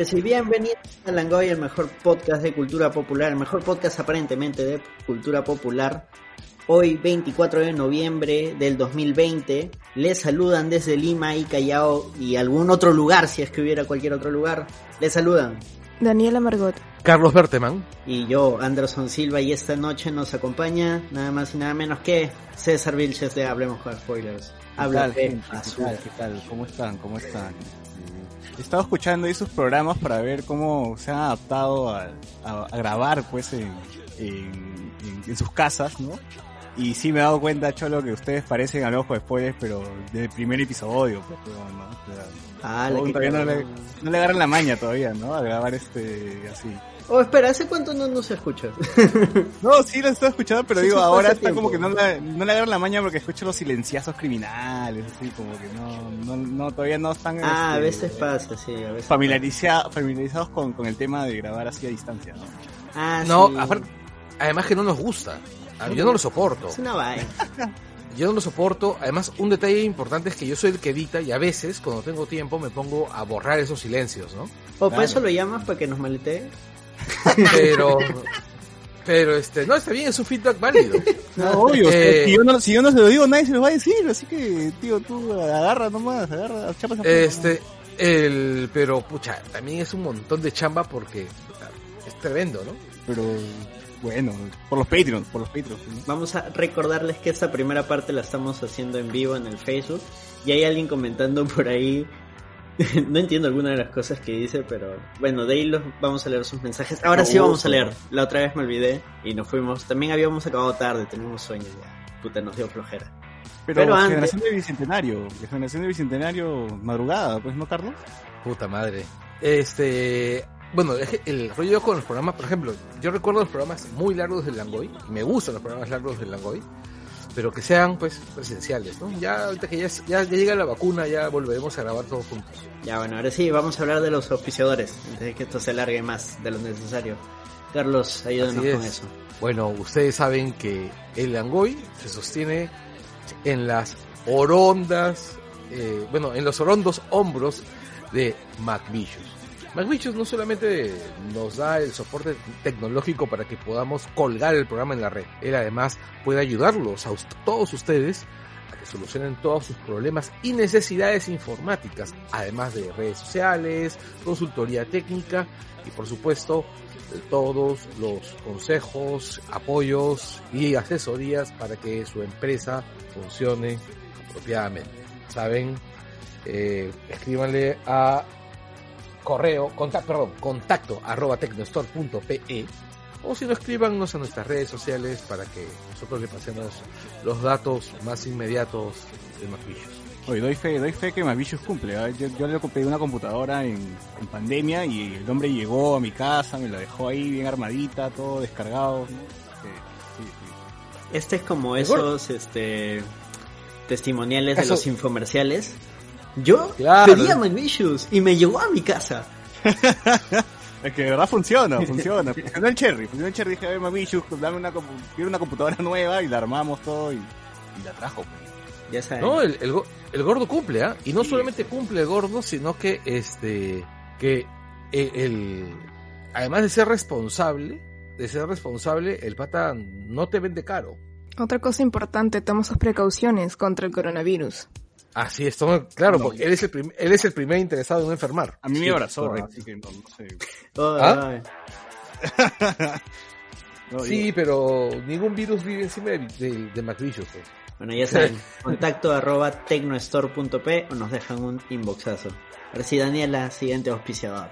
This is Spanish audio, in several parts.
y bienvenidos a Langoy, el mejor podcast de cultura popular, el mejor podcast aparentemente de cultura popular. Hoy, 24 de noviembre del 2020, les saludan desde Lima y Callao y algún otro lugar, si es que hubiera cualquier otro lugar. Les saludan Daniela Margot, Carlos Berteman y yo, Anderson Silva, y esta noche nos acompaña nada más y nada menos que César Vilches de Hablemos con Spoilers. Habla ¿Qué tal, gente? ¿Qué tal? ¿Qué tal? ¿Cómo están? ¿Cómo están? Estado escuchando ahí sus programas para ver cómo se han adaptado a, a, a grabar pues en, en, en, sus casas, ¿no? Y sí me he dado cuenta, Cholo, que ustedes parecen al ojo de spoilers, pero del primer episodio, pues, ¿no? O sea, Ah, todavía no le, no le agarran la maña todavía, ¿no? A grabar este así. Oh, espera, ¿hace cuánto no nos escuchas? no, sí lo estoy escuchando, pero Sí, digo, ahora pasa está como que no le, no le agarran la maña porque escucho los silenciazos criminales, así como que no, no, no todavía no están Ah, a este, veces pasa, sí, a veces. familiariza- familiarizados con, con el tema de grabar así a distancia, ¿no? Ah, No, sí. aparte- además que no nos gusta. A mí- Yo no lo soporto. Es una vaina. Yo no lo soporto. Además, un detalle importante es que yo soy el que edita y a veces, cuando tengo tiempo, me pongo a borrar esos silencios, ¿no? ¿O por Claro. eso lo llamas para que nos maletee? Pero, pero este, no, está bien, es un feedback válido. No, obvio, Eh, si, yo no, si yo no se lo digo, nadie se lo va a decir, así que, tío, tú agarra nomás, agarra, chapas a Este, el, pero pucha, también es un montón de chamba porque es tremendo, ¿no? Pero, bueno, por los Patreons, por los Patreons. ¿no? Vamos a recordarles que esta primera parte la estamos haciendo en vivo en el Facebook. Y hay alguien comentando por ahí. no entiendo alguna de las cosas que dice, pero bueno, de ahí los vamos a leer sus mensajes. Ahora sí vamos a leer. La otra vez me olvidé y nos fuimos. También habíamos acabado tarde, teníamos sueño ya. Puta, nos dio flojera. Pero, Pero antes- generación de bicentenario, de generación de bicentenario madrugada, pues, ¿no, Carlos? Puta madre. Este, bueno, el rollo con los programas, por ejemplo, yo recuerdo los programas muy largos del Langoy, y me gustan los programas largos del Langoy, pero que sean pues presenciales, ¿no? Ya ahorita que ya, es- ya, ya llega la vacuna, ya volveremos a grabar todos juntos. Ya bueno, ahora sí, vamos a hablar de los auspiciadores. Antes de que esto se alargue más de lo necesario. Carlos, ayúdanos Así con es. eso. Bueno, ustedes saben que el Langoy se sostiene en las orondas, eh, bueno, en los orondos hombros de MacVicious. MacVicious no solamente nos da el soporte tecnológico para que podamos colgar el programa en la red, él además puede ayudarlos a todos ustedes a que solucionen todos sus problemas y necesidades informáticas, además de redes sociales, consultoría técnica y por supuesto todos los consejos, apoyos y asesorías para que su empresa funcione apropiadamente. ¿Saben? Eh, escríbanle a correo, contacto, perdón, contacto arroba tecnostore.pe o si no escríbanos a nuestras redes sociales para que nosotros le pasemos los datos más inmediatos de Macvillos. Oye, doy fe, doy fe que Mavicius cumple. ¿ah? Yo, yo le compré una computadora en, en pandemia y el hombre llegó a mi casa, me la dejó ahí bien armadita, todo descargado. ¿no? Sí, sí, sí. Este es como esos este testimoniales de los infomerciales. Yo Claro. pedí a McVicious y me llegó a mi casa. Es que de verdad funciona, funciona. Funcionó el Cherry, funcionó el Cherry. Dije, a ver, Mavicius, dame una, quiero una computadora nueva y la armamos todo y, y la trajo. pues. Ya saben. No, el, el, el gordo cumple, ¿ah? Y no Sí. solamente cumple el gordo, sino que este que el, el- además de ser responsable, de ser responsable, el pata no te vende caro. Otra cosa importante, toma sus precauciones contra el coronavirus. Así es, toma- claro, No. porque él es el prim- él es el primer interesado en no enfermar. A mí Sí, me abrazó, correcto. así que no, no sé. ¿Ah? ay. No, Sí, pero ningún virus vive encima de, de, de McVicious, pues. Bueno, ya saben. contacto arroba tecnostore.p o nos dejan un inboxazo. Ahora sí, Daniela, siguiente auspiciador.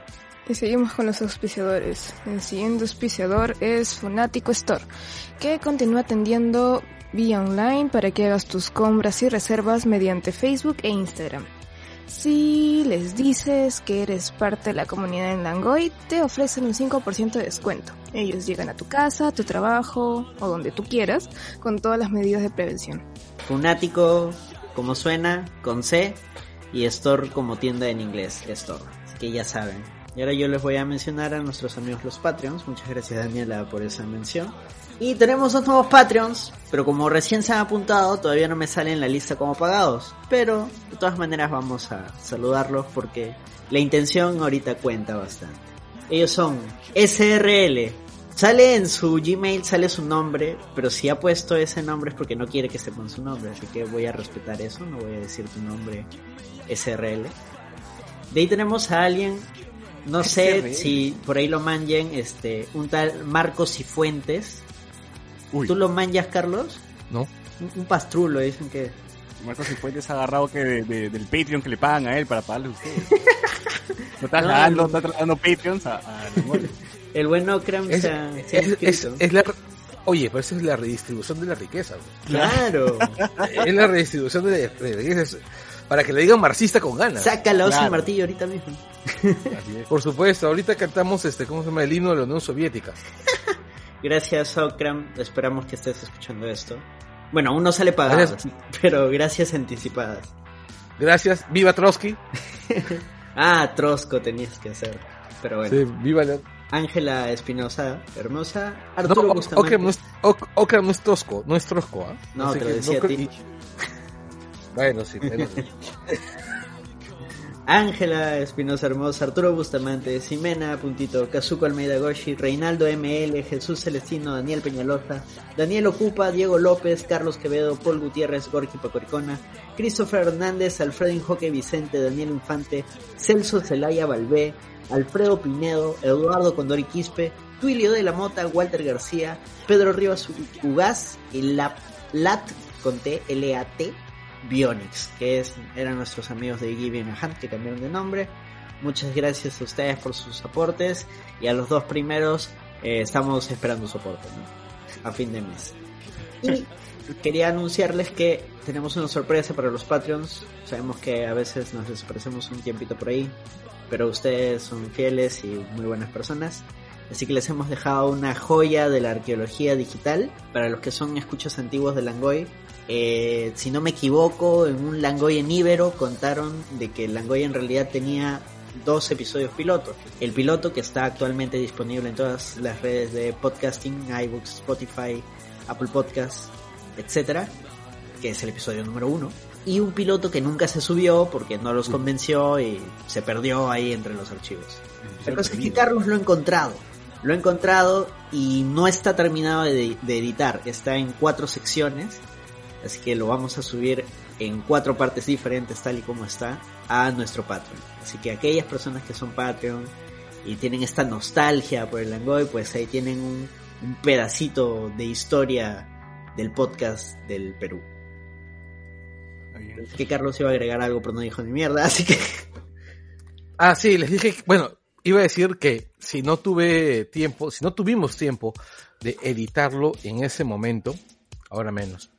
Y seguimos con los auspiciadores. El siguiente auspiciador es Funatico Store, que continúa atendiendo vía online para que hagas tus compras y reservas mediante Facebook e Instagram. Si les dices que eres parte de la comunidad en Langoy, te ofrecen un 5% de descuento. Ellos llegan a tu casa, tu trabajo o donde tú quieras, con todas las medidas de prevención. Funático, como suena, con C, y Store como tienda en inglés, Store. Así que ya saben. Y ahora yo les voy a mencionar a nuestros amigos los Patreons. Muchas gracias Daniela por esa mención. Y tenemos dos nuevos Patreons, pero como recién se han apuntado, todavía no me salen en la lista como pagados. Pero de todas maneras vamos a saludarlos porque la intención ahorita cuenta bastante. Ellos son SRL. Sale en su Gmail, sale su nombre, pero si ha puesto ese nombre es porque no quiere que sepan su nombre, así que voy a respetar eso, no voy a decir tu nombre SRL. De ahí tenemos a alguien, no sé si por ahí lo manjen, este, un tal Marcos Cifuentes. Uy, ¿Tú lo manjas, Carlos? ¿no? Un, un pastrulo, dicen que... Marcos Cifuentes ha agarrado que de- de- del Patreon que le pagan a él para pagarle a ustedes. No estás No, dando, no. estás trasladando Patreons a, a. El bueno Cram Es, se ha, se ha es- es- inscrito. es la, oye, pero eso es la redistribución de la riqueza. güey. Claro. es la redistribución de la riqueza. Para que le digan marxista con ganas. Saca la hoz y el Claro. martillo ahorita mismo. Así es. Por supuesto, ahorita cantamos este, ¿cómo se llama? El himno de la Unión Soviética. Gracias, Okram. Esperamos que estés escuchando esto. Bueno, aún no sale pagado, Gracias. pero gracias anticipadas. Gracias, viva Trotsky. Ah, Trosco tenías que hacer. Pero bueno. Sí, viva la... Ángela Espinosa, hermosa. No, Arturo O- Bustamante. Ockham no es, Oc- Ockham no es Trosco, no es Trosco, ¿ah? No, te lo decía a ti. Bueno, sí, bueno. Ángela Espinosa Hermosa, Arturo Bustamante, Ximena Puntito, Kazuko Almeida Goshi, Reinaldo ML, Jesús Celestino, Daniel Peñalosa, Daniel Ocupa, Diego López, Carlos Quevedo, Paul Gutiérrez, Gorky Pacoricona, Christopher Hernández, Alfredo Injoque Vicente, Daniel Infante, Celso Celaya Balbé, Alfredo Pinedo, Eduardo Condori Quispe, Tuilio de la Mota, Walter García, Pedro Rivas Ugaz y la Lat con T, L-A-T, Bionix, que es, eran nuestros amigos de a Hand que cambiaron de nombre. Muchas gracias a ustedes por sus aportes y a los dos primeros eh, estamos esperando soporte ¿no? a fin de mes. Y quería anunciarles que tenemos una sorpresa para los Patreons. Sabemos que a veces nos desaparecemos un tiempito por ahí, pero ustedes son fieles y muy buenas personas. Así que les hemos dejado una joya de la arqueología digital para los que son escuchas antiguos de Langoy. Eh, si no me equivoco, en un Langoy en Ibero contaron de que Langoy en realidad tenía dos episodios pilotos. El piloto que está actualmente disponible en todas las redes de podcasting, iBooks, Spotify, Apple Podcasts, etcétera, que es el episodio número uno. Y un piloto que nunca se subió porque no los convenció y se perdió ahí entre los archivos. La cosa es que Carlos lo ha encontrado. Lo ha encontrado y no está terminado de, de editar. Está en cuatro secciones. Así que lo vamos a subir en cuatro partes diferentes, tal y como está, a nuestro Patreon. Así que aquellas personas que son Patreon y tienen esta nostalgia por el Langoy, pues ahí tienen un, un pedacito de historia del podcast del Perú. Bien. Que Carlos iba a agregar algo, pero no dijo ni mierda, así que Ah, sí, les dije, que- bueno, iba a decir que si no tuve tiempo, si no tuvimos tiempo de editarlo en ese momento, ahora menos.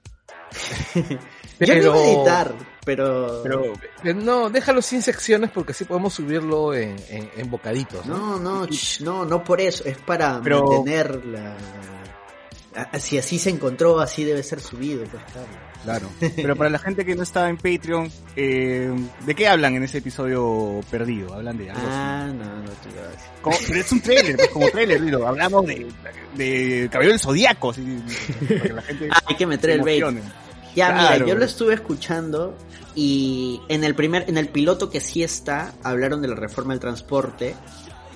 yo no iba a editar, pero... Pero Eh, No, déjalo sin secciones porque así podemos subirlo en, en, en bocaditos. ¿no? No, no, ch, no, no por eso, es para Pero- mantener la... Si así se encontró, así debe ser subido, pues claro. Claro. Pero para la gente que no está en Patreon, eh, ¿de qué hablan en ese episodio perdido? Hablan de algo así. Ah, no, no te decir. Como- pero es un trailer, pues, como trailer, dilo. Hablamos de, de Caballero del Zodíaco, así, para que la gente Ah, hay que meter el bait. Ya, Claro. mira, yo lo estuve escuchando y en el primer, en el piloto que sí está, hablaron de la reforma del transporte.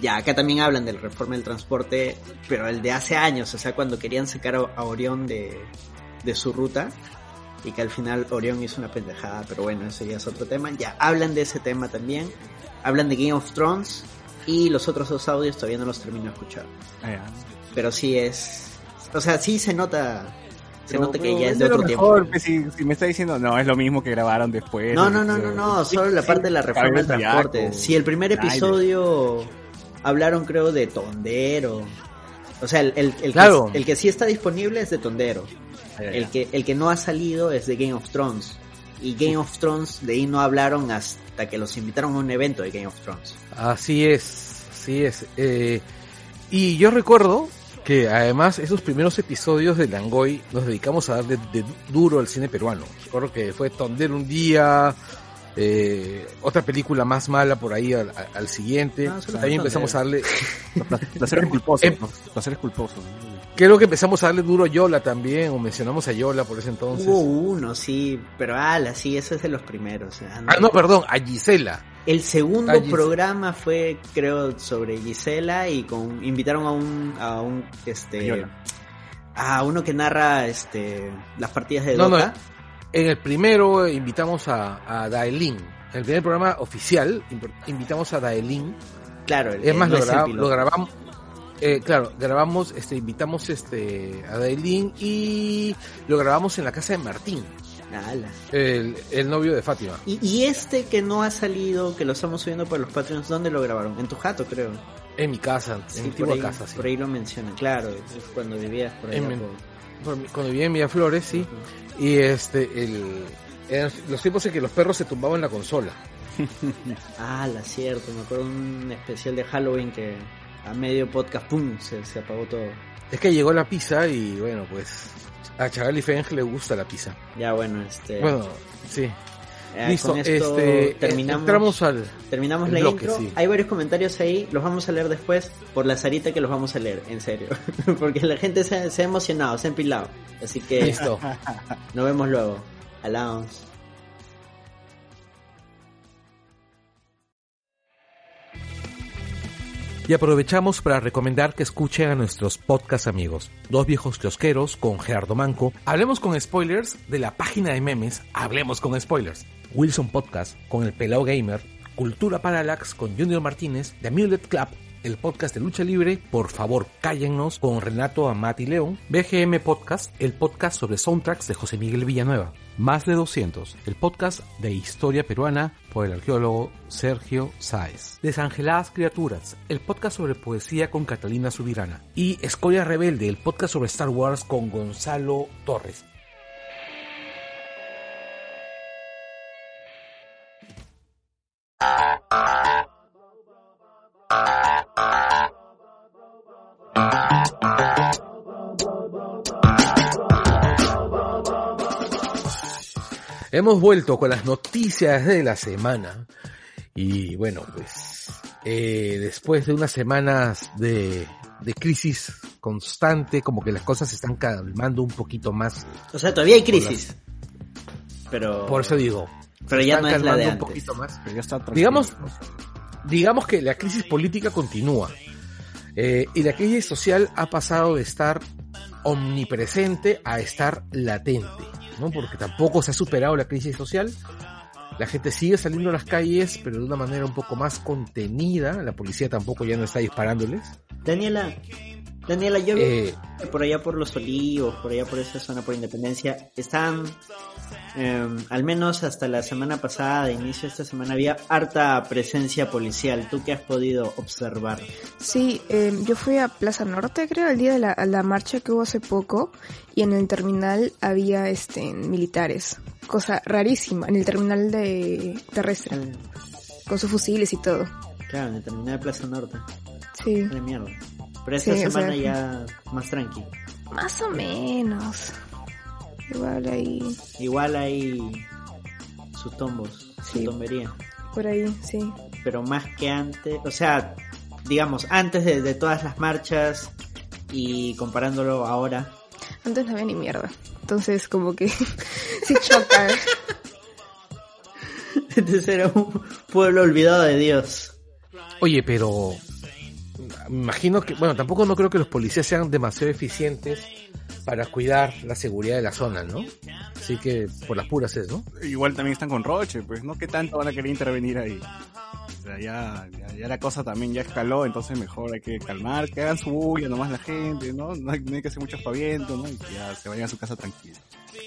Ya, acá también hablan de la reforma del transporte, pero el de hace años, o sea, cuando querían sacar a, a Orión de, de su ruta y que al final Orión hizo una pendejada, pero bueno, eso ya es otro tema. Ya, hablan de ese tema también, hablan de Game of Thrones y los otros dos audios todavía no los termino de escuchar. Ah. Pero sí es, o sea, sí se nota, se nota que ya es de otro tiempo. mejor, pues, si, si me está diciendo, no, es lo mismo que grabaron después. No, no, no, no, no, solo la parte de la reforma del transporte. Si el primer episodio hablaron creo de Tondero. O sea, el, el, que, el que sí está disponible es de Tondero. El que, el que no ha salido es de Game of Thrones. Y Game of Thrones de ahí no hablaron hasta que los invitaron a un evento de Game of Thrones. Así es, así es. Eh, y yo recuerdo que además esos primeros episodios de Langoy nos dedicamos a darle de duro al cine peruano. Recuerdo que fue Tonder un día, eh, otra película más mala por ahí al, al siguiente. No, También empezamos a darle... Placeres culposos. Em-. Placeres culposos. ¿No? Creo que empezamos a darle duro a Yola también, o mencionamos a Yola por ese entonces. Hubo uno, sí, pero ala, sí, ese es de los primeros. eh, Ah, no, perdón, a Gisela. El segundo programa fue, creo, sobre Gisela y con invitaron a un, a un, este, a uno que narra, este, las partidas de No, no, Dota. En el primero invitamos a, a Daelin. En el primer programa oficial invitamos a Daelin. Claro, el Es más, no lo, lo grabamos. Eh, claro, grabamos, este, invitamos este, a Daelin y lo grabamos en la casa de Martín, el, el novio de Fátima. Y, y este que no ha salido, que lo estamos subiendo por los Patreons, ¿dónde lo grabaron? En tu jato, creo. En mi casa, en mi antigua ahí, casa, sí. por ahí lo mencionan. Claro, cuando vivías por mi- Cuando vivía en Miraflores, sí. Y este, el, eran los tiempos en que los perros se tumbaban en la consola. Ah, la cierto, me acuerdo un especial de Halloween que a medio podcast, ¡pum! se, se apagó todo. Es que llegó la pizza y bueno, pues a Chagal y Feng le gusta la pizza. Ya bueno, este. Bueno, sí. eh, Listo, con esto este, terminamos, entramos al... terminamos la bloque, intro. sí. Hay varios comentarios ahí, los vamos a leer después por la Sarita que los vamos a leer, en serio. Porque la gente se, se ha emocionado, se ha empilado. Así que Listo. nos vemos luego. Allows. Y aprovechamos para recomendar que escuchen a nuestros podcast amigos, Dos Viejos Kiosqueros con Gerardo Manco, Hablemos con Spoilers de la página de memes Hablemos con Spoilers, Wilson Podcast con El Pelao Gamer, Cultura Parallax con Junior Martínez, The Amulet Club, el podcast de lucha libre, por favor cállennos con Renato Amati León, BGM Podcast, el podcast sobre soundtracks de José Miguel Villanueva, Más de 200, el podcast de historia peruana por el arqueólogo Sergio Sáez. Desangeladas Criaturas, el podcast sobre poesía con Catalina Subirana. Y Escoria Rebelde, el podcast sobre Star Wars con Gonzalo Torres. Hemos vuelto con las noticias de la semana. Y bueno, pues eh, después de unas semanas de, de crisis constante, como que las cosas se están calmando un poquito más. O sea, todavía hay crisis. Pero. Por eso digo, pero ya están no es la de calmando un antes. poquito más. Pero ya está tranquilo. Digamos, digamos que la crisis política continúa. Eh, y la crisis social ha pasado de estar omnipresente a estar latente, ¿no? Porque tampoco se ha superado la crisis social. La gente sigue saliendo a las calles, pero de una manera un poco más contenida. La policía tampoco ya no está disparándoles. Daniela, Daniela, yo vi Eh, que por allá por los olivos, por allá por esa zona por Independencia, están, eh, al menos hasta la semana pasada, de inicio de esta semana, había harta presencia policial. ¿Tú qué has podido observar? Sí, eh, yo fui a Plaza Norte, creo, el día de la, a la marcha que hubo hace poco, y en el terminal había este militares, cosa rarísima, en el terminal de terrestre, Eh, con sus fusiles y todo. Claro, en el terminal de Plaza Norte. Sí, De mierda. Pero esta Sí, o semana sea- ya más tranqui. más o menos. Igual ahí, Igual hay sus tombos, su Sí. tombería. por ahí, sí. pero más que antes, o sea, digamos, antes de, de todas las marchas y comparándolo ahora, Antes no había ni mierda. Entonces, como que sí choca. entonces era un pueblo olvidado de Dios. oye, pero imagino que, bueno, tampoco no creo que los policías sean demasiado eficientes para cuidar la seguridad de la zona, ¿no? Así que por las puras es, ¿no? Igual también están con Roche, pues, ¿no? ¿Qué tanto van a querer intervenir ahí? O sea, ya, ya, ya la cosa también ya escaló, entonces mejor hay que calmar, que hagan su bulla nomás la gente, ¿no? No hay, no hay que hacer mucho aspaviento, ¿no? Y que ya se vayan a su casa tranquilos.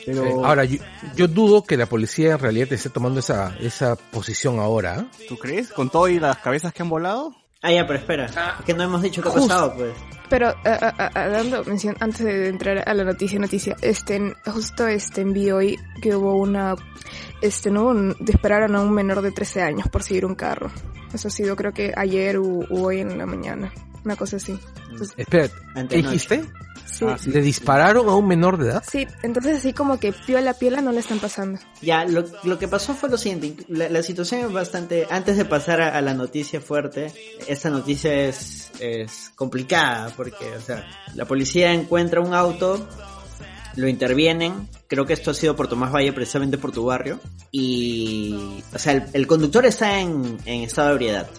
Pero, ahora, yo, yo dudo que la policía en realidad esté tomando esa, esa posición ahora. ¿eh? ¿tú crees? ¿Con todo y las cabezas que han volado? Ah, ya, pero espera, es que no hemos dicho qué ha pasado, pues. Pero a- a- a- dando mención antes de entrar a la noticia noticia, este justo este vi hoy que hubo una este no Un- dispararon a un menor de 13 años por seguir un carro. Eso ha sido creo que ayer o, o hoy en la mañana, una cosa así. Entonces, Espera, ¿qué Antenoche. dijiste? Sí. Ah, sí. ¿Le dispararon a un menor de edad? Sí, entonces así como que piola piola no le están pasando. Ya, lo, lo que pasó fue lo siguiente, la, la situación es bastante, antes de pasar a, a la noticia fuerte, esta noticia es, es complicada porque, o sea, la policía encuentra un auto, lo intervienen, creo que esto ha sido por Tomás Valle, precisamente por tu barrio, y, o sea, el, el conductor está en, en estado de ebriedad.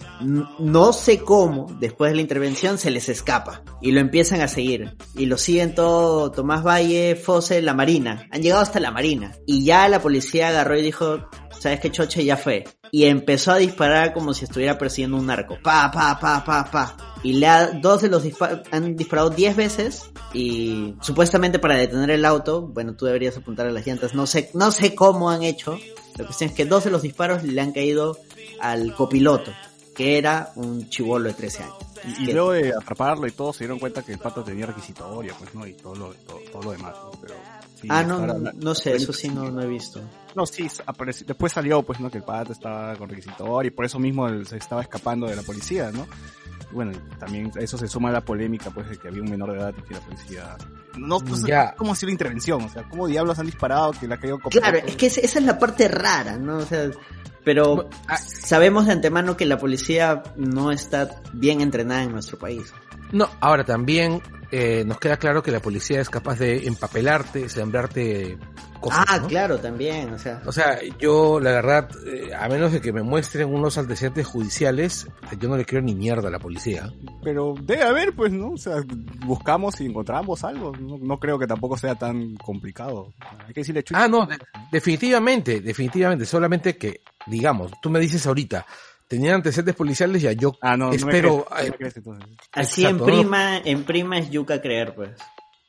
No sé cómo, después de la intervención, se les escapa y lo empiezan a seguir. Y lo siguen todo Tomás Valle, Fose, la Marina. Han llegado hasta la Marina. Y ya la policía agarró y dijo, ¿sabes qué choche? Ya fue. Y empezó a disparar como si estuviera persiguiendo un narco. Pa, pa, pa, pa, pa. Y le ha- dos de los disparos han disparado 10 veces y supuestamente para detener el auto, bueno, tú deberías apuntar a las llantas, no sé, no sé cómo han hecho. La cuestión es que dos de los disparos le han caído al copiloto, que era un chivolo de 13 años. Y, y luego de atraparlo y todo, se dieron cuenta que el pato tenía requisitoria, pues, ¿no? Y todo lo, todo, todo lo demás, ¿no? Pero, sí, ah, no, no, la- no sé, eso sí no, no he visto. No, sí, apareció- después salió, pues, ¿no? Que el pato estaba con requisitoria y por eso mismo él se estaba escapando de la policía, ¿no? Y bueno, también a eso se suma la polémica, pues, de que había un menor de edad y que la policía... No, no sé Ya. cómo ha sido la intervención, o sea, cómo diablos han disparado que le ha caído? Claro, es que esa esa es la parte rara, ¿no? O sea, pero Ah, sabemos de antemano que la policía no está bien entrenada en nuestro país. No, ahora también eh, nos queda claro que la policía es capaz de empapelarte, sembrarte cosas. ah, ¿no? claro, también, o sea, O sea, yo la verdad, eh, a menos de que me muestren unos antecedentes judiciales, yo no le creo ni mierda a la policía. Pero debe haber, pues, ¿no? O sea, buscamos y encontramos algo. No, no creo que tampoco sea tan complicado. Hay que decirle chucha. Ah, no, de- definitivamente, definitivamente, solamente que, digamos, tú me dices ahorita, tenían antecedentes policiales, ya yo Ah, no, no me espero... crees, no eh, me crees, entonces. así Exacto, en ¿no? prima, en prima es yuca creer, pues.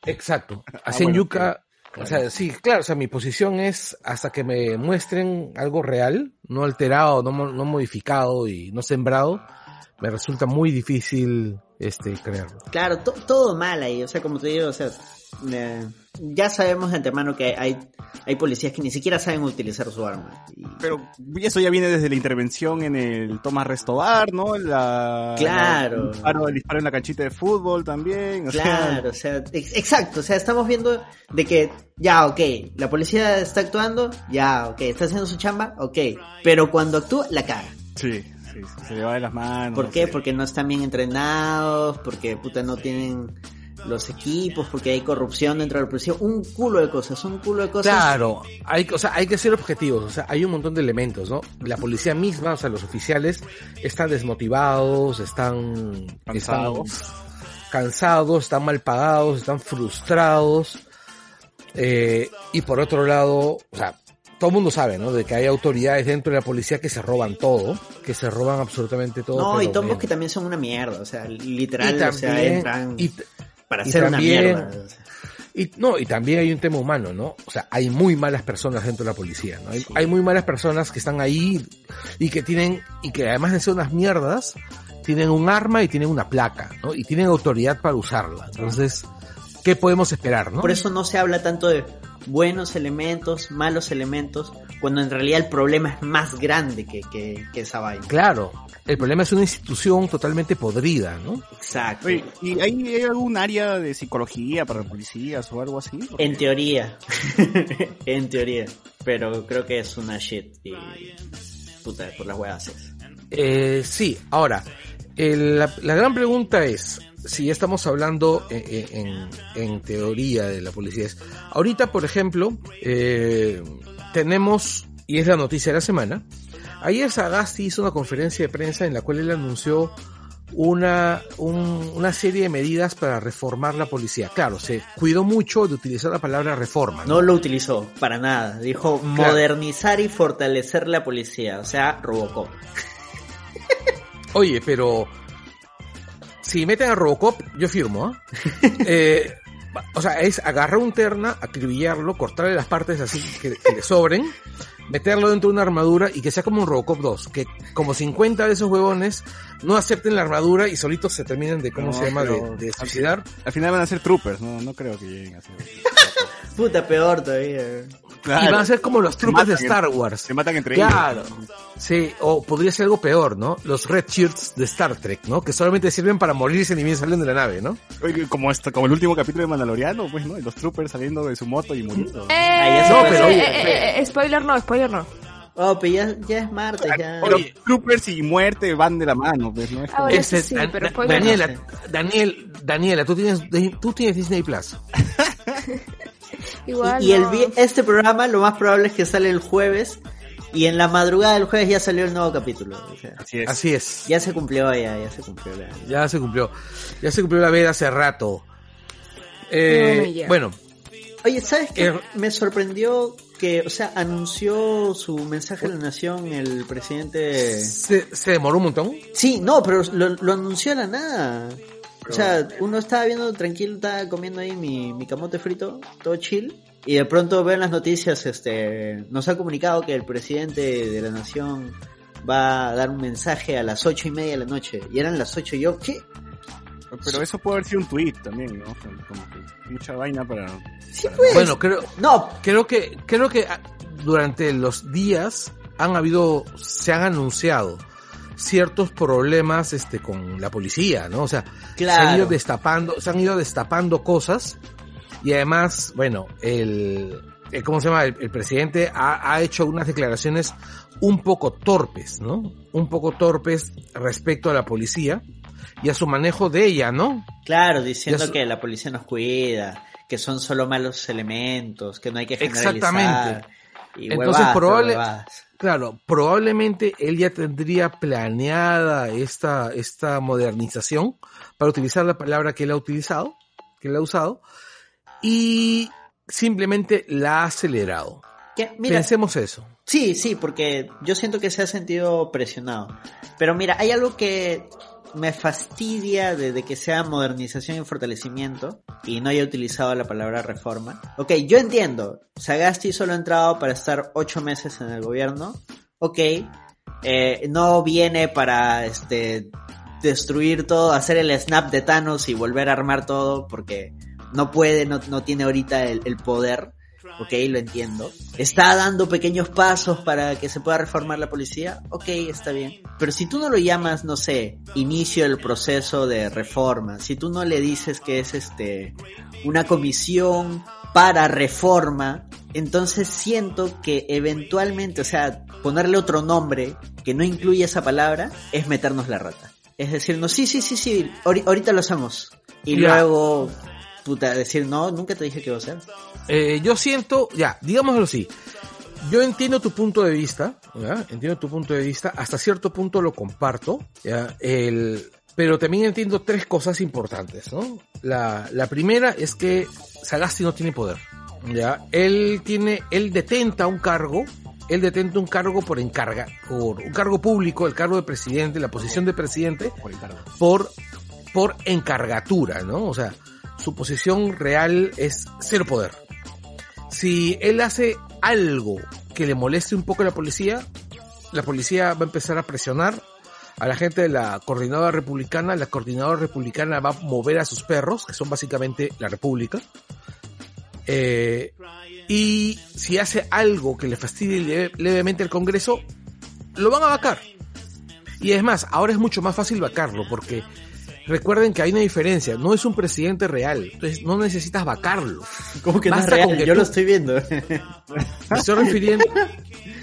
Exacto. Ah, Así en bueno, Yuca, claro. o sea, sí, claro, o sea, mi posición es hasta que me muestren algo real, no alterado, no, mo- no modificado y no sembrado, me resulta muy difícil este creerlo. Claro, to- todo mal ahí, o sea, como te digo, o sea, eh, ya sabemos de antemano que hay, hay policías que ni siquiera saben utilizar su arma. Y- Pero eso ya viene desde la intervención en el Tomás Restobar, ¿no? La, Claro. la- el, disparo, el disparo en la canchita de fútbol también. O sea, Claro, o sea, ex- exacto, o sea, estamos viendo de que, ya, ok, la policía está actuando, ya, ok, está haciendo su chamba, ok, pero cuando actúa, la cara. sí, sí, se le va de las manos. ¿Por qué? Porque no están bien entrenados, porque puta no tienen los equipos, porque hay corrupción dentro de la policía, un culo de cosas, un culo de cosas. Claro, hay, o sea, hay que ser objetivos, o sea, hay un montón de elementos, ¿no? La policía misma, o sea, los oficiales están desmotivados, están Cansados. están cansados, están mal pagados, están frustrados, eh, y por otro lado, o sea, todo el mundo sabe, ¿no? De que hay autoridades dentro de la policía que se roban todo, que se roban absolutamente todo. No, y tombos bien. que también son una mierda, o sea, literal, Y o sea, también- entran y- para hacer una también- mierda. Y no, y también hay un tema humano, ¿no? O sea, hay muy malas personas dentro de la policía, ¿no? Hay, hay muy malas personas que están ahí y que tienen, y que además de ser unas mierdas, tienen un arma y tienen una placa, ¿no? Y tienen autoridad para usarla. Entonces, ¿qué podemos esperar, no? Por eso no se habla tanto de buenos elementos, malos elementos, cuando en realidad el problema es más grande que, que, que esa vaina. Claro, el problema es una institución totalmente podrida, ¿no? Exacto. Oye, ¿y hay, hay algún área de psicología para policías o algo así? Porque- En teoría. en teoría. Pero creo que es una shit. Y. Puta, por las huevas es. Eh, sí, ahora, el- la, la gran pregunta es, si ya estamos hablando eh, eh, en, en teoría de la policía, es, ahorita, por ejemplo, eh, tenemos, y es la noticia de la semana, ayer Sagasti hizo una conferencia de prensa en la cual él anunció una, un- una serie de medidas para reformar la policía. Claro, se cuidó mucho de utilizar la palabra reforma. No lo utilizó para nada. Dijo modernizar y fortalecer la policía. O sea, Robocop. Oye, pero si meten a Robocop, yo firmo, ¿ah? Eh, o sea, es agarrar un terna, acribillarlo, cortarle las partes así que, que le sobren meterlo dentro de una armadura y que sea como un Robocop 2, que como 50 de esos huevones no acepten la armadura y solitos se terminen de, ¿cómo No, se llama?, de, de suicidar. Al final van a ser troopers, no, no creo que lleguen a ser. Puta, peor todavía. Y van a ser como los trucos de Star Wars. Se matan entre Claro. ellos. Sí, o podría ser algo peor, ¿no? Los Red Shirts de Star Trek, ¿no? Que solamente sirven para morirse ni bien salen de la nave, ¿no? Oye, como, esto, como el último capítulo de Mandaloriano, pues, ¿no? Y los troopers saliendo de su moto y muriendo. Eh, no, eh, pero eh, oye, eh, eh, spoiler no, spoiler no. Oh, pero ya, ya es martes, ya. Pero troopers y muerte van de la mano, pues, ¿no? Es Ah, como- bueno, eso sí, Dan- pero Da- spoiler no. Daniela, Daniel, Daniela, tú tienes, tú tienes Disney Plus. Igual. Y, el, este programa lo más probable es que sale el jueves y en la madrugada del jueves ya salió el nuevo capítulo. o sea, Así es. Así es. ya se cumplió, ya, ya se cumplió. ya. Ya se cumplió. Ya se cumplió la veda hace rato. Eh, Bueno, Oye, ¿sabes qué? Er- Me sorprendió que, o sea, anunció su mensaje a la nación el presidente... se, se demoró un montón. Sí, no, pero lo, lo anunció a la nada. O sea, uno estaba viendo tranquilo, estaba comiendo ahí mi, mi camote frito, todo chill. Y de pronto veo en las noticias, este, nos ha comunicado que el presidente de la nación va a dar un mensaje a las ocho y media de la noche. Y eran las ocho y yo, ¿qué? Pero eso puede haber sido un tweet también, ¿no? Como que mucha vaina para... Sí, pues. Bueno, creo, No, creo que, creo que ah, durante los días han habido, se han anunciado ciertos problemas este con la policía, ¿no? O sea, se han Claro. ido destapando, se han ido destapando cosas y además, bueno, el, el- ¿cómo se llama? El, el presidente ha, ha hecho unas declaraciones un poco torpes, ¿no? Un poco torpes respecto a la policía y a su manejo de ella, ¿no? claro, diciendo su- que la policía nos cuida, que son solo malos elementos, que no hay que generalizar. Exactamente. Y Entonces, probable-. Claro, probablemente él ya tendría planeada esta, esta modernización para utilizar la palabra que él ha utilizado, que él ha usado, y simplemente la ha acelerado. Que, mira, Pensemos eso. Sí, sí, porque yo siento que se ha sentido presionado. Pero mira, hay algo que me fastidia de, de que sea modernización y fortalecimiento y no haya utilizado la palabra reforma. Ok, yo entiendo, Sagasti solo ha entrado para estar ocho meses en el gobierno. Ok, eh, no viene para este destruir todo, hacer el snap de Thanos y volver a armar todo porque no puede, no, no tiene ahorita el, el poder. Ok, lo entiendo. Está dando pequeños pasos para que se pueda reformar la policía. Ok, está bien. Pero si tú no lo llamas, no sé, inicio del proceso de reforma, si tú no le dices que es este una comisión para reforma, entonces siento que eventualmente, o sea, ponerle otro nombre que no incluye esa palabra es meternos la rata. Es decir, no, sí, sí, sí, sí, ahori- ahorita lo hacemos. Y Ya. luego, puta, decir, no, nunca te dije que iba a ser. Eh, yo siento, ya, digámoslo así. Yo entiendo tu punto de vista, ¿ya? entiendo tu punto de vista, hasta cierto punto lo comparto, ¿ya? El, pero también entiendo tres cosas importantes, ¿no? La, la primera es que Sagasti no tiene poder, ¿ya? Él tiene, él detenta un cargo, él detenta un cargo por encarga, por un cargo público, el cargo de presidente, la posición de presidente, Por encargo. por, por encargatura, ¿no? O sea, su posición real es cero poder. Si él hace algo que le moleste un poco a la policía, la policía va a empezar a presionar a la gente de la coordinadora republicana, la coordinadora republicana va a mover a sus perros, que son básicamente la república, eh, y si hace algo que le fastidie leve- levemente al Congreso, lo van a vacar. Y es más, ahora es mucho más fácil vacarlo porque recuerden que hay una diferencia, no es un presidente real, entonces no necesitas vacarlo. ¿Cómo que no es con real? que Yo tú- lo estoy viendo. Me estoy refiriendo,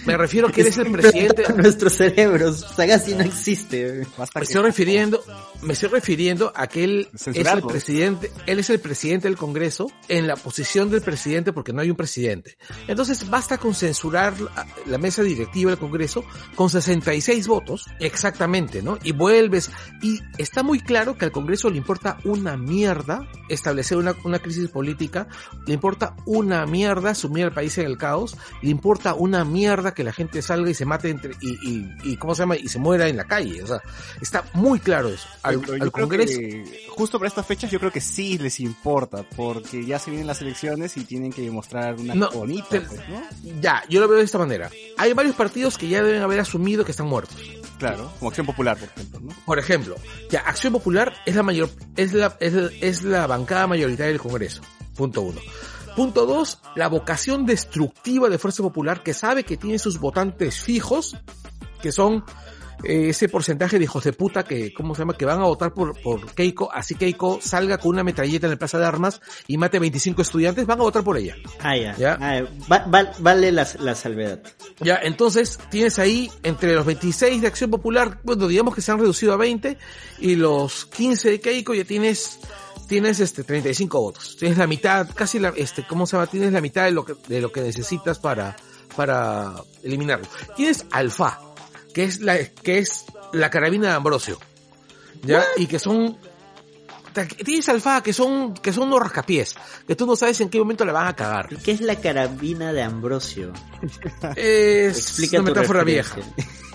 me refiero que eres el presidente, Nuestros cerebros. Sagasti no existe. Basta me estoy refiriendo, me estoy refiriendo a que él es el presidente, él es el presidente del Congreso en la posición del presidente porque no hay un presidente. Entonces basta con censurar la, la mesa directiva del Congreso con 66 votos, exactamente, ¿no? Y vuelves, y está muy claro que al Congreso le importa una mierda establecer una, una crisis política, le importa una mierda sumir al país en el caos, le importa una mierda que la gente salga y se mate entre, y, y, y ¿cómo se llama? Y se muera en la calle. O sea, está muy claro eso. Al, Congreso. que justo para estas fechas yo creo que sí les importa, porque ya se vienen las elecciones y tienen que demostrar una No, bonita, te- pues, ¿no? Ya, yo lo veo de esta manera. Hay varios partidos que ya deben haber asumido que están muertos. Claro, como Acción Popular, por ejemplo, ¿no? Por ejemplo, ya Acción Popular es la mayor, es la, es, es la bancada mayoritaria del Congreso. Punto uno. Punto dos, la vocación destructiva de Fuerza Popular que sabe que tiene sus votantes fijos, que son eh, ese porcentaje de hijos de puta que, ¿cómo se llama? Que van a votar por, por Keiko, así Keiko salga con una metralleta en el Plaza de Armas y mate 25 estudiantes, van a votar por ella. Ah, ya. Ya. Ah, va- va- vale la, la salvedad. Ya, entonces tienes ahí entre los 26 de Acción Popular, bueno, digamos que se han reducido a 20 y los 15 de Keiko ya tienes tienes este 35 votos. Tienes la mitad, casi la este, ¿cómo se llama? Tienes la mitad de lo que de lo que necesitas para para eliminarlo. Tienes Alfa, que es la que es la carabina de Ambrosio. ¿Ya? Y que son tienes Alfa que son que son unos rascapiés, que tú no sabes en qué momento la van a cagar. ¿Qué es la carabina de Ambrosio? Es Explica una metáfora vieja.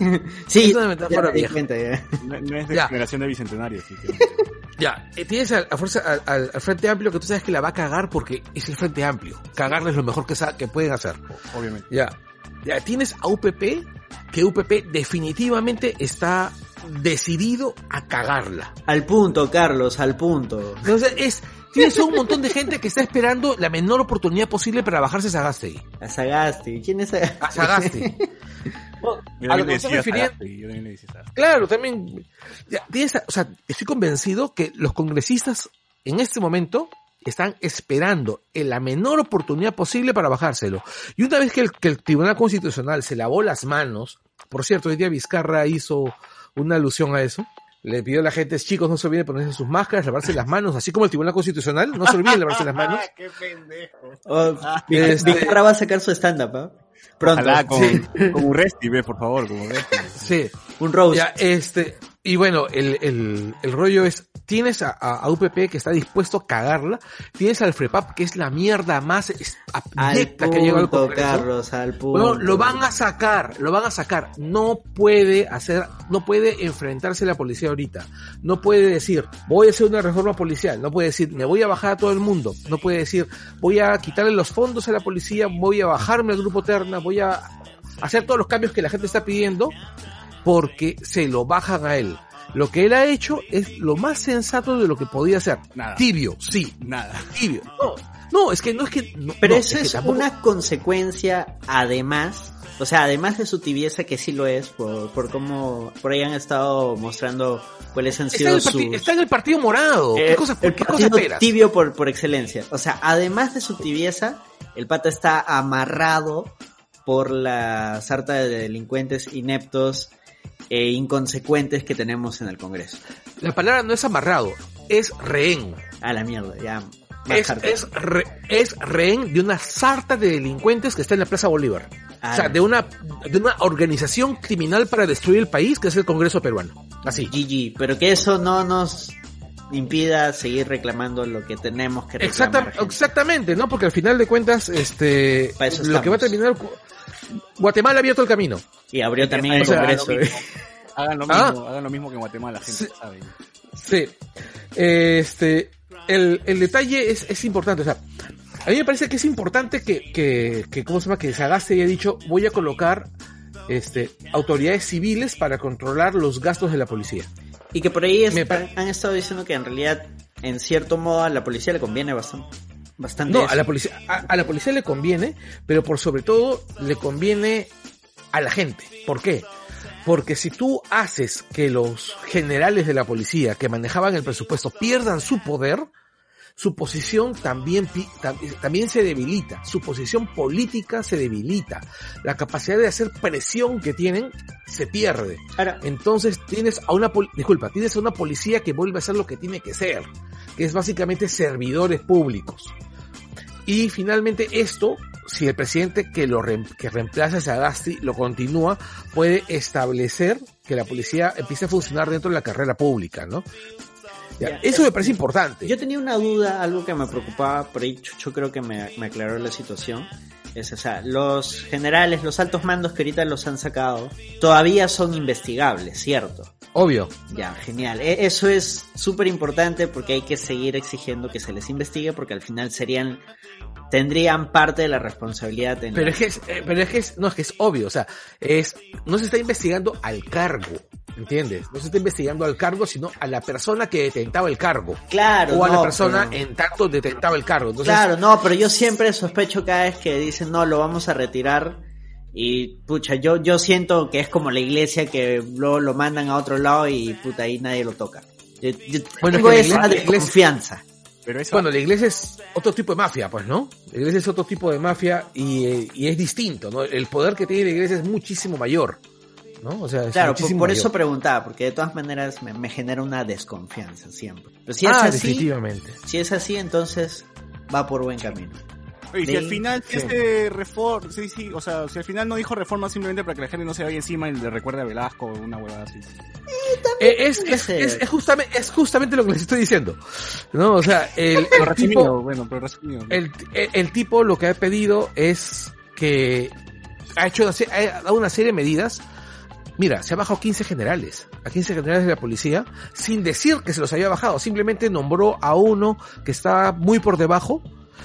sí, Es una metáfora ya vieja. cuenta, ya. No, no es de Ya. generación de bicentenario, sí. Ya, eh, tienes a, a fuerza, al, al- al Frente Amplio que tú sabes que la va a cagar porque es el Frente Amplio. Cagarle es lo mejor que, que pueden hacer. obviamente. Ya. Ya, tienes a UPP, que UPP definitivamente está decidido a cagarla. Al punto, Carlos, al punto. Entonces, es, tienes un montón de gente que está esperando la menor oportunidad posible para bajarse a Sagasti. A Sagasti. ¿Quién es Sagasti? A Sagasti. Yo a lo que me estoy decía refiriendo, Sagasti, yo también le decía Sagasti. Claro, también. ya, tienes, o sea, estoy convencido que los congresistas en este momento están esperando en la menor oportunidad posible para bajárselo. Y una vez que el, que el Tribunal Constitucional se lavó las manos, por cierto, hoy día Vizcarra hizo una alusión a eso. Le pidió a la gente, chicos, no se olviden de ponerse sus máscaras, lavarse las manos, así como el Tribunal Constitucional, no se olviden de lavarse las manos. ¡Qué pendejo! Oh, Este- Vizcarra va a sacar su stand-up, ¿ah? Pronto. Ojalá con, Sí. con Urresti, ve, por favor, con Urresti. Sí, Un roast. Ya, este, y bueno, el, el, el rollo es, tienes a, a- a UPP que está dispuesto a cagarla, tienes al FREPAP que es la mierda más abyecta que ha llegado al Congreso. Carlos, al punto. Bueno, lo van a sacar, lo van a sacar. No puede hacer, no puede enfrentarse a la policía ahorita. No puede decir, voy a hacer una reforma policial. No puede decir, me voy a bajar a todo el mundo. No puede decir, voy a quitarle los fondos a la policía, voy a bajarme al grupo Terna, voy a hacer todos los cambios que la gente está pidiendo porque se lo bajan a él. Lo que él ha hecho es lo más sensato de lo que podía hacer. Nada. Tibio, sí, Nada. tibio. No, no, es que no es que... no, Pero no, eso que es tampoco- una consecuencia, además, o sea, además de su tibieza, que sí lo es, por, por cómo por ahí han estado mostrando cuáles han Está en, sido el parti- sus... está en el partido morado. ¿Qué Eh, cosa, el qué cosa partido esperas? tibio por, por excelencia. O sea, además de su tibieza, el pata está amarrado por la sarta de delincuentes ineptos e inconsecuentes que tenemos en el Congreso. La palabra no es amarrado, es rehén. A la mierda, ya. Es, es, re- es rehén de una sarta de delincuentes que está en la Plaza Bolívar. Ah, o sea, de una, de una organización criminal para destruir el país que es el Congreso peruano. Así. GG, pero que eso no nos impida seguir reclamando lo que tenemos que reclamar. Exacta- gente. exactamente, ¿no? Porque al final de cuentas, este, lo que va a terminar, Guatemala ha abierto el camino. Y abrió también el O sea, Congreso. hagan lo mismo. Hagan lo Ah. mismo, hagan lo mismo que en Guatemala, la gente Sí. sabe. Sí. Este, el, el detalle es, es importante. O sea, a mí me parece que es importante que, que, que ¿cómo se llama? Que Sagasti haya dicho, voy a colocar, este, autoridades civiles para controlar los gastos de la policía. Y que por ahí han estado diciendo que en realidad, en cierto modo, a la policía le conviene bastante. Bastante No, eso. a la policía, a, a la policía le conviene, pero por sobre todo le conviene a la gente. ¿Por qué? Porque si tú haces que los generales de la policía que manejaban el presupuesto pierdan su poder, su posición también, también se debilita, su posición política se debilita, la capacidad de hacer presión que tienen se pierde. Ahora, Entonces tienes a una, disculpa, tienes a una policía que vuelve a ser lo que tiene que ser, que es básicamente servidores públicos. Y finalmente esto, si el presidente que lo reem- que reemplaza a Sagasti lo continúa, puede establecer que la policía empiece a funcionar dentro de la carrera pública, ¿no? Ya, Ya, Eso me parece importante. Yo tenía una duda, algo que me preocupaba, por ahí Chucho creo que me, me aclaró la situación. Es, o sea, los generales, los altos mandos que ahorita los han sacado, todavía son investigables, ¿cierto? Obvio. Ya, genial. E- Eso es súper importante porque hay que seguir exigiendo que se les investigue porque al final serían, tendrían parte de la responsabilidad en Pero la- es que es, eh, pero es que es, no es que es obvio, o sea, es, no se está investigando al cargo, ¿entiendes? No se está investigando al cargo, sino a la persona que detentaba el cargo. Claro, o a la no, persona pero- en tanto detentaba el cargo. Entonces, Claro, no, pero yo siempre sospecho cada vez que dicen no, lo vamos a retirar. Y pucha, yo, yo siento que es como la iglesia que luego lo mandan a otro lado y puta ahí nadie lo toca. Yo, yo Bueno, tengo es que la esa desconfianza. Pero eso, bueno, la iglesia es otro tipo de mafia, pues, ¿no? La iglesia es otro tipo de mafia y, eh, y es distinto, ¿no? El poder que tiene la iglesia es muchísimo mayor, ¿no? O sea, es Claro, por, muchísimo por mayor. eso preguntaba, porque de todas maneras me, me genera una desconfianza siempre. Pero si ah, es así, definitivamente. si es así, entonces va por buen camino. Oye, si al final sí. este reforma, sí, sí, o sea, si al final no dijo reforma simplemente para que la gente no se vaya encima y le recuerde a Velasco o una huevada así. Eh, es, puede es, ser. es, es justamente, es justamente lo que les estoy diciendo, ¿no? O sea, el, Pero el resumido, tipo, bueno, pero resumido. el, el- el tipo lo que ha pedido es que ha hecho una, ha dado una serie de medidas. Mira, se ha bajado 15 generales, a 15 generales de la policía, sin decir que se los había bajado, simplemente nombró a uno que estaba muy por debajo,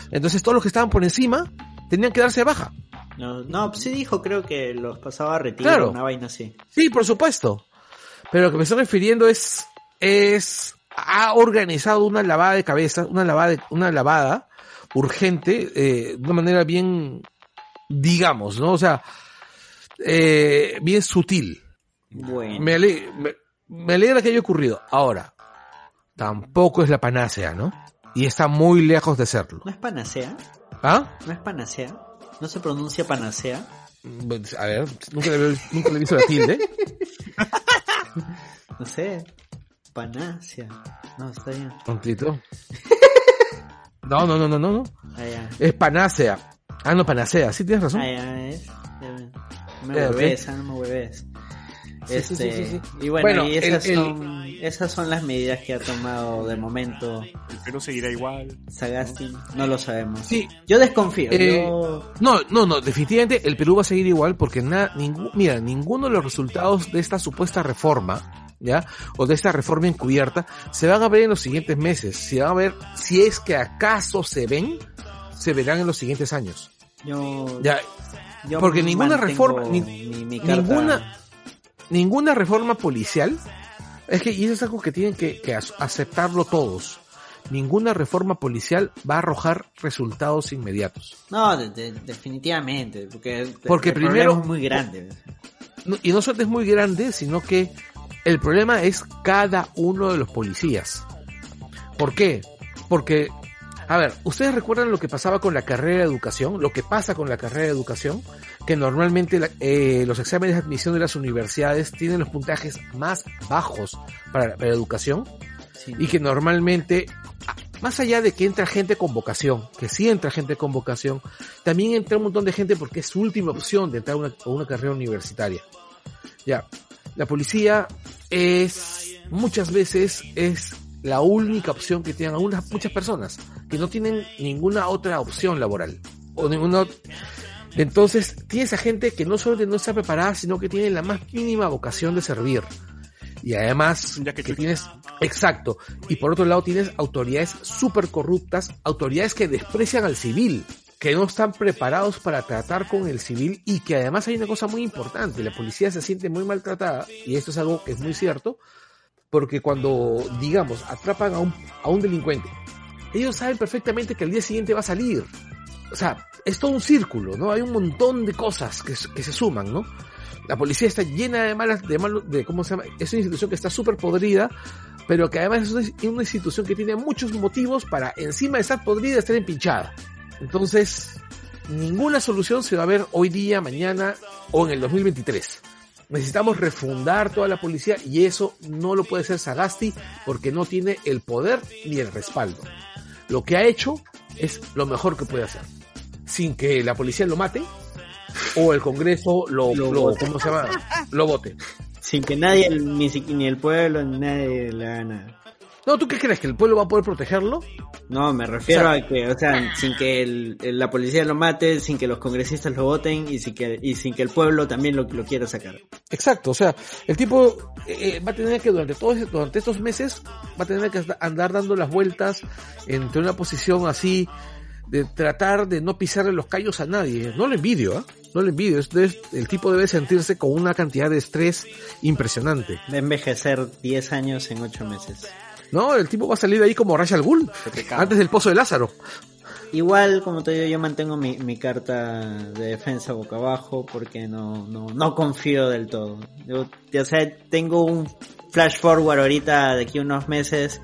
entonces todos los que estaban por encima tenían que darse de baja. No, no, sí dijo, creo que los pasaba a retiro, Claro. una vaina así. Sí, por supuesto. Pero lo que me estoy refiriendo es, es, ha organizado una lavada de cabeza, una lavada, de- una lavada urgente, eh, de una manera bien, digamos, ¿no? O sea, eh, bien sutil. Bueno. Me, ale- me, me alegra que haya ocurrido. Ahora, tampoco es la panacea, ¿no? Y está muy lejos de serlo. ¿No es panacea? ¿Ah? ¿No es panacea? ¿No se pronuncia panacea? Pues, A ver, nunca le, nunca le he visto la tilde. No sé. Panacea. No, está bien. Tontito. No, no, no, no, no, no. Ah. Es panacea. Ah, no, panacea. Sí, tienes razón. Ah, ya es. No me hueves, ah, no me hueves. Sí, sí, sí, sí, sí. Y bueno, Bueno, y esas, el- el- son, esas son las medidas que ha tomado de momento El Perú seguirá igual. Sagasti. No lo sabemos. Sí. Yo desconfío. Eh, yo... No, no, no, definitivamente el Perú va a seguir igual porque nada, ningún, mira, ninguno de los resultados de esta supuesta reforma, ¿ya? O de esta reforma encubierta, se van a ver en los siguientes meses. Se van a ver, si es que acaso se ven, se verán en los siguientes años. Yo, Ya, yo porque ninguna reforma- ni- mi- mi carta- ninguna- ninguna reforma policial, es que, y eso es algo que tienen que, aceptarlo todos. Ninguna reforma policial va a arrojar resultados inmediatos. No, de- de- definitivamente. Porque, Porque el primero- es muy grande. Y no solo es muy grande, sino que el problema es cada uno de los policías. ¿Por qué? Porque, a ver, ¿ustedes recuerdan lo que pasaba con la carrera de educación? Lo que pasa con la carrera de educación, que normalmente la- eh, los exámenes de admisión de las universidades tienen los puntajes más bajos para, para educación Sí. y que normalmente, más allá de que entra gente con vocación, que sí entra gente con vocación, también entra un montón de gente porque es su última opción de entrar a una, a una carrera universitaria. Ya, la policía es, muchas veces es la única opción que tienen algunas, muchas personas, que no tienen ninguna otra opción laboral. O ninguna, entonces, tienes a gente que no solo no está preparada, sino que tiene la más mínima vocación de servir. Y además, Ya que que tienes, exacto. Y por otro lado tienes autoridades súper corruptas, autoridades que desprecian al civil, que no están preparados para tratar con el civil y que además hay una cosa muy importante, la policía se siente muy maltratada, y esto es algo que es muy cierto, porque cuando, digamos, atrapan a un, a un delincuente, ellos saben perfectamente que al día siguiente va a salir. O sea, es todo un círculo, ¿no? Hay un montón de cosas que, que se suman, ¿no? La policía está llena de malas, de malos, de, ¿cómo se llama? Es una institución que está súper podrida, pero que además es una, una institución que tiene muchos motivos para, encima de estar podrida, estar empinchada. Entonces, ninguna solución se va a ver hoy día, mañana o en el 2023. Necesitamos refundar toda la policía y eso no lo puede hacer Sagasti porque no tiene el poder ni el respaldo. Lo que ha hecho es lo mejor que puede hacer. Sin que la policía lo mate o el Congreso lo, Lo. ¿cómo se llama? Lo vote. Sin que nadie, ni, ni el pueblo, ni nadie le haga nada. No, ¿tú qué crees? ¿Que el pueblo va a poder protegerlo? No, me refiero O sea- a que, o sea, sin que el- la policía lo mate, sin que los congresistas lo voten y sin que, y sin que el pueblo también lo, lo quiera sacar. Exacto, o sea, el tipo eh, va a tener que durante todos durante estos meses va a tener que andar dando las vueltas entre una posición así de tratar de no pisarle los callos a nadie. No lo envidio, ¿ah? No lo envidio. El tipo debe sentirse con una cantidad de estrés impresionante. A envejecer 10 años en 8 meses. No, el tipo va a salir de ahí como al Ghul, antes del pozo de Lázaro. Igual, como te digo, yo mantengo mi, mi carta de defensa boca abajo porque no, no, no confío del todo. Yo, ya sea, tengo un flash forward ahorita de aquí a unos meses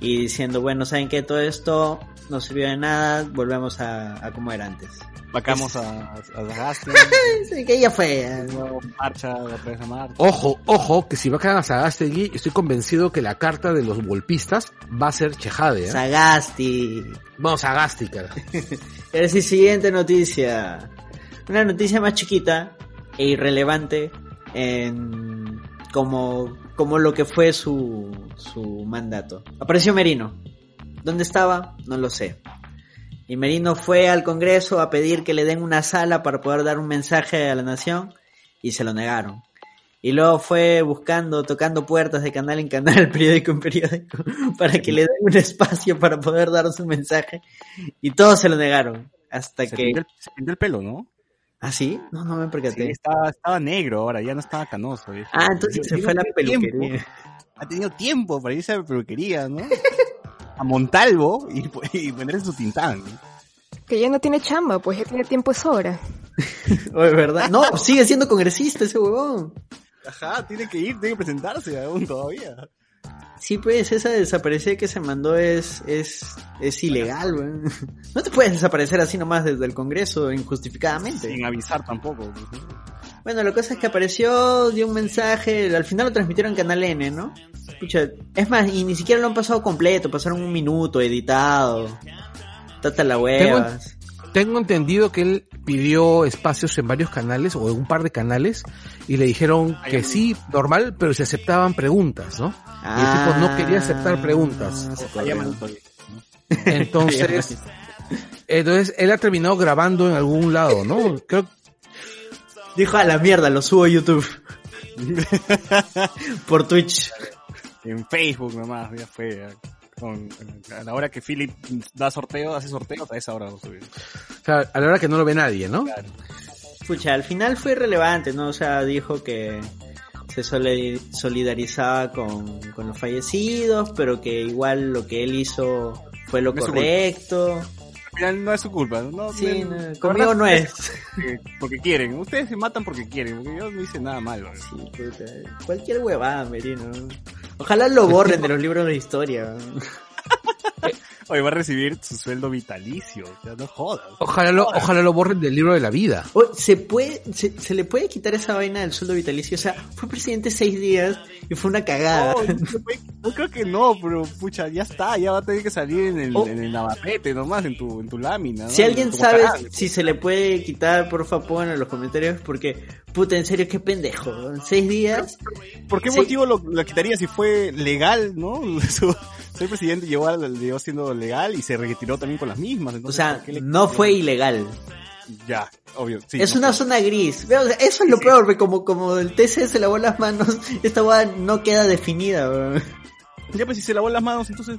y diciendo, bueno, ¿saben qué? Todo esto no sirvió de nada, volvemos a, a como era antes. Vacamos a, a Sagasti, Sí, que ya fue. luego marcha, otra vez a marcha. Ojo, ojo, que si va a Sagastegui, estoy convencido que la carta de los golpistas va a ser Chejade, ¿eh? Sagasti. Vamos, Sagasti, cara. Ahora sí, siguiente noticia. Una noticia más chiquita e irrelevante en como, como lo que fue su, su mandato. Apareció Merino. ¿Dónde estaba? No lo sé. Y Merino fue al Congreso a pedir que le den una sala para poder dar un mensaje a la nación y se lo negaron. Y luego fue buscando, tocando puertas de canal en canal, periódico en periódico, para que le den un espacio para poder dar su mensaje. Y todos se lo negaron. Hasta Se que... el, se pintó el pelo, ¿no? ¿Ah, sí? No, no me Sí, percaté. estaba, estaba negro ahora, ya no estaba canoso. Ah, entonces se fue a la tiempo, peluquería. ha tenido tiempo para irse a la peluquería, ¿no? a Montalvo y, y su tintán. Que ya no tiene chamba, pues ya tiene tiempo de sobra. Oye, ¿verdad? No, sigue siendo congresista ese huevón. Ajá, tiene que ir, tiene que presentarse aún todavía. Sí, pues esa desaparecida que se mandó es, es, es ilegal, weón. No te puedes desaparecer así nomás desde el Congreso injustificadamente. Sin avisar tampoco. pues. Bueno, la cosa es que apareció, dio un mensaje, al final lo transmitieron en Canal N, ¿no? Es más, y ni siquiera lo han pasado completo, pasaron un minuto editado. Tata la huevas. Tengo entendido que él pidió espacios en varios canales o en un par de canales y le dijeron que ay. sí, normal, pero se aceptaban preguntas, ¿no? Y el tipo no quería aceptar preguntas. Ah. Manito, ¿no? Entonces, entonces él ha terminado grabando en algún lado, ¿no? Creo Dijo a la mierda, lo subo a YouTube. Por Twitch. en Facebook nomás, ya fue. ya. Con- a la hora que Philip da sorteo, hace sorteos, a esa hora lo sube. o sea, a la hora que no lo ve nadie, ¿no? Escucha, al final fue irrelevante, ¿no? O sea, dijo que se soli- solidarizaba con, con los fallecidos, pero que igual lo que él hizo fue lo No es su correcto. Al final no es su culpa, ¿no? Sí, No- conmigo no es. que- Porque quieren. Ustedes se matan porque quieren, porque yo no hice nada malo. Sí, puta, cualquier huevada, Merino. Ojalá lo borren de los libros de historia. Hoy va a recibir su sueldo vitalicio, ya no jodas. Ojalá lo, ojalá lo borren del libro de la vida. Oye, ¿se, puede, se, se le puede quitar esa vaina del sueldo vitalicio? O sea, fue presidente seis días y fue una cagada. No, no creo que no, pero pucha, ya está, ya va a tener que salir en el, Oh. en el navarrete nomás, en tu, en tu lámina. ¿no? Si alguien sabe si se le puede quitar, por favor pongan en los comentarios porque, puta, en serio, qué pendejo. ¿En seis días? ¿Por qué Sí. motivo lo, lo quitaría si fue legal, no? Su- soy presidente llegó, al- siendo legal y se retiró también con las mismas. O sea, ¿por qué le- no fue ilegal. Ya, obvio. Sí, es no una fue. zona gris. Eso es lo peor, ve, como, como el TC se lavó las manos, esta hueá no queda definida. weón. Ya pues si se lavó las manos, entonces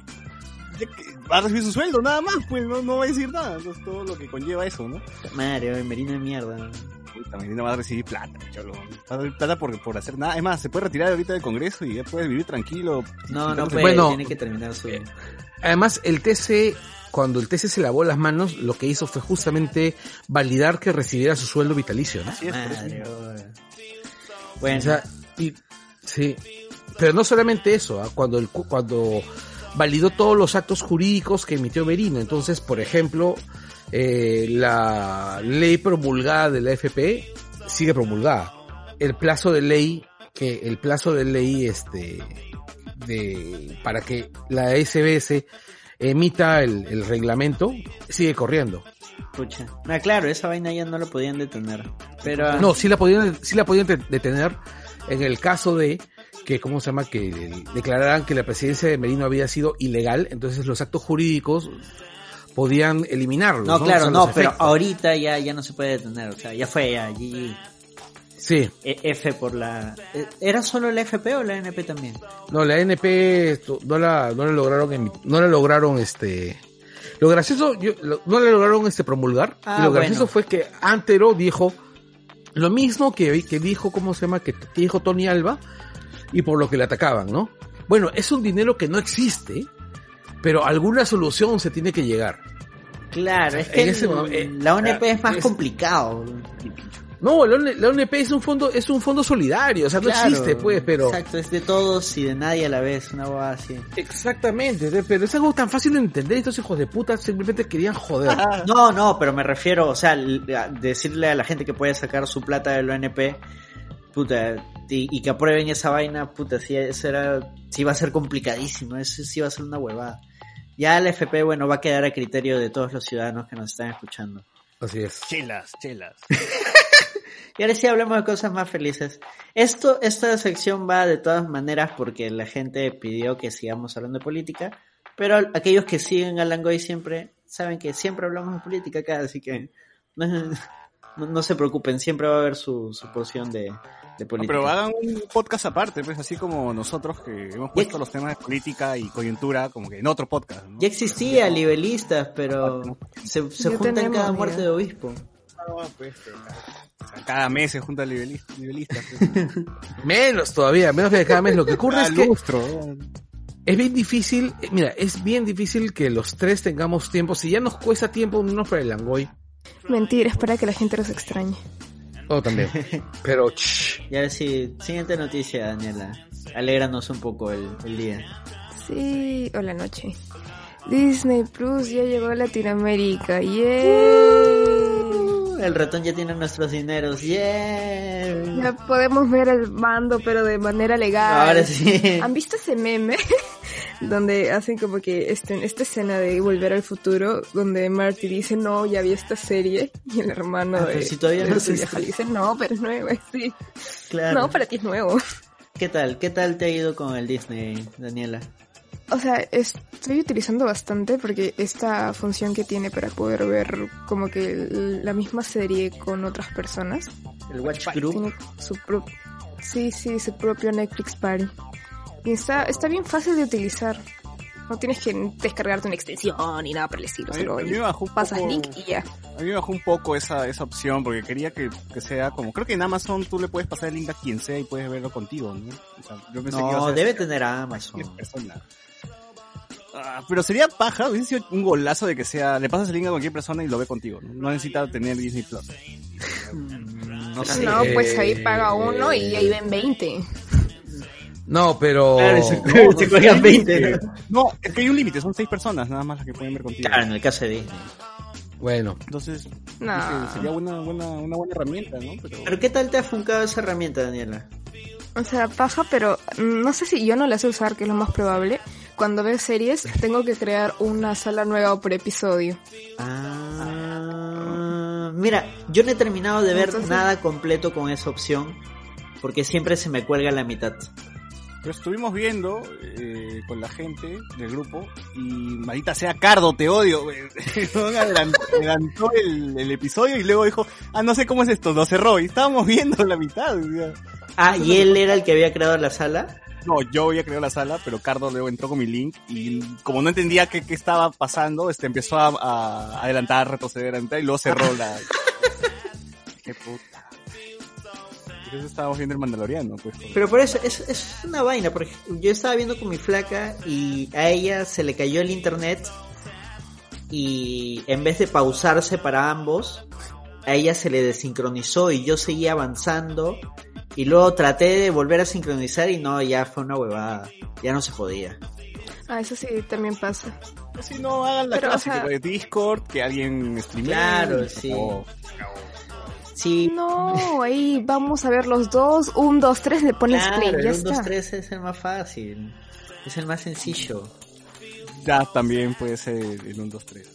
va a recibir su sueldo, nada más, pues no, no va a decir nada. Entonces todo lo que conlleva eso, ¿no? Madre, weón, Merino de mierda. Puta, Medina va a recibir plata, cholo. Va a recibir plata por, por hacer nada. Es más, se puede retirar ahorita del Congreso y ya puede vivir tranquilo. No, no puede, bueno, tiene que terminar su... Además, el TC, cuando el TC se lavó las manos, lo que hizo fue justamente validar que recibiera su sueldo vitalicio, ¿no? Así es. Madre. Bueno, O sea, y, sí. Pero no solamente eso, ¿ah? cuando, el, cu- cuando validó todos los actos jurídicos que emitió Merino. Entonces, por ejemplo, eh, la ley promulgada de la FP sigue promulgada. El plazo de ley, que el plazo de ley, este, de, para que la SBS emita el, el reglamento, sigue corriendo. pucha. Ah, claro, esa vaina ya no lo podían detener. Pero... No, sí la podían, sí la podían de- detener en el caso de que, ¿cómo se llama? Que declararan que la presidencia de Merino había sido ilegal, entonces los actos jurídicos podían eliminarlos. No, claro, sea, no, pero ahorita ya, ya no se puede detener, o sea, ya fue, ya, GG. Sí, E- F por la... eh, ¿Era solo la FP o la NP también? no, la NP esto, no la, no la lograron, no la lograron, este, lo gracioso, yo- lo- no la lograron, este, promulgar, Ah, y lo gracioso bueno. fue que Antero dijo lo mismo que, que dijo, ¿cómo se llama? Que, que dijo Tony Alba, y por lo que le atacaban, ¿no? Bueno, es un dinero que no existe, pero alguna solución se tiene que llegar. Claro, es que ese el- momento, eh, la ONP es más es- complicado. No, la, ON- la ONP es un fondo, es un fondo solidario, o sea, no Claro, existe, pues, pero. Exacto, es de todos y de nadie a la vez, una boda así. Exactamente, de- pero es algo tan fácil de entender, estos hijos de puta simplemente querían joder. No, no, pero me refiero, o sea, decirle a la gente que puede sacar su plata del ONP, puta, y, y que aprueben esa vaina, puta, sí, eso era, sí va a ser complicadísimo, eso sí va a ser una huevada. Ya la FP, bueno, va a quedar a criterio de todos los ciudadanos que nos están escuchando. Así es. Chelas, chelas. Y ahora sí hablemos de cosas más felices. Esto, esta sección va de todas maneras porque la gente pidió que sigamos hablando de política, pero aquellos que siguen a Langoy siempre saben que siempre hablamos de política acá, así que no, no- no se preocupen, siempre va a haber su, su porción de, de No, política. pero hagan un podcast aparte, pues así como nosotros que hemos puesto los temas de política y coyuntura como que en otro podcast. ¿no? Ya existía Libelistas, pero se, se juntan tenemos, cada ya. muerte de obispo. O sea, cada mes se junta nivelista, nivelistas. pues. Menos todavía, menos que cada mes. Lo que ocurre Cada es que lustro. es bien difícil, eh, mira, es bien difícil que los tres tengamos tiempo. Si ya nos cuesta tiempo unirnos para el Langoy, Mentira, es para que la gente los extrañe. Oh, también. Pero, shh, Y ahora sí, siguiente noticia, Daniela. Alégranos un poco el, el día. Sí, o la noche. Disney Plus ya llegó a Latinoamérica. ¡Yay! El ratón ya tiene nuestros dineros. ¡Yeah! Ya podemos ver el mando, pero de manera legal. Ahora sí. ¿Han visto ese meme? donde hacen como que este, esta escena de Volver al Futuro, donde Marty dice, no, ya vi esta serie, y el hermano Ah, de, si todavía de no se dice, no, pero es nuevo, sí. Claro. No, para ti es nuevo. ¿Qué tal? ¿Qué tal te ha ido con el Disney, Daniela? O sea, estoy utilizando bastante porque esta función que tiene para poder ver como que la misma serie con otras personas, El Watch Group. tiene su pro- sí, sí, su propio Netflix Party. Y está, está bien fácil de utilizar. No tienes que descargarte una extensión ni nada por el estilo. A mí- me bajó un pasas poco- link y ya. A mí me bajó un poco esa, esa opción porque quería que, que sea como, creo que en Amazon tú le puedes pasar el link a quien sea y puedes verlo contigo, ¿no? O sea, yo pensé que iba a No, ser debe tener a Amazon. persona. Ah, pero sería paja, hubiese sido un golazo de que sea, le pasas el link a cualquier persona y lo ve contigo, ¿no? No necesita tener Disney Plus. Mm, No sé. No, pues ahí Eh, paga uno y ahí ven 20. no, pero. Claro, se, No, se no, cuelgan no, 20. eh, ¿no? Es que hay un límite, son seis personas nada más las que pueden ver contigo. Claro, en el caso de Disney. Bueno, Entonces, No. dije, sería buena, buena, una buena herramienta, ¿no? Pero, Pero ¿qué tal te ha funcado esa herramienta, Daniela? O sea, paja, pero no sé si yo no la sé usar, que es lo más probable. Cuando veo series, tengo que crear una sala nueva por episodio. Ah, mira, yo no he terminado de ver Entonces- nada completo con esa opción porque siempre se me cuelga la mitad. pero estuvimos viendo eh, con la gente del grupo y maldita sea Cardo, te odio. güey. Adelan- Adelantó el, el episodio y luego dijo, ah, no sé cómo es esto, lo cerró y estábamos viendo la mitad. o sea. Ah, y él era el que había creado la sala. No, yo había creado la sala, pero Cardo luego entró con mi link y como no entendía qué, qué estaba pasando, este empezó a, a adelantar, retroceder, adelantar y luego cerró la... qué puta. Por eso estábamos viendo el Mandaloriano, pues. Pero por eso, es, es una vaina, porque yo estaba viendo con mi flaca y a ella se le cayó el internet y en vez de pausarse para ambos, a ella se le desincronizó y yo seguía avanzando y luego traté de volver a sincronizar y no, ya fue una huevada, ya no se podía. Ah, eso sí, también pasa. Si no, hagan la Pero, o clásica sea- de Discord, que alguien streamee. Claro, sí. acabó. Sí, No, ahí vamos a ver los dos. Un, dos, tres, le pones claro, play, el ya 1, 2, está. 3 es el más fácil, es el más sencillo. Ya también puede ser el 1, 2, 3.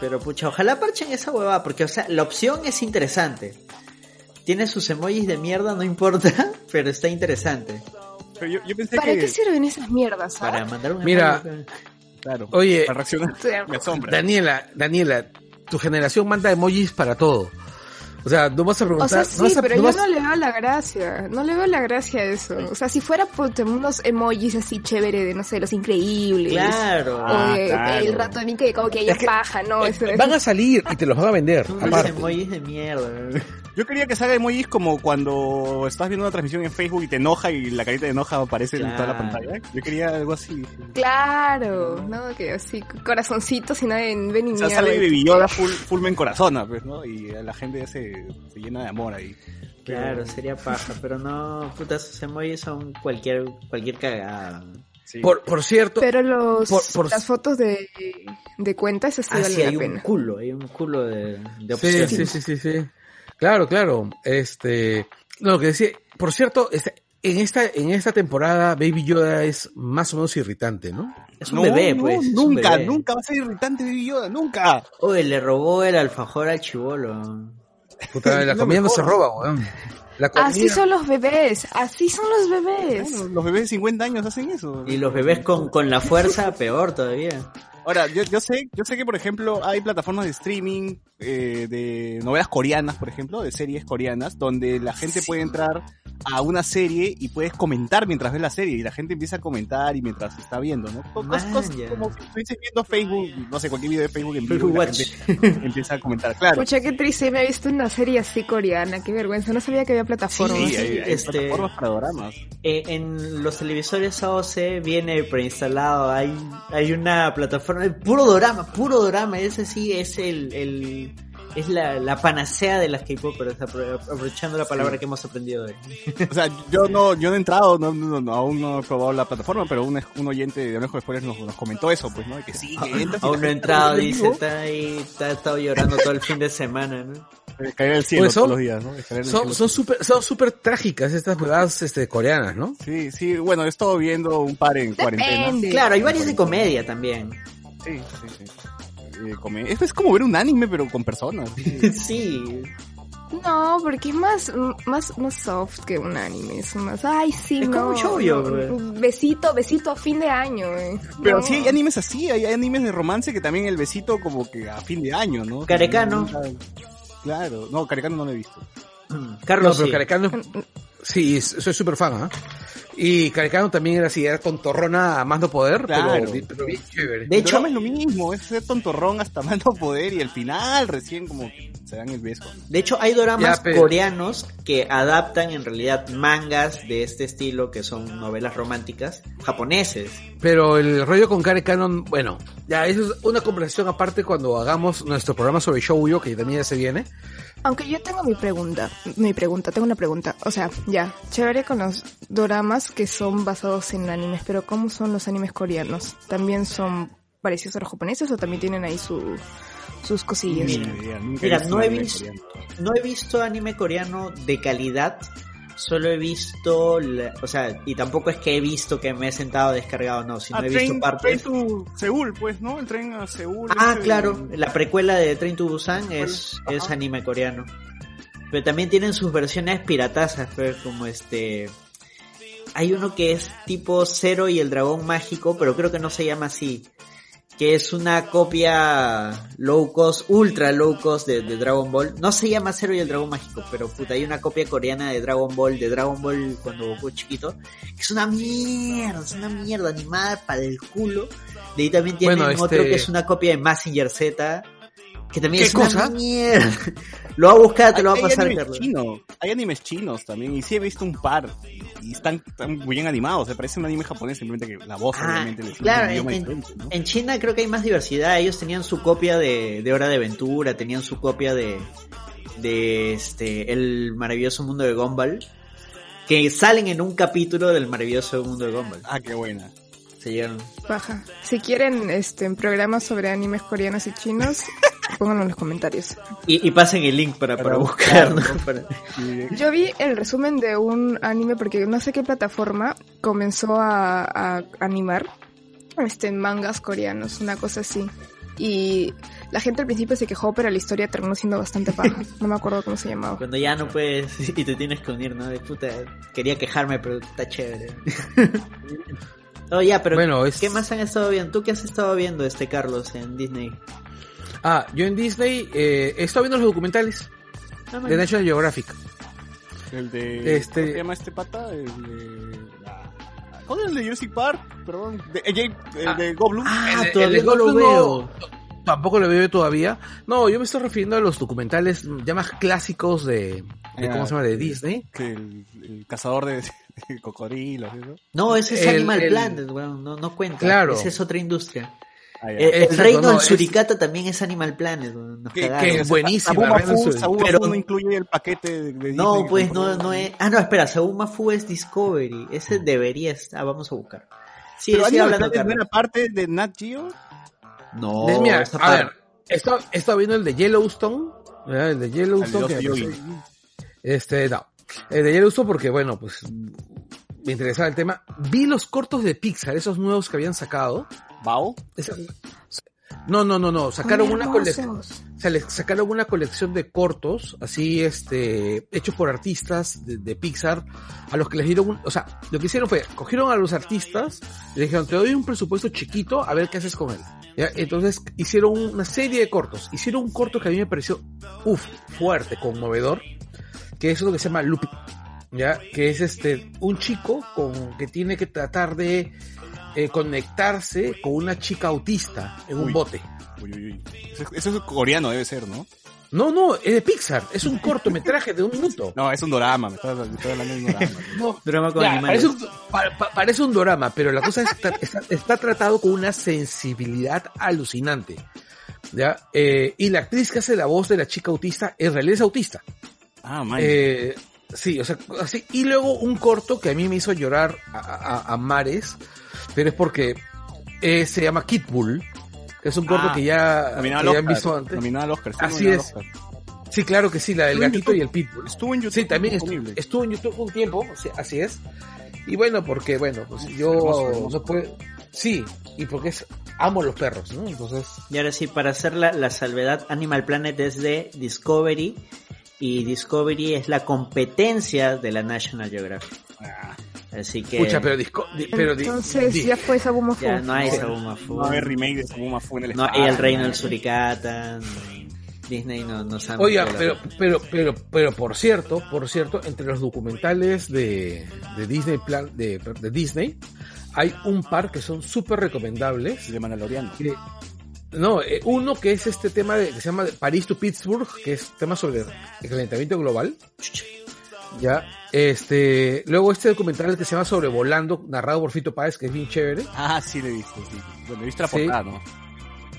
Pero pucha, ojalá parchen esa huevada, porque o sea, la opción es interesante. Tiene sus emojis de mierda, no importa, pero está interesante. Pero yo, yo pensé ¿Para que... qué sirven esas mierdas? ah? Para mandar un Mira, emoji, Claro, Oye, para reaccionar. O Me asombra. Daniela, Daniela, tu generación manda emojis para todo. O sea, no vas a O preguntar. sea, no vas sí, a- pero no yo vas- no le veo la gracia. No le veo la gracia a eso. O sea, si fuera por unos emojis así chévere de, no sé, los increíbles. Claro. O Ah, de, claro. el ratonín que como que ella Es que- paja, ¿no? Eso, eso. Van a salir y te los van a vender. Son unos Aparte. emojis de mierda. Yo quería que salga emojis como cuando estás viendo una transmisión en Facebook y te enoja y la carita de enoja aparece en toda la Claro. pantalla. Yo quería algo así. Claro, ¿no? Que así, corazoncitos y nadie ve ni O sea, mierda. sale Baby Yoda full, full me encorazona, pues, ¿no? Y la gente se, se llena de amor ahí. Claro, sería paja, pero no, puta, esos emojis son cualquier, cualquier cagada. Sí. Por, por cierto, Pero los, Por- por- las fotos de, de cuenta, esas sí Ah, valen sí, la hay un pena. culo, hay un culo de, de Sí, opciones. sí, sí, sí, sí. Claro, claro. Este, no, lo que decía, por cierto, este, en esta, en esta temporada Baby Yoda es más o menos irritante, ¿no? Es un No, bebé, no, pues. es un nunca, bebé. nunca va a ser irritante Baby Yoda, nunca. Oye, le robó el alfajor al chivolo. Puta, la comida no se roba, weón. La comida, Así son los bebés, así son los bebés. Bueno, los bebés de 50 años hacen eso. Y los bebés con, con la fuerza, peor todavía. Ahora, yo, yo sé, yo sé que por ejemplo hay plataformas de streaming eh, de novelas coreanas, por ejemplo, de series coreanas, donde la gente puede entrar a una serie y puedes comentar mientras ves la serie y la gente empieza a comentar y mientras está viendo, ¿no? Co- Cosas, cosas como si estuvieses viendo Facebook, no sé, cualquier video de Facebook en vivo Facebook y la Watch. gente empieza a comentar, claro. Pucha, qué triste, me he visto una serie así coreana, qué vergüenza, no sabía que había plataformas. Sí, hay, hay este- plataformas para doramas. Eh, en los televisores AOC viene preinstalado, hay, hay una plataforma, puro dorama, puro dorama, ese sí es el, el es la, la panacea de las K-popers, apro- aprovechando la palabra Sí. que hemos aprendido hoy. O sea, yo no, yo no he entrado, no, no, no, aún no he probado la plataforma, pero un, un oyente de Onejo Spoilers nos, nos comentó eso, pues, ¿no? De que sí, que entras Aún no he entrado, está dice, está ahí, está, ha estado llorando todo el fin de semana, ¿no? eh, Caer al cielo Pues son- todos los días, ¿no? Caer son, cielo son súper, son súper trágicas estas jugadas, este, coreanas, ¿no? Sí, sí, bueno, he estado viendo un par en cuarentena. Claro, hay varias de comedia también. Sí, sí, sí. Eh, come- Esto es como ver un anime, pero con personas. sí, No, porque es más, más, más soft que un anime. Es más, ay, sí, Es no. como un shoujo, no, güey. Besito, besito a fin de año, eh. Pero No. sí hay animes así, hay animes de romance que también el besito como que a fin de año, ¿no? Carecano. Claro, no, Carecano no lo he visto. Carlos, no, pero sí. Carecano, sí, es- soy súper fan, ¿ah? Y Carecano también era así, era tontorrona a más no poder, Claro. pero, pero bien chévere. De hecho, es lo mismo, es ser tontorrón hasta más no poder y al final recién como que se dan el beso. De hecho, hay doramas Ya, pero- coreanos que adaptan en realidad mangas de este estilo, que son novelas románticas japoneses. Pero el rollo con Carecano, bueno, ya eso es una conversación aparte cuando hagamos nuestro programa sobre Shoujo, que también ya se viene. Aunque yo tengo mi pregunta, mi pregunta, tengo una pregunta. O sea, ya, chévere con los doramas que son basados en animes, pero ¿cómo son los animes coreanos? ¿También son parecidos a los japoneses o también tienen ahí su, sus cosillas? Mira, no he visto, no he visto anime coreano de calidad. Solo he visto, la- o sea, y tampoco es que he visto que me he sentado descargado, no, sino Ah, he visto partes. Train to Seúl, pues, ¿no? El tren a Seúl. Ah, ese- claro, la precuela de Train to Busan es, Ajá. es anime coreano. Pero también tienen sus versiones piratazas, pues, como este... Hay uno que es tipo Zero y el dragón mágico, pero creo que no se llama así. Que es una copia low cost, ultra low cost de, de Dragon Ball. No se llama Zero y el dragón mágico, pero puta, hay una copia coreana de Dragon Ball, de Dragon Ball cuando Goku es chiquito. Que es una mierda, es una mierda animada para el culo. De ahí también tienen Bueno, otro este- que es una copia de Massinger Z. Que también ¿Qué es cosa? una mierda. Lo va a buscar, te lo va a pasar, Carlos. chinos, hay animes chinos también, y sí he visto un par, y están, están muy bien animados, se parece un anime japonés, simplemente que la voz Ah, obviamente le claro, en- diferente, ¿no? En China creo que hay más diversidad. Ellos tenían su copia de, de Hora de Aventura, tenían su copia de, de este, El maravilloso mundo de Gumball. Que salen en un capítulo del maravilloso mundo de Gumball. Ah, qué buena. Se llegaron. Baja. Si quieren este programas sobre animes coreanos y chinos, pónganlo en los comentarios. Y, y pasen el link para, para Para buscar, ¿no? Para- Yo vi el resumen de un anime porque no sé qué plataforma comenzó a, a animar este mangas coreanos, una cosa así. Y la gente al principio se quejó, pero la historia terminó siendo bastante paja. No me acuerdo cómo se llamaba. Cuando ya no puedes y te tienes que unir, ¿no? De puta, quería quejarme, pero está chévere. oh, ya, pero Bueno, es- ¿qué más han estado viendo? ¿Tú qué has estado viendo, este Carlos, en Disney? Ah, yo en Disney eh, he estado viendo los documentales Ah, de National Geographic. El de. Este- ¿Cómo se llama este pata? El de. ¿Cuál es el de Jurassic Park? Perdón. De, eh, el Ah. de Goblin. Ah, El el de no Goldblum veo. Tampoco lo veo todavía. No, yo me estoy refiriendo a los documentales ya más clásicos de, de Ah, ¿cómo se llama? De Disney. Que el, el cazador de, de cocodrilos. ¿eso? No, ese es El- Animal el- Planet, weón, no, no cuenta. Claro. Esa es otra industria. Ah. Eh, el Exacto, reino no, del es- Suricata también es Animal Planet, nos Que- es. Sabuma Pero- no incluye el paquete de, de No, Disney pues no, compró. no es. Ah, no, espera, Sauma Fu es Discovery. Ese debería estar. Vamos a buscar. Sí, Pero Animal hablando no Carlos. era parte de Nat Geo. No, De- mira, esa a ver, estado viendo el de Yellowstone. ¿verdad? El de Yellowstone. El que pareció- Este, no. El de Yellowstone porque, bueno, pues me interesaba el tema. Vi los cortos de Pixar, esos nuevos que habían sacado. Bao. Esa- No, no, no, no. Sacaron una colección. sacaron una colección de cortos, así, este, hechos por artistas de, de Pixar, a los que les dieron, un- o sea, lo que hicieron fue, cogieron a los artistas y le dijeron, te doy un presupuesto chiquito, a ver qué haces con él. ¿Ya? Entonces, hicieron una serie de cortos. Hicieron un corto que a mí me pareció, uff, fuerte, conmovedor, que es lo que se llama Loop, ¿ya? Que es este, un chico con, que tiene que tratar de eh, conectarse con una chica autista en un Uy. bote. Uy, uy, uy. Eso, eso es coreano, debe ser, ¿no? No, no, es de Pixar, es un cortometraje de un minuto. No, es un dorama, me estás, me estás hablando de un dorama. No, Drama con ya, animales. parece, un, pa- pa- parece un dorama, pero la cosa es que está, está- está tratado con una sensibilidad alucinante. ¿ya? Eh, y la actriz que hace la voz de la chica autista, en realidad es autista. Ah, man. Eh, sí, o sea, así. Y luego un corto que a mí me hizo llorar a, a- a mares, pero es porque eh, se llama Kid Bull, que es un corto Ah, que ya, que han visto antes. Nominado al Oscar. sí, Así es. Oscar. Sí, claro que sí, la del Estuvo gatito y el pitbull. Estuvo en YouTube. Sí, también estu- disponible. estuvo en YouTube un tiempo, sí, así es. Y bueno, porque, bueno, pues yo hermoso, hermoso. no puedo... Sí, y porque es, amo los perros, ¿no? Entonces, Y ahora sí, para hacer la, la salvedad, Animal Planet es de Discovery. Y Discovery es la competencia de la National Geographic. Ah, Así que. pucha, pero disco... di- pero di- Entonces di- ya fue Sabuma Fu. Ya no hay No, Sabuma Fu. no haber remake de Sabuma Fu en el No hay el reino del Suricata. Disney no, no sabe. Oiga, pero, pero, pero, pero por cierto, por cierto, entre los documentales de, de Disney Plan, de, de Disney, hay un par que son súper recomendables. De Mandaloriano. que- no, eh, uno que es este tema de, que se llama París to Pittsburgh, que es tema sobre el calentamiento global. Ya, este, luego este documental que se llama Sobrevolando, narrado por Fito Páez, que es bien chévere. Ah, sí, le he visto. Sí. Bueno, he visto la Sí. portada, ¿no?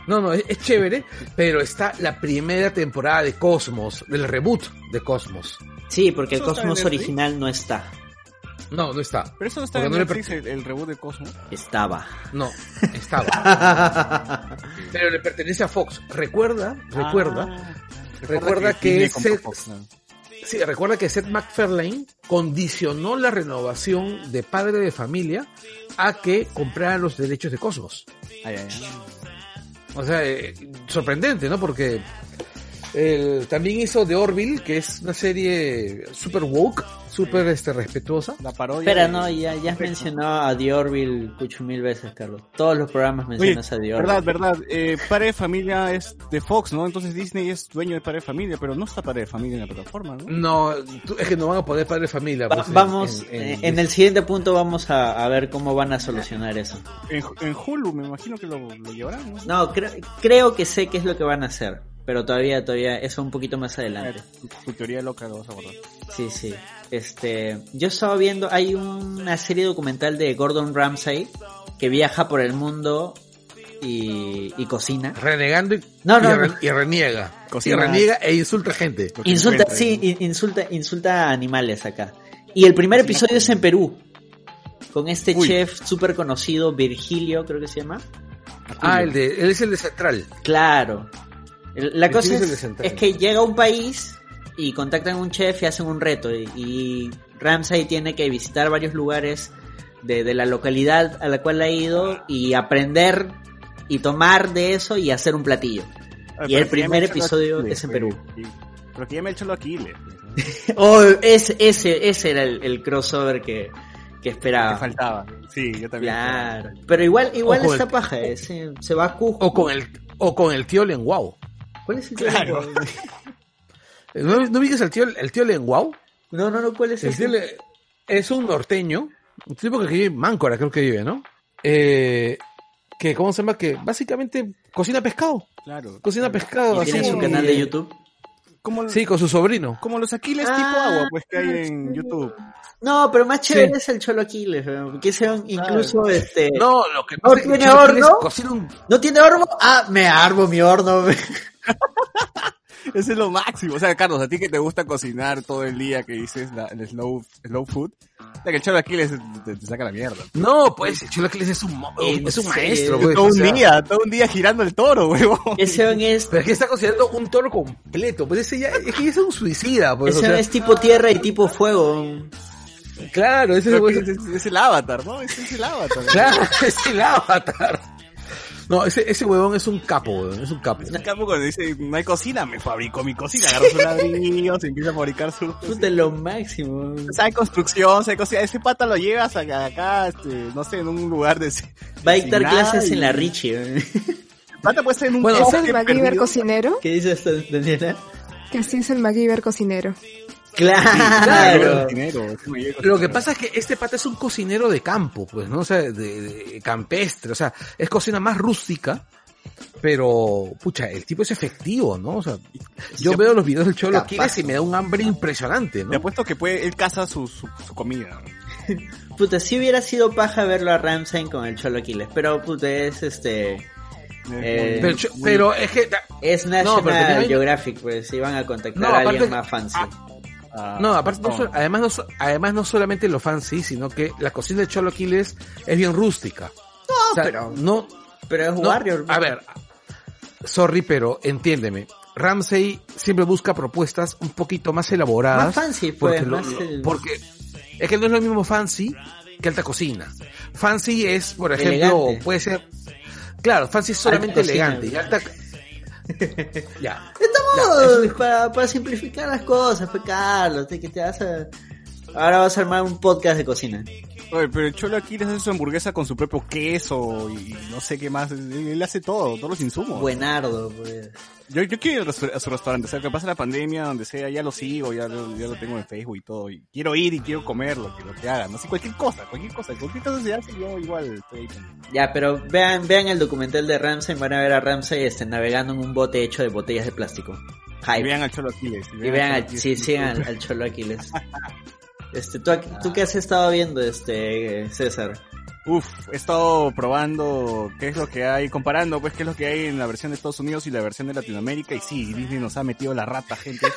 No, no, es, es chévere, pero está la primera temporada de Cosmos, del reboot de Cosmos. Sí, porque el ¿Eso está en Cosmos original no está. No, no está. Pero eso no está en no le Netflix, el, el reboot de Cosmos. Estaba. No, estaba. pero le pertenece a Fox. Recuerda, recuerda, Ah, recuerda que Fox, ¿no? Sí, recuerda que Seth MacFarlane condicionó la renovación de Padre de Familia a que compraran los derechos de Cosmos. Ay, ay, ay. O sea, eh, sorprendente, ¿no? Porque él también hizo The Orville, que es una serie super woke, super este, respetuosa. La parodia. Espera, no, ya, ya has mencionado a The Orville cucho mil veces, Carlos. Todos los programas Oye, mencionas a The Orville. verdad, verdad. Eh, Padre de Familia es de Fox, ¿no? Entonces Disney es dueño de Padre de Familia, pero no está Padre de Familia en la plataforma, ¿no? No, tú- es que no van a poder Padre de Familia. Va- pues, vamos, en- eh, en- en, el siguiente punto vamos a, a ver cómo van a solucionar eso. En, en Hulu me imagino que lo, lo llevarán, ¿no? No, creo, creo que sé qué es lo que van a hacer, pero todavía, todavía, eso un poquito más adelante. ver, tu, tu teoría loca lo vas a abordar. Sí, sí. Este, yo estaba viendo, hay una serie documental de Gordon Ramsay que viaja por el mundo y, y cocina. renegando y, No, no, y, re- no. y reniega. Cocina. Y reniega e insulta gente. Que Insulta, sí, insulta, insulta a animales acá. Y el primer episodio es en Perú. Con este Uy. chef súper conocido, Virgilio, creo que se llama. Ah, el de, él es el de Central. Claro. La cosa es es, que llega a un país y contactan a un chef y hacen un reto. Y, y Ramsay tiene que visitar varios lugares de, de la localidad a la cual ha ido y aprender y tomar de eso y hacer un platillo. Ay, Y el que primer episodio Aquiles, es en Perú. y- Pero que ya me he hecho los Aquiles. Oh, ese, ese, ese era el, el crossover que, que Que esperaba. faltaba. Sí, yo también. Claro. Pero igual, igual esta el- paja, ese, se va a Cusco. O con el, o con el tío Lenguao. ¿Cuál es el Claro. tío? ¿No, ¿no viste el tío, el tío Lenguao? No, no, no, ¿cuál es El tío Le- es un norteño, un tipo que vive en Máncora, creo que vive, ¿no? Eh, que, ¿cómo se llama? Que básicamente cocina pescado. Claro. Cocina pescado. ¿Y tiene su canal de YouTube? Como, Sí, con su sobrino. como los Aquiles Ah, tipo agua, pues que hay en. YouTube. No, pero más chévere Sí. es el Cholo Aquiles, weón, que ese incluso este No, lo que ¿No pasa es que tiene horno? un- ¿No tiene horno? Ah, me armo mi horno. Ese es lo máximo. O sea, Carlos, a ti que te gusta cocinar todo el día, que dices la, el slow, slow food, o sea, que el cholo Aquiles te, te saca la mierda. No, pues el Cholo Aquiles es un, mo- En es un maestro. Pues, todo o un día, todo un día girando el toro, huevón. Ese es, Pero es que está considerando un toro completo. Pues ese ya, es que ya es un suicida. Pues, ese o sea, es tipo tierra y tipo fuego. Claro, ese es, es, es- es el avatar, ¿no? Ese es el avatar. claro, es el avatar. No, ese, ese huevón es un capo, huevón, es un capo. En cambio, cuando dice, no hay cocina, me fabrico mi cocina, agarro sus ladrillos, empieza a fabricar su... Puta, lo máximo. Sabe construcción, sabe cocina. Ese pata lo llevas acá, acá, este, no sé, en un lugar de... Va a dictar clases y- en la Richie. pata puede ser en un Bueno, ¿Es el MacGyver perdido. cocinero? ¿Qué dice esto, Daniela? Que sí es el MacGyver cocinero. Claro. Lo que pasa es que este pata es un cocinero de campo, pues, ¿no? O sea, de, de campestre, o sea, es cocina más rústica, pero, pucha, el tipo es efectivo, ¿no? O sea, yo veo los videos del Cholo Capaz. Aquiles y me da un hambre impresionante, Te ¿no? apuesto que puede, él caza su, su, su comida. Puta, si hubiera sido paja verlo a Ramsay con el Cholo Aquiles, pero puta, es este... Eh, Pero, pero es que, Es No, pero National también hay- Geographic, pues, si van a contactar No, a alguien más fancy. Ah, no, aparte, no además, no, además no solamente lo fancy, sino que la cocina del Cholo Aquiles es bien rústica. No, pero- no, Pero es Warrior. A ver, sorry, pero entiéndeme. Ramsey siempre busca propuestas un poquito más elaboradas. Más fancy, pues, porque, lo- más el- porque es que no es lo mismo fancy que alta cocina. Fancy es, por ejemplo, Elegante. puede ser. Claro, fancy es solamente Alta cocina. elegante. Y alta. ya. Estamos para, para simplificar las cosas, pues Carlos, te- que te vas a... Ahora vas a armar un podcast de cocina. Oye, pero el Cholo Aquiles hace su hamburguesa con su propio queso y no sé qué más. Él, hace todo, todos los insumos. Buenardo, pues. Yo, yo quiero ir a su, restaurante, o sea, que pasa la pandemia, donde sea, ya lo sigo, ya lo, ya lo tengo en Facebook y todo. Y quiero ir y quiero comer lo que, lo que hagan. No sé, cualquier cosa, cualquier cosa. Cualquier cosa se hace, yo igual estoy ahí. Ya, pero vean, vean el documental de Ramsay, van a ver a Ramsay este, navegando en un bote hecho de botellas de plástico. Y Hype. vean al Cholo Aquiles. Y vean, al al, Cholo Aquiles sí, sigan al, al Cholo Aquiles. Este, ¿tú, ¿tú qué has estado viendo, este, César? Uf, he estado probando qué es lo que hay, comparando pues qué es lo que hay en la versión de Estados Unidos y la versión de Latinoamérica y sí, Disney nos ha metido la rata, gente.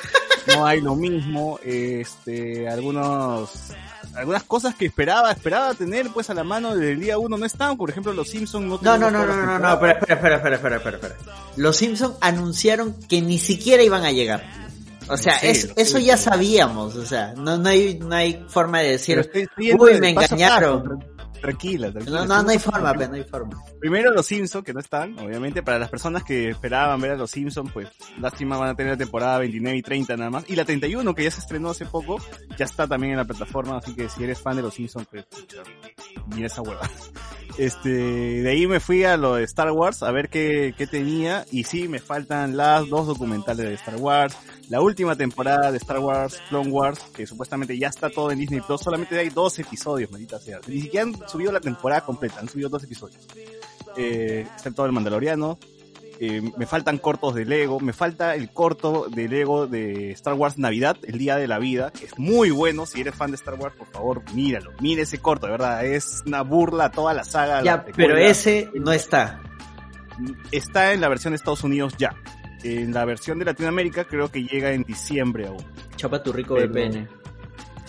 No hay lo mismo, este, algunos, algunas cosas que esperaba, esperaba tener pues a la mano desde el día uno no están, por ejemplo los Simpsons no No, no, no, no, no, no, espera, espera, espera, espera, espera, espera. Los Simpsons anunciaron que ni siquiera iban a llegar. O sea, Sí, es- eso ya sabíamos, o sea, no, no hay, no hay forma de decir, uy, me engañaron. Tranquila, tranquila. No, no, no hay forma, pero no hay forma. Primero los Simpsons, que no están, obviamente, para las personas que esperaban ver a los Simpsons, pues lástima van a tener la temporada 29 y 30 nada más. Y la 31, que ya se estrenó hace poco, ya está también en la plataforma, así que si eres fan de los Simpsons, pues mira esa hueva. Este, de ahí me fui a lo de Star Wars a ver qué, qué tenía, y sí, me faltan las dos documentales de Star Wars, la última temporada de Star Wars, Clone Wars, que supuestamente ya está todo en Disney Plus, solamente hay dos episodios, maldita sea. Ni siquiera han subido la temporada completa, han subido dos episodios eh, está todo el Mandaloriano. Eh, me faltan cortos de Lego, me falta el corto de Lego de Star Wars Navidad, el Día de la Vida, que es muy bueno, si eres fan de Star Wars, por favor, míralo, mire ese corto, de verdad, es una burla a toda la saga. Ya, pero ese no está. Está en la versión de Estados Unidos ya, en la versión de Latinoamérica creo que llega en diciembre aún. Chapa tu rico VPN.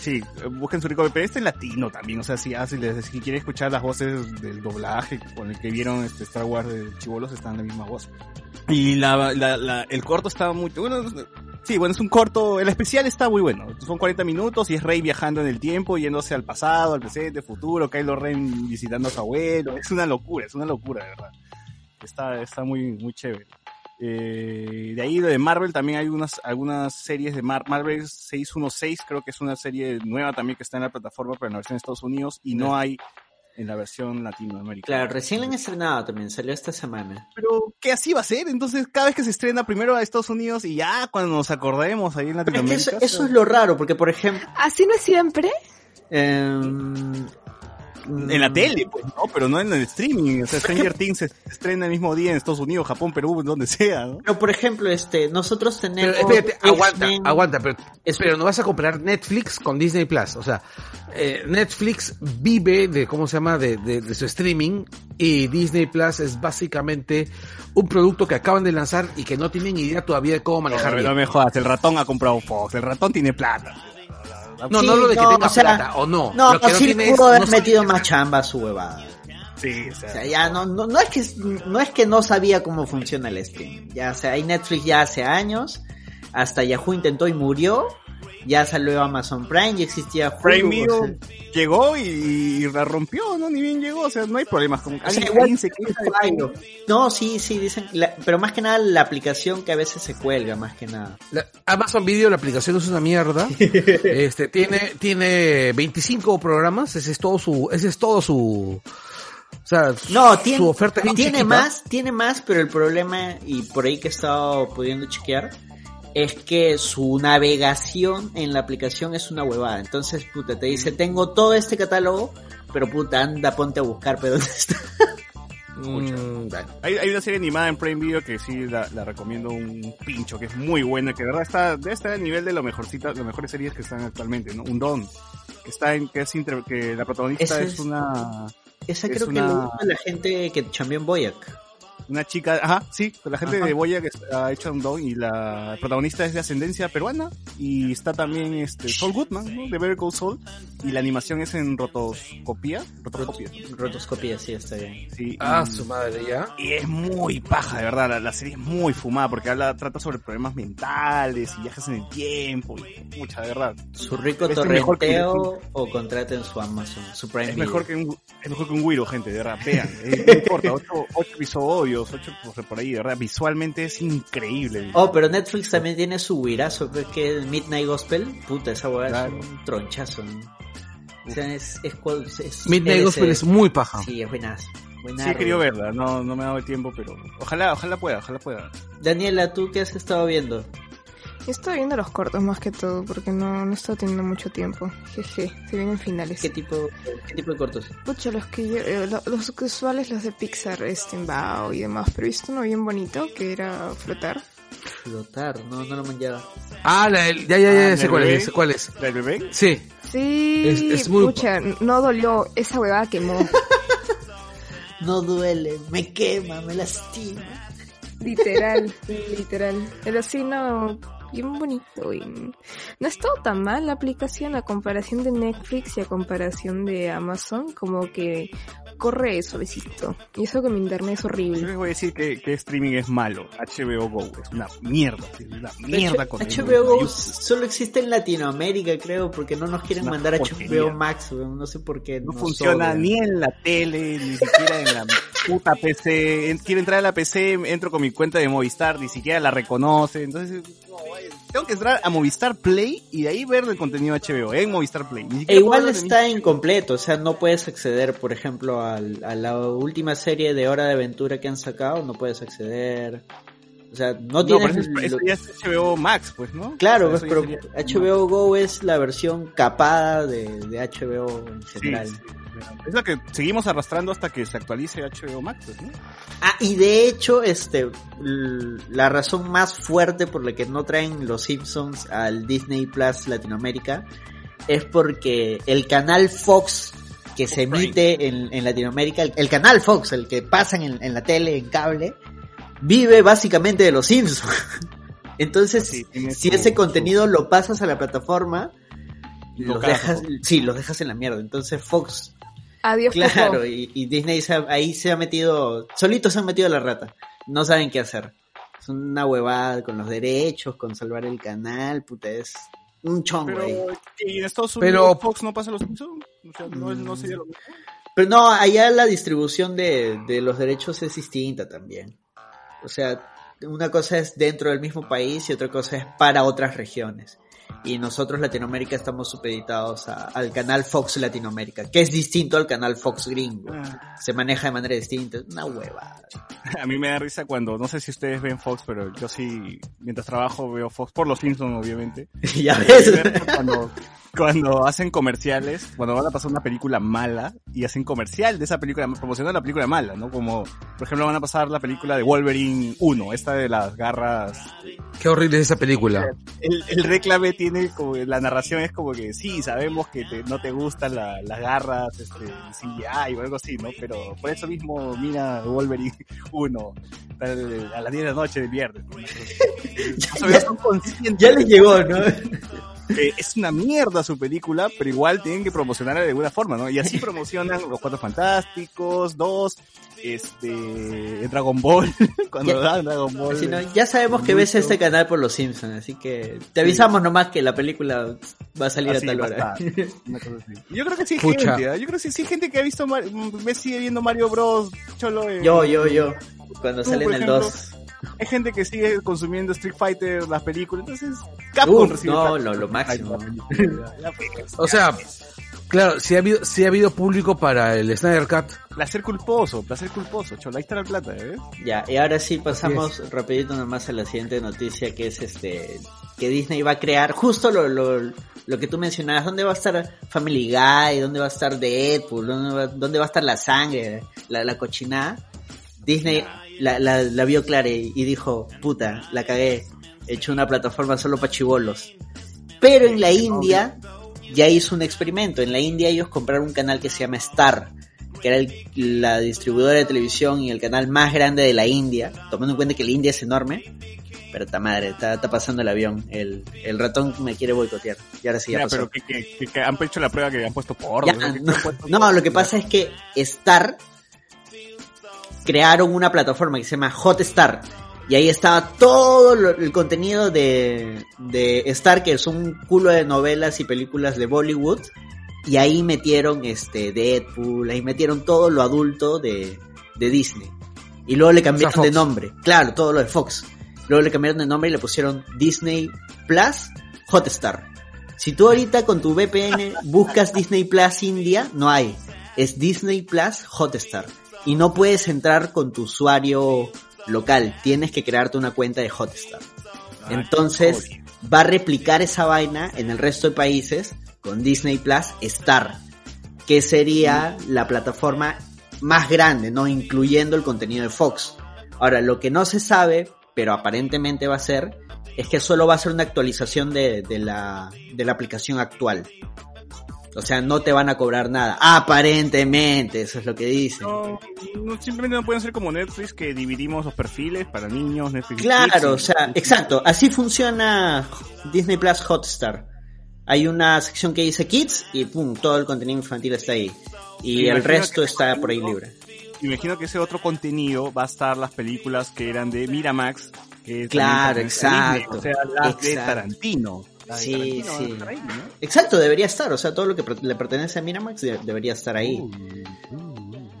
Sí, busquen su rico VPN. Este es latino también, o sea, si, ah, si, les- si quieren escuchar las voces del doblaje con el que vieron este Star Wars de Chivolos, están en la misma voz. Y la, la, la- el corto está muy... Bueno, sí, bueno, es un corto... El especial está muy bueno. Son 40 minutos y es Rey viajando en el tiempo, yéndose al pasado, al presente, futuro, Kylo Ren visitando a su abuelo. Es una locura, es una locura, de verdad. está, está muy, muy chévere. Eh, de ahí de Marvel también hay unas, algunas series de Mar Marvel 616, creo que es una serie nueva también que está en la plataforma, pero en la versión de Estados Unidos, y no hay en la versión latinoamericana. Claro, recién la han estrenado también, salió esta semana. Pero, ¿qué así va a ser? Entonces, cada vez que se estrena primero a Estados Unidos y ya cuando nos acordemos ahí en Pero es que Latinoamérica. eso, eso es lo raro, porque por ejemplo... ¿Así no es siempre? em, En la tele, pues, ¿no? Pero no en el streaming. O sea, Stranger Things se estrena el mismo día en Estados Unidos, Japón, Perú, donde sea, ¿no? Pero por ejemplo, este, nosotros Pero tenemos... espérate, aguanta, aguanta, pero, pero no vas a comparar Netflix con Disney Plus. O sea, eh, Netflix vive de, ¿cómo se llama? De, de, de su streaming y Disney Plus es básicamente un producto que acaban de lanzar y que no tienen idea todavía de cómo manejar Pero bien. no me jodas, el ratón ha comprado Fox, el ratón tiene plata. No, Sí, no lo de que no, tenga o sea, plata o no. No, lo que no sí tiene es- pudo haber no metido más chamba a su huevada. Sí, o O sea, sea, ya no, no, no es que no es que no sabía cómo funciona el stream. Ya, o sea, hay Netflix ya hace años, hasta Yahoo intentó y murió. Ya salió Amazon Prime, ya existía Hulu, Prime o sea, llegó y, y la rompió, ¿no? Ni bien llegó, o sea, no hay problemas. Como que o sea, igual se. No, sí, sí, dicen, la- pero más que nada la aplicación que a veces se cuelga, más que nada. La- Amazon Video, la aplicación es una mierda. este, tiene, tiene 25 programas, ese es todo su, ese es todo su, o sea, No, tiene, su oferta es bien tiene chiquita. más, tiene más, pero el problema, y por ahí que he estado pudiendo chequear, es que su navegación en la aplicación es una huevada. Entonces, puta, te dice, tengo todo este catálogo, pero puta, anda, ponte a buscar, pero ¿dónde está? Mm. Hay, hay una serie animada en Prime Video que sí la, la recomiendo un pincho, que es muy buena, que de verdad está, debe estar al nivel de lo mejorcita, las mejores series que están actualmente, ¿no? Un Don, que está en, que es inter- que la protagonista es, es- una, Esa Es creo que una- lo usa la gente que chambeó en Boyac. Una chica, ajá, sí, con la gente Ajá. de Boya que ha hecho un Don y la protagonista es de ascendencia peruana y está también este Saul Goodman, ¿no? De Better Call Saul y la animación es en rotoscopía, rotoscopía, Rotoscopía, sí, está bien. sí. Ah, y- su madre, ya. Y es muy paja, de verdad. La, la serie es muy fumada porque habla, trata sobre problemas mentales y viajes en el tiempo. Y, mucha, de verdad. Su rico Este es mejor que torrenteo o contraten su Amazon, su Prime Es Video. mejor, que un, es mejor que un Wiro, gente, de verdad. Vean, eh, no importa. Ocho, ocho episodios, ocho por, por ahí, de verdad. Visualmente es increíble. Oh, pero Netflix también tiene su huirazo, pues, que es Midnight Gospel. Puta, esa hueá Claro. es un tronchazo. ¿no? O sea, es, es, cual- es Midnight LC. Gospel es muy paja. Sí, es buenazo. sí, buenardo. he querido verla. No, no me ha dado el tiempo, pero ojalá, ojalá pueda, ojalá pueda. Daniela, ¿tú qué has estado viendo? Yo estoy viendo los cortos más que todo porque no, no he estado teniendo mucho tiempo. Jeje, se vienen finales. ¿Qué tipo, qué tipo de cortos? Pucha, los que yo, eh, lo- los usuales, los de Pixar, este, Bao y demás, pero he visto uno bien bonito que era flotar. Flotar, no, no lo manchaba. Ah, la del- ya, ya, ya, Ah, sé cuál es, sé cuál es. ¿La del bebé? Sí. Sí, Es- es muy- pucha, no dolió, esa huevada quemó. No duele, me quema, me lastima. literal, literal. Pero sí, no, bien bonito. Y no ha estado tan mal la aplicación a comparación de Netflix y a comparación de Amazon, como que corre suavecito. Y eso que mi internet es Yo horrible. les voy a decir que, que streaming es malo. HBO Go es una mierda. Es una mierda con HBO Go solo existe en Latinoamérica, creo, porque no nos quieren mandar a porquería. HBO Max, no sé por qué. No funciona ni en la tele, ni siquiera en la puta PC. Quiero entrar a la PC, entro con mi cuenta de Movistar, ni siquiera la reconoce. Entonces, no, vaya, tengo que entrar a Movistar Play y de ahí ver el contenido HBO en Movistar Play. E igual está incompleto, o sea, no puedes acceder, por ejemplo, al- a la última serie de Hora de Aventura que han sacado, no puedes acceder. O sea, no No, tienes... eso, ya es HBO Max, pues, ¿no? Claro, O pues, sea, pero HBO Go es la versión capada de, de HBO en Sí, general. sí. Es la que seguimos arrastrando hasta que se actualice HBO Max, pues, ¿no? Ah, y de hecho, este, la razón más fuerte por la que no traen los Simpsons al Disney Plus Latinoamérica es porque el canal Fox que se emite en, en Latinoamérica, el, el canal Fox, el que pasan en, en la tele, en cable, vive básicamente de los Simpsons. Entonces, Sí, tiene si su- ese contenido lo pasas a la plataforma, Lo los dejas, sí, los dejas en la mierda. Entonces Fox Adiós, Claro, y, y Disney se ha- ahí se ha metido, solitos se han metido a la rata. No saben qué hacer. Es una huevada con los derechos, con salvar el canal, puta, es un chongo ahí. Pero, ¿y en Estados Pero- Fox no pasa los Simpsons? O sea, no, no sería lo mismo. Pero no, allá la distribución de, de los derechos es distinta también. O sea, una cosa es dentro del mismo país y otra cosa es para otras regiones. Y nosotros Latinoamérica estamos supeditados a- al canal Fox Latinoamérica, que es distinto al canal Fox gringo. Ah. Se maneja de manera distinta. Una hueva. A mí me da risa cuando, no sé si ustedes ven Fox, pero yo sí, mientras trabajo veo Fox, por los Simpsons obviamente. ya ves. cuando, cuando hacen comerciales, cuando van a pasar una película mala y hacen comercial de esa película, promocionan la película mala, ¿no? Como, por ejemplo, van a pasar la película de Wolverine 1, esta de las garras. Qué horrible es esa película. El, el reclame tiene como, la narración es como que sí, sabemos que te- no te gustan la- las garras, este, CGI o algo así, ¿no? Pero por eso mismo mira Wolverine 1 tal- a las 10 de la noche del viernes. ¿no? O menos son conscientes Ya les llegó, ¿no? Que es una mierda su película, pero igual tienen que promocionarla de alguna forma, ¿no? Y así promocionan Los Cuatro Fantásticos, dos, este, Dragon Ball, cuando Ya- dan Dragon Ball. Así no, ya sabemos que ves este canal por los Simpsons, así que te avisamos nomás que la película va a salir Así a tal hora. Yo creo que sí hay Pucha. gente, ¿ah? yo creo que sí, sí hay gente que ha visto, Mar- me sigue viendo Mario Bros. Cholo. Yo, yo, yo. Cuando Tú, sale en por el ejemplo, 2. Hay gente que sigue consumiendo Street Fighter, las películas, entonces Capcom Uf, recibe no, lo, lo máximo. O sea, claro, sí ha habido, sí ha habido público para el Snyder Cut. placer culposo, placer culposo, Cholo, ahí está la plata, ¿eh? Ya, y ahora sí pasamos rapidito nomás a la siguiente noticia que es este que Disney va a crear justo lo, lo, lo que tú mencionabas, dónde va a estar Family Guy, dónde va a estar Deadpool, dónde va, dónde va a estar la sangre, la, la cochinada. Disney la, la, la vio clara y, dijo, puta, la cagué, he hecho una plataforma solo para chivolos. Pero en la India ya hizo un experimento, en la India ellos compraron un canal que se llama Star, que era el- la distribuidora de televisión y el canal más grande de la India, tomando en cuenta que la India es enorme. Pero ta madre, está, está pasando el avión. El, el ratón me quiere boicotear. Y ahora sí ya, pasó. pero que, que- que- han hecho la prueba que han puesto porno. Ya, ¿no? No, lo que pasa es que Star crearon una plataforma que se llama Hotstar. Y ahí estaba todo lo- el contenido de, de Star, que son un culo de novelas y películas de Bollywood. Y ahí metieron este Deadpool, ahí metieron todo lo adulto de, de Disney. Y luego le cambiaron de nombre. Claro, todo lo de Fox. Luego le cambiaron de nombre y le pusieron Disney Plus Hotstar. Si tú ahorita con tu VPN buscas Disney Plus India, no hay. Es Disney Plus Hotstar. Y no puedes entrar con tu usuario local. Tienes que crearte una cuenta de Hotstar. Entonces va a replicar esa vaina en el resto de países con Disney Plus Star. Que sería la plataforma más grande, ¿no? Incluyendo el contenido de Fox. Ahora, lo que no se sabe, pero aparentemente va a ser, es que solo va a ser una actualización de, de la, de la aplicación actual. O sea, no te van a cobrar nada. Aparentemente, eso es lo que dicen. No, no, simplemente no pueden ser como Netflix que dividimos los perfiles para niños, Netflix. Claro, o sea, exacto. Así funciona Disney Plus Hotstar. Hay una sección que dice Kids y pum, todo el contenido infantil está ahí. Y el resto está por ahí libre. Imagino que ese otro contenido va a estar las películas que eran de Miramax. Que Claro, a Disney, exacto, O sea, las de exacto. De Tarantino sí. estar ahí, ¿no? Exacto, debería estar. O sea, todo lo que le pertenece a Miramax de- debería estar ahí.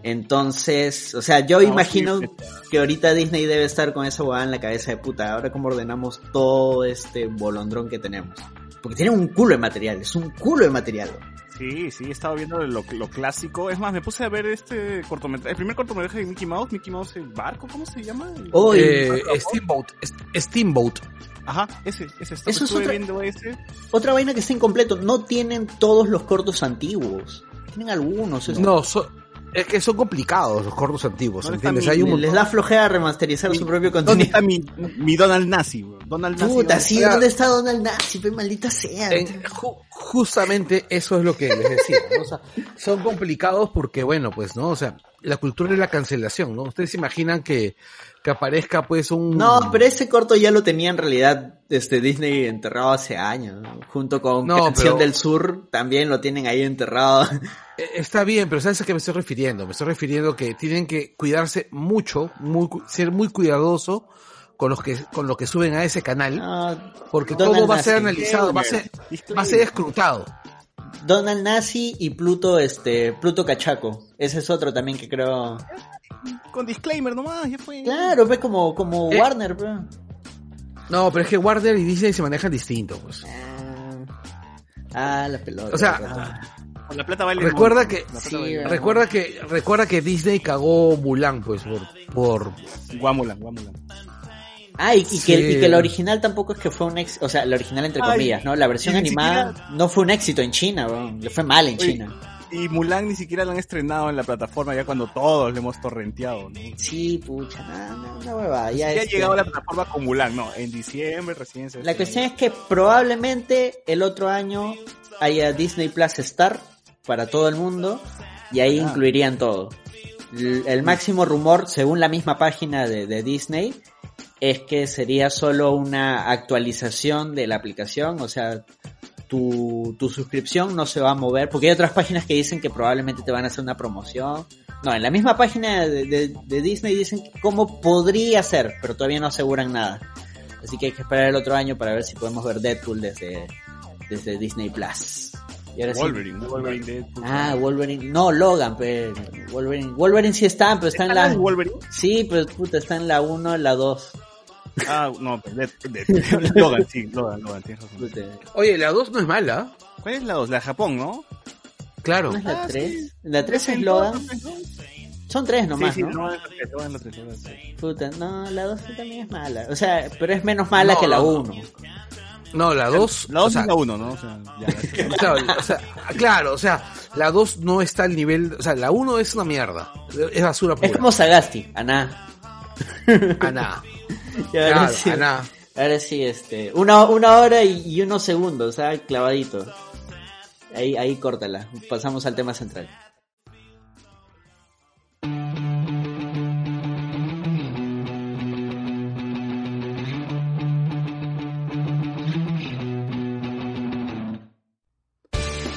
Entonces, o sea, yo No, imagino sí, que ahorita Disney debe estar con esa huevada en la cabeza de puta. Ahora cómo ordenamos todo este bolondrón que tenemos. Porque tienen un culo de material, es un culo de material. Sí, sí, he estado viendo lo, lo clásico. Es más, me puse a ver este cortometraje, el primer cortometraje de Mickey Mouse, Mickey Mouse el barco, ¿cómo se llama? Eh, Steamboat. Steamboat. Ajá, ese, ese. Eso es otra- viendo ese. Otra vaina que está incompleto, no tienen todos los cortos antiguos. Tienen algunos. es- No, so- es que son complicados los cortos antiguos, ¿Dónde está ¿entiendes? mi- Hay un les da flojera remasterizar su propio ¿Dónde contenido. está mi, mi Donald Nazi? bro? Donald Nazi. Puta, ¿dónde sí. ¿dónde está Donald Nazi? Pues maldita sea. En- ju- justamente eso es lo que les decía, ¿no? O sea, son complicados porque, bueno, pues, ¿no? O sea, la cultura de la cancelación, ¿no? Ustedes se imaginan que, que aparezca, pues, un... No, pero ese corto ya lo tenía en realidad este Disney enterrado hace años, ¿no? junto con No, Canción pero- del Sur también lo tienen ahí enterrado. Eh, Está bien, pero ¿sabes a qué me estoy refiriendo? Me estoy refiriendo que tienen que cuidarse mucho, muy, ser muy cuidadoso con los que, con lo que suben a ese canal, No, porque Donald todo va a ser Nazi. analizado, va a ser, va a ser escrutado. Donald Nazi y Pluto, este, Pluto Cachaco. Ese es otro también que creo. Con disclaimer nomás, ya fue. Claro, ve como, como Eh. Warner, pe. No, pero es que Warner y Disney se manejan distinto, pues. Ah, ah, la pelota. O sea. Con la plata vale Recuerda mucho. que-. Recuerda que, recuerda que Disney cagó Mulan, pues, por, por Guamulan, Guamulan. Ah, y, y Sí. que, y que la original tampoco es que fue un éxito, o sea, la original entre Ay, comillas, ¿no? La versión animada no fue un éxito en China, weón. le fue mal en Oye, China. Y Mulan ni siquiera lo han estrenado en la plataforma ya cuando todos lo hemos torrenteado, ¿no? Sí, pucha, no, no, una huevada. Ya Ya ha este- llegado a la plataforma con Mulan, no, en diciembre recién se La cuestión es que probablemente el otro año haya Disney Plus Star para todo el mundo y ahí Ah. incluirían todo. El máximo rumor, según la misma página de, de Disney, es que sería solo una actualización de la aplicación, o sea, tu, tu suscripción no se va a mover, porque hay otras páginas que dicen que probablemente te van a hacer una promoción. No, en la misma página de, de- de Disney dicen cómo podría ser, pero todavía no aseguran nada. Así que hay que esperar el otro año para ver si podemos ver Deadpool desde, desde Disney Plus. Y ahora sí- Wolverine, Wolverine Deadpool. Ah, Wolverine. No, Logan, pero Wolverine. Wolverine sí está, pero está en ¿Está la. en Wolverine? Sí, pero puta, está en la 1, la 2. Ah, no, pues, Dead- Dead- Logan, sí, Logan, Logan, tienes razón. Oye, la 2 no es mala. ¿Cuál es la 2? La de Japón, ¿no? Claro. ¿No es la Ah, 3? sí. La 3 es ¿En Logan. las tres, Son 3 Sí, nomás, sí, ¿no? Es es es tres. Puta, no, la 2 también es mala. O sea, pero es menos mala No, que la no, 1. No, la 2. La 2 o sea, es la 1, ¿no? O sea, ya. claro, o sea, claro, o sea, la 2 no está al nivel, o sea, la 1 es una mierda. Es basura Es pura. como Sagasti, Ana. Aná. Y ahora sí, Aná. ahora sí, este. Una, una hora y, y unos segundos, ¿sabes? Clavadito. Ahí, ahí córtala. Pasamos al tema central.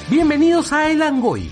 Bienvenidos a El Angoy,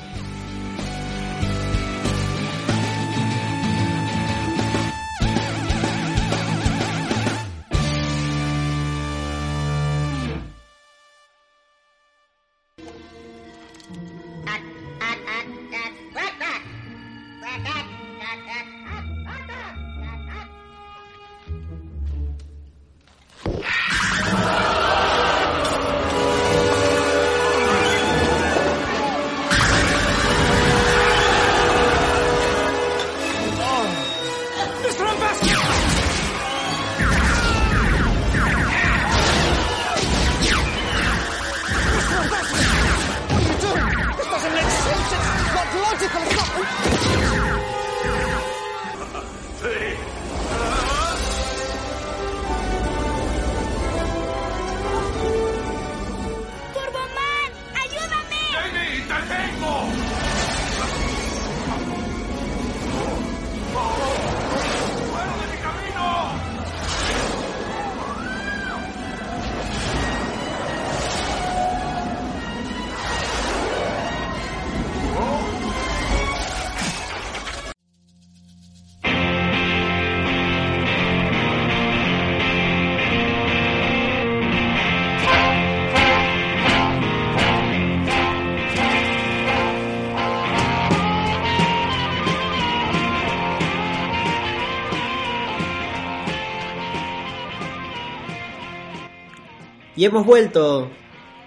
Y hemos vuelto.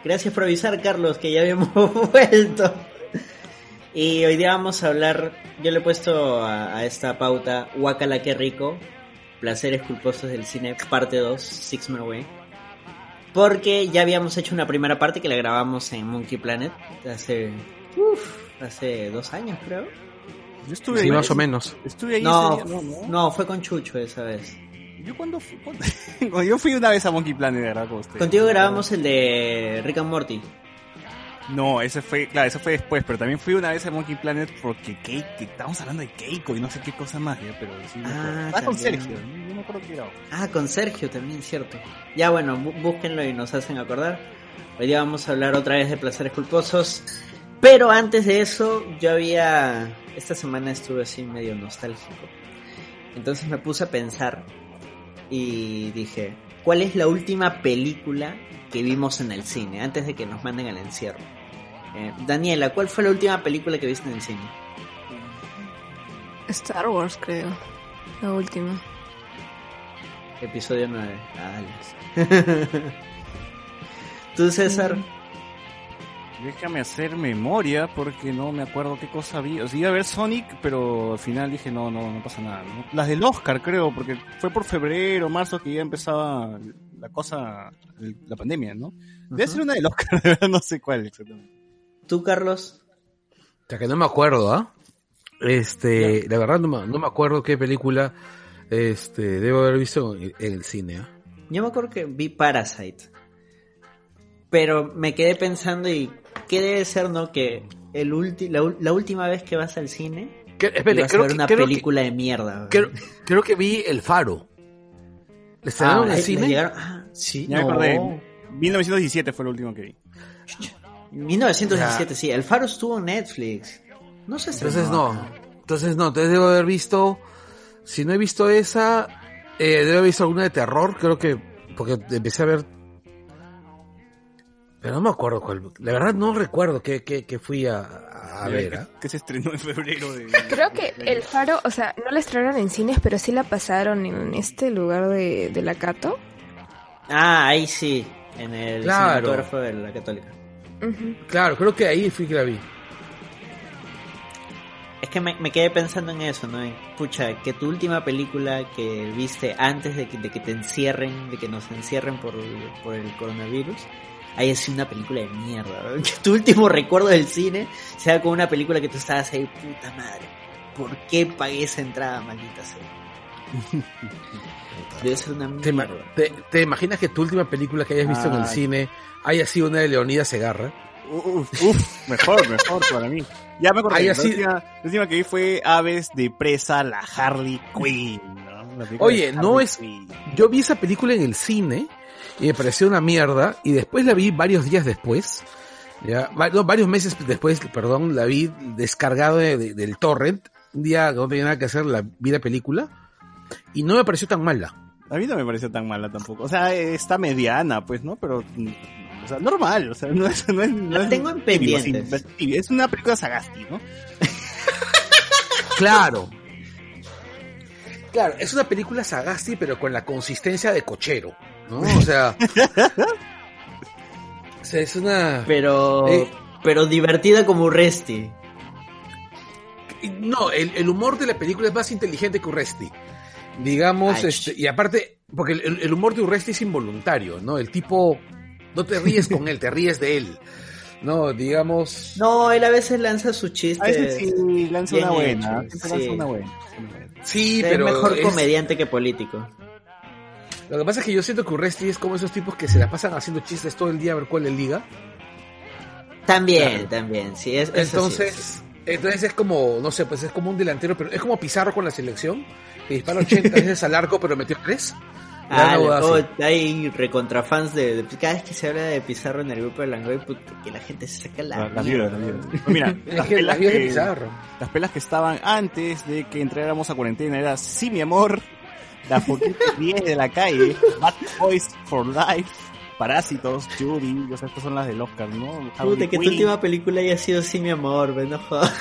Gracias por avisar, Carlos, que ya habíamos vuelto. Y hoy día vamos a hablar. Yo le he puesto a, a esta pauta Guacala qué rico. Placeres culposos del cine, parte 2, Six Man Away. Porque ya habíamos hecho una primera parte que la grabamos en Monkey Planet hace. Uf, hace dos años, creo. Yo estuve Sí, ahí. más o menos. Estuve ahí No, ese día. No, no. no, fue con Chucho esa vez. Yo cuando fui, cuando- yo fui una vez a Monkey Planet, de verdad, con usted. Contigo grabamos el de Rick and Morty. No, ese fue, claro, ese fue después, pero también fui una vez a Monkey Planet porque Keiko, que estábamos hablando de Keiko y no sé qué cosa más, pero sí. me Ah. Ah, con. Sergio, no, no me acuerdo qué era. Ah, con Sergio también, cierto. Ya bueno, bú- búsquenlo y nos hacen acordar. Hoy día vamos a hablar otra vez de placeres culposos. Pero antes de eso, yo había. Esta semana estuve así medio nostálgico. Entonces me puse a pensar y dije: ¿Cuál es la última película que vimos en el cine antes de que nos manden al encierro? Eh, Daniela, ¿cuál fue la última película que viste en el cine? Star Wars, creo. La última. Episodio 9. Ah, dale. ¿Tú, César? Déjame hacer memoria porque no me acuerdo qué cosa vi. O sea, iba a ver Sonic, pero al final dije no, no, no pasa nada. ¿no? Las del Oscar, creo, porque fue por febrero, marzo que ya empezaba la cosa, el- la pandemia, ¿no? Debe ser una del Oscar, de verdad, no sé cuál exactamente. ¿Tú, Carlos? O sea que no me acuerdo, ¿ah? Este, la verdad no me, no me acuerdo qué película este debo haber visto en, en el cine, ¿ah? Yo me acuerdo que vi Parasite. Pero me quedé pensando y ¿qué debe ser, no? Que el ulti la, última vez que vas al cine Que- y espérate, vas a creo ver que, una creo, que, película de mierda. creo, creo que vi El Faro. ¿Le Ah, estrenaron en ahí el cine? llegaron- ah, sí, Ya me no. acordé. 1917 fue lo último que vi. 1917, sí. El Faro estuvo en Netflix. No sé si Entonces no. Entonces no, entonces debo haber visto. Si no he visto esa, eh, debo haber visto alguna de terror, creo que. Porque empecé a ver. Pero no me acuerdo cuál. La verdad no recuerdo qué, qué, qué fui a, a ver. ¿ah? Que se estrenó en febrero de... Creo que El Faro, o sea, no la estrenaron en cines, pero sí la pasaron en este lugar de, de la Cato. Ah, ahí sí. En el Claro. cinematógrafo de la Católica. Ujú. Claro, creo que ahí fui que la vi. Es que me, me quedé pensando en eso, ¿no? Pucha, que tu última película que viste antes de que, de que te encierren, de que nos encierren por, por el coronavirus, haya sido una película de mierda. Que tu último recuerdo del cine sea con una película que tú estabas ahí, puta madre. ¿Por qué pagué esa entrada, maldita sea? Debe ser una ¿Te, ima- mierda. te- te imaginas que tu última película que hayas visto en el cine haya sido una de Leonidas Segarra? Uf, uf, mejor, mejor para mí. Ya me acordé. La, última, la última que vi fue Aves de Presa, la Harley Quinn. ¿no? La película Oye, no es-. Yo vi esa película en el cine y me pareció una mierda y después la vi varios días después, ya, no, varios meses después, perdón, la vi descargado de- de- del torrent, un día que no tenía nada que hacer, la vi la película y no me pareció tan mala. A mí no me pareció tan mala tampoco. O sea, está mediana, pues, ¿no? Pero, o sea, normal. O sea, no es. No es, no La es tengo en pendientes. Es una película Sagasti, ¿no? Claro. Claro, es una película Sagasti, pero con la consistencia de cochero, ¿no? O sea, o sea, es una... Pero, Eh. pero divertida como Resti. No, el, el humor de la película es más inteligente que Urresti. Digamos, Ay, este, y aparte, porque el, el humor de Urresti es involuntario, ¿no? El tipo, no te ríes con él, te ríes de él. No, digamos... No, él a veces lanza sus chistes. A veces sí lanza una buena. lanza sí. una buena. Sí, es pero... mejor es- comediante que político. Lo que pasa es que yo siento que Urresti es como esos tipos que se la pasan haciendo chistes todo el día a ver cuál le liga. También, Claro. también, sí. Es, Entonces, sí. entonces es como, no sé, pues es como un delantero, pero es como Pizarro con la selección, que dispara 80 veces al arco, pero metió 3. Ah, oh, hay recontrafans de, de- Cada vez que se habla de Pizarro en el grupo de Langoy, puta, que la gente se saca la. La. ¿no? Pues mira, Es las pelas vida de que, Pizarro. las pelas que estaban antes de que entráramos a cuarentena era Sí, mi amor, La Foquita 10 de la calle, Bad Boys for Life, Parásitos, Judy, o sea, estas son las del Oscar, ¿no? Puta, que tu última película haya sido Sí, mi amor, ven, no jodas.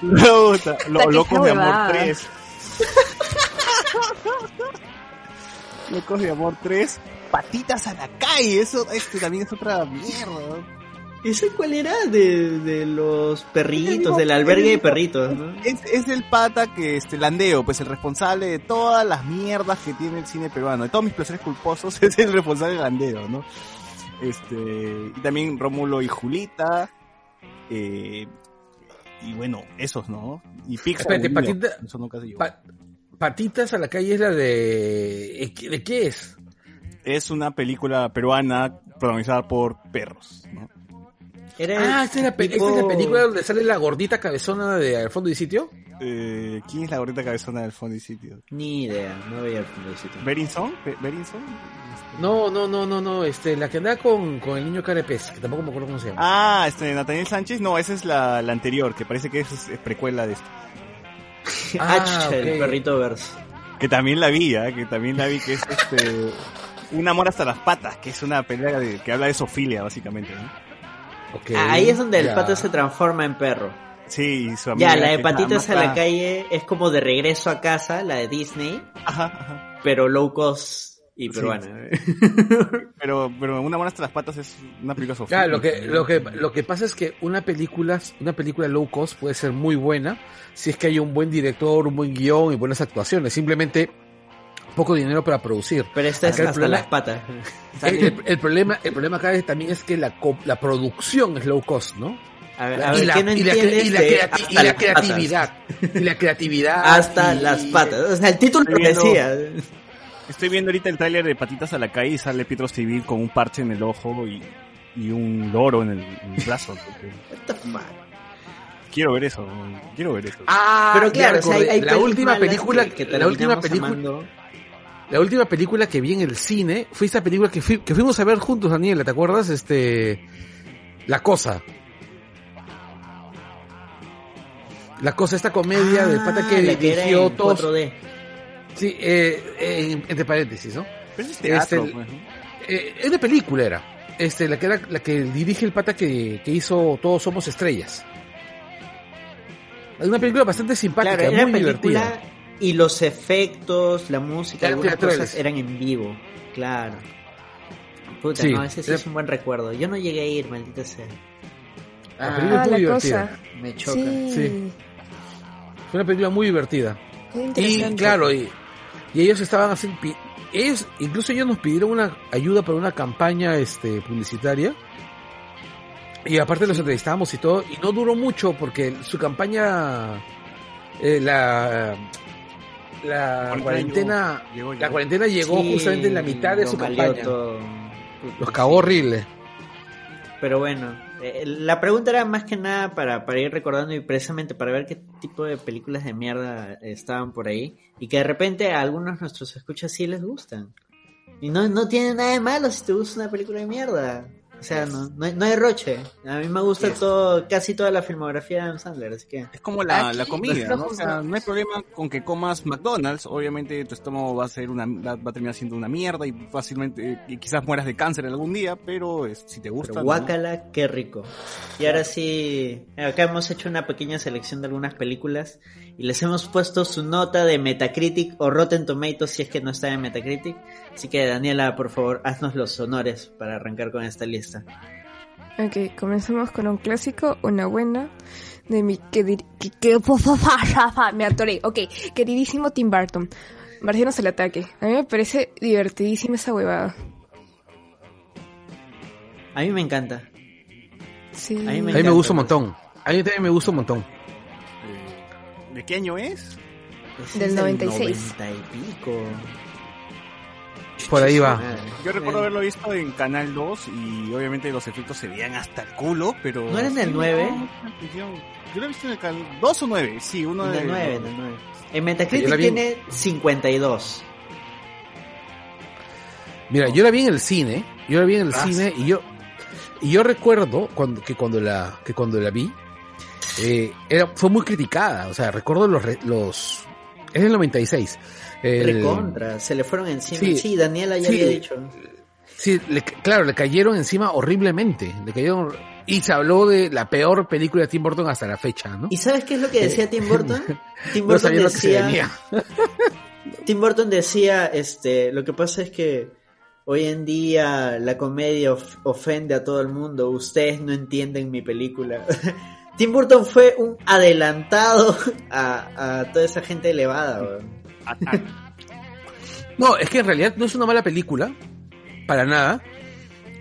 Puta, lo- Locos de Amor huevada. 3. Locos de Amor 3. Patitas a la calle, eso este también es otra mierda. ¿Ese cuál era? De, de los perritos, del albergue de perritos, ¿no? Es, es el pata que, este, Landeo, pues el responsable de todas las mierdas que tiene el cine peruano, de todos mis placeres culposos, es el responsable de Landeo, ¿no? Este, y también Rómulo y Julita, eh, y bueno, esos, ¿no? Y Pixar. Espérate, Patita- eso nunca se. Pa- Patitas a la calle es la de... ¿eh, ¿De qué es? es una película peruana protagonizada por perros, ¿no? Era Ah, esta es, la, pe- tipo- esta es la película donde sale la gordita cabezona de Al fondo y sitio. Eh, ¿Quién es la gordita cabezona del Funny Sitio? Ni idea, no veía el fondo del sitio. ¿Berinson? Be- ¿Berinson? No, no, no, no, no, este, la que anda con, con el niño pez, que tampoco me acuerdo cómo se llama. Ah, este, Nathaniel Sánchez. No, esa es la, la anterior, que parece que es, es precuela de esto. Ah, H, el perrito verso. Que también la vi, ¿ah? que también la vi, que es este... Un amor hasta las patas, que es una pelea de, que habla de sofilia, básicamente. ¿no? Ok, Ah, Ahí es donde el pato se transforma en perro. Sí, y su amiga. Ya, la de patitas a la calle es como de regreso a casa, la de Disney, Ajá, ajá. pero low cost y Sí. peruana. Pero, pero Un amor hasta las patas es una película sofilia. Claro, lo que, lo que, lo que pasa es que una película, una película low cost puede ser muy buena si es que hay un buen director, un buen guion y buenas actuaciones. Simplemente poco dinero para producir. Pero esta es Acá hasta problema- las patas. El, el- el problema, el problema acá es- también es que la, la producción es low cost, ¿no? A ver, a y, la, ¿qué no y la- y y patas? creatividad. Y la creatividad. Hasta y- las patas. O sea, el título lo decía. Estoy viendo ahorita el tráiler de Patitas a la calle y sale Pietro Civil con un parche en el ojo y, y un loro en el, en el brazo. What the fuck? quiero ver eso, quiero ver eso. Ah, Pero ya claro, o sea, hay, hay la última película, que, que la última terminamos película, amando. La última película que vi en el cine fue esta película que, fui- que fuimos a ver juntos, Daniela, ¿te acuerdas? Este, La Cosa. La Cosa, esta comedia del pata que Ah, dirigió todos, 4D. sí, eh, en- entre paréntesis, ¿no? Pero es teatro, este, pues, ¿no? Eh, es de película era, este, la que era, la que dirige el pata que, que hizo Todos Somos Estrellas. Es una película bastante simpática, Claro, muy película divertida. Y los efectos, la música, Eran algunas teatrales. cosas eran en vivo. Claro. Puta, Sí, no, ese sí era- es un buen recuerdo. Yo no llegué a ir, maldita sea. La película Ah, es muy la divertida. cosa. Me choca. Sí. Sí. Fue una película muy divertida. Muy Y claro, y, y ellos estaban haciendo, pi- ellos, incluso ellos nos pidieron una ayuda para una campaña este publicitaria. Y aparte los entrevistábamos y todo, y no duró mucho porque su campaña, eh, la, la Cuarentena llegó, llegó, la cuarentena llegó Sí, justamente en la mitad de su campaña. todo. Los cagó horrible. Pero bueno, eh, la pregunta era más que nada para, para ir recordando y precisamente para ver qué tipo de películas de mierda estaban por ahí y que de repente a algunos de nuestros escuchas sí les gustan. Y no, no tiene nada de malo si te gusta una película de mierda. O sea, no, no, hay, no hay roche. A mí me gusta todo, casi toda la filmografía de Adam Sandler, así que... Es como la, la comida, ¿no? O sea, no hay problema con que comas McDonald's. Obviamente tu estómago va a ser una, va, a terminar siendo una mierda y fácilmente, y quizás mueras de cáncer algún día, pero es- si te gusta. Pero ¿no? guácala, qué rico. Y ahora sí, acá hemos hecho una pequeña selección de algunas películas y les hemos puesto su nota de Metacritic o Rotten Tomatoes si es que no está en Metacritic. Así que Daniela, por favor, haznos los honores para arrancar con esta lista. Ok, comenzamos con un clásico, una buena, de mi querid- que- que- me atoré. Ok, queridísimo Tim Burton. Marcianos al ataque. A mí me parece divertidísima esa huevada. A mí me encanta. Sí. A mí me A mí me encanta, gusta un montón. A mí también me gusta un montón. ¿De qué año es? Ese Del es 96. 90 y pico. Por ahí va. Yo recuerdo Eh, haberlo visto en Canal 2 y obviamente los efectos se veían hasta el culo, pero... ¿No era en el Sí, 9? no, mucha atención. Yo lo he visto en el Canal 2 o 9, sí, uno En de el 9, en los- el 9. En Metacritic vi- tiene 52. Mira, yo la vi en el cine, yo la vi en el Ah, cine y yo y yo recuerdo cuando que cuando la que cuando la vi eh, era fue muy criticada, o sea, recuerdo los los es del 96. El- Recontra, se le fueron encima. Sí. Sí, Daniela ya Sí. había dicho. Sí, le- claro, le cayeron encima horriblemente, le cayeron y se habló de la peor película de Tim Burton hasta la fecha, ¿no? ¿Y sabes qué es lo que decía Tim Burton? Tim No Burton se decía. Tim Burton decía, este, lo que pasa es que hoy en día la comedia of- ofende a todo el mundo, ustedes no entienden mi película. Tim Burton fue un adelantado a, a toda esa gente elevada. weón. No, es que en realidad no es una mala película para nada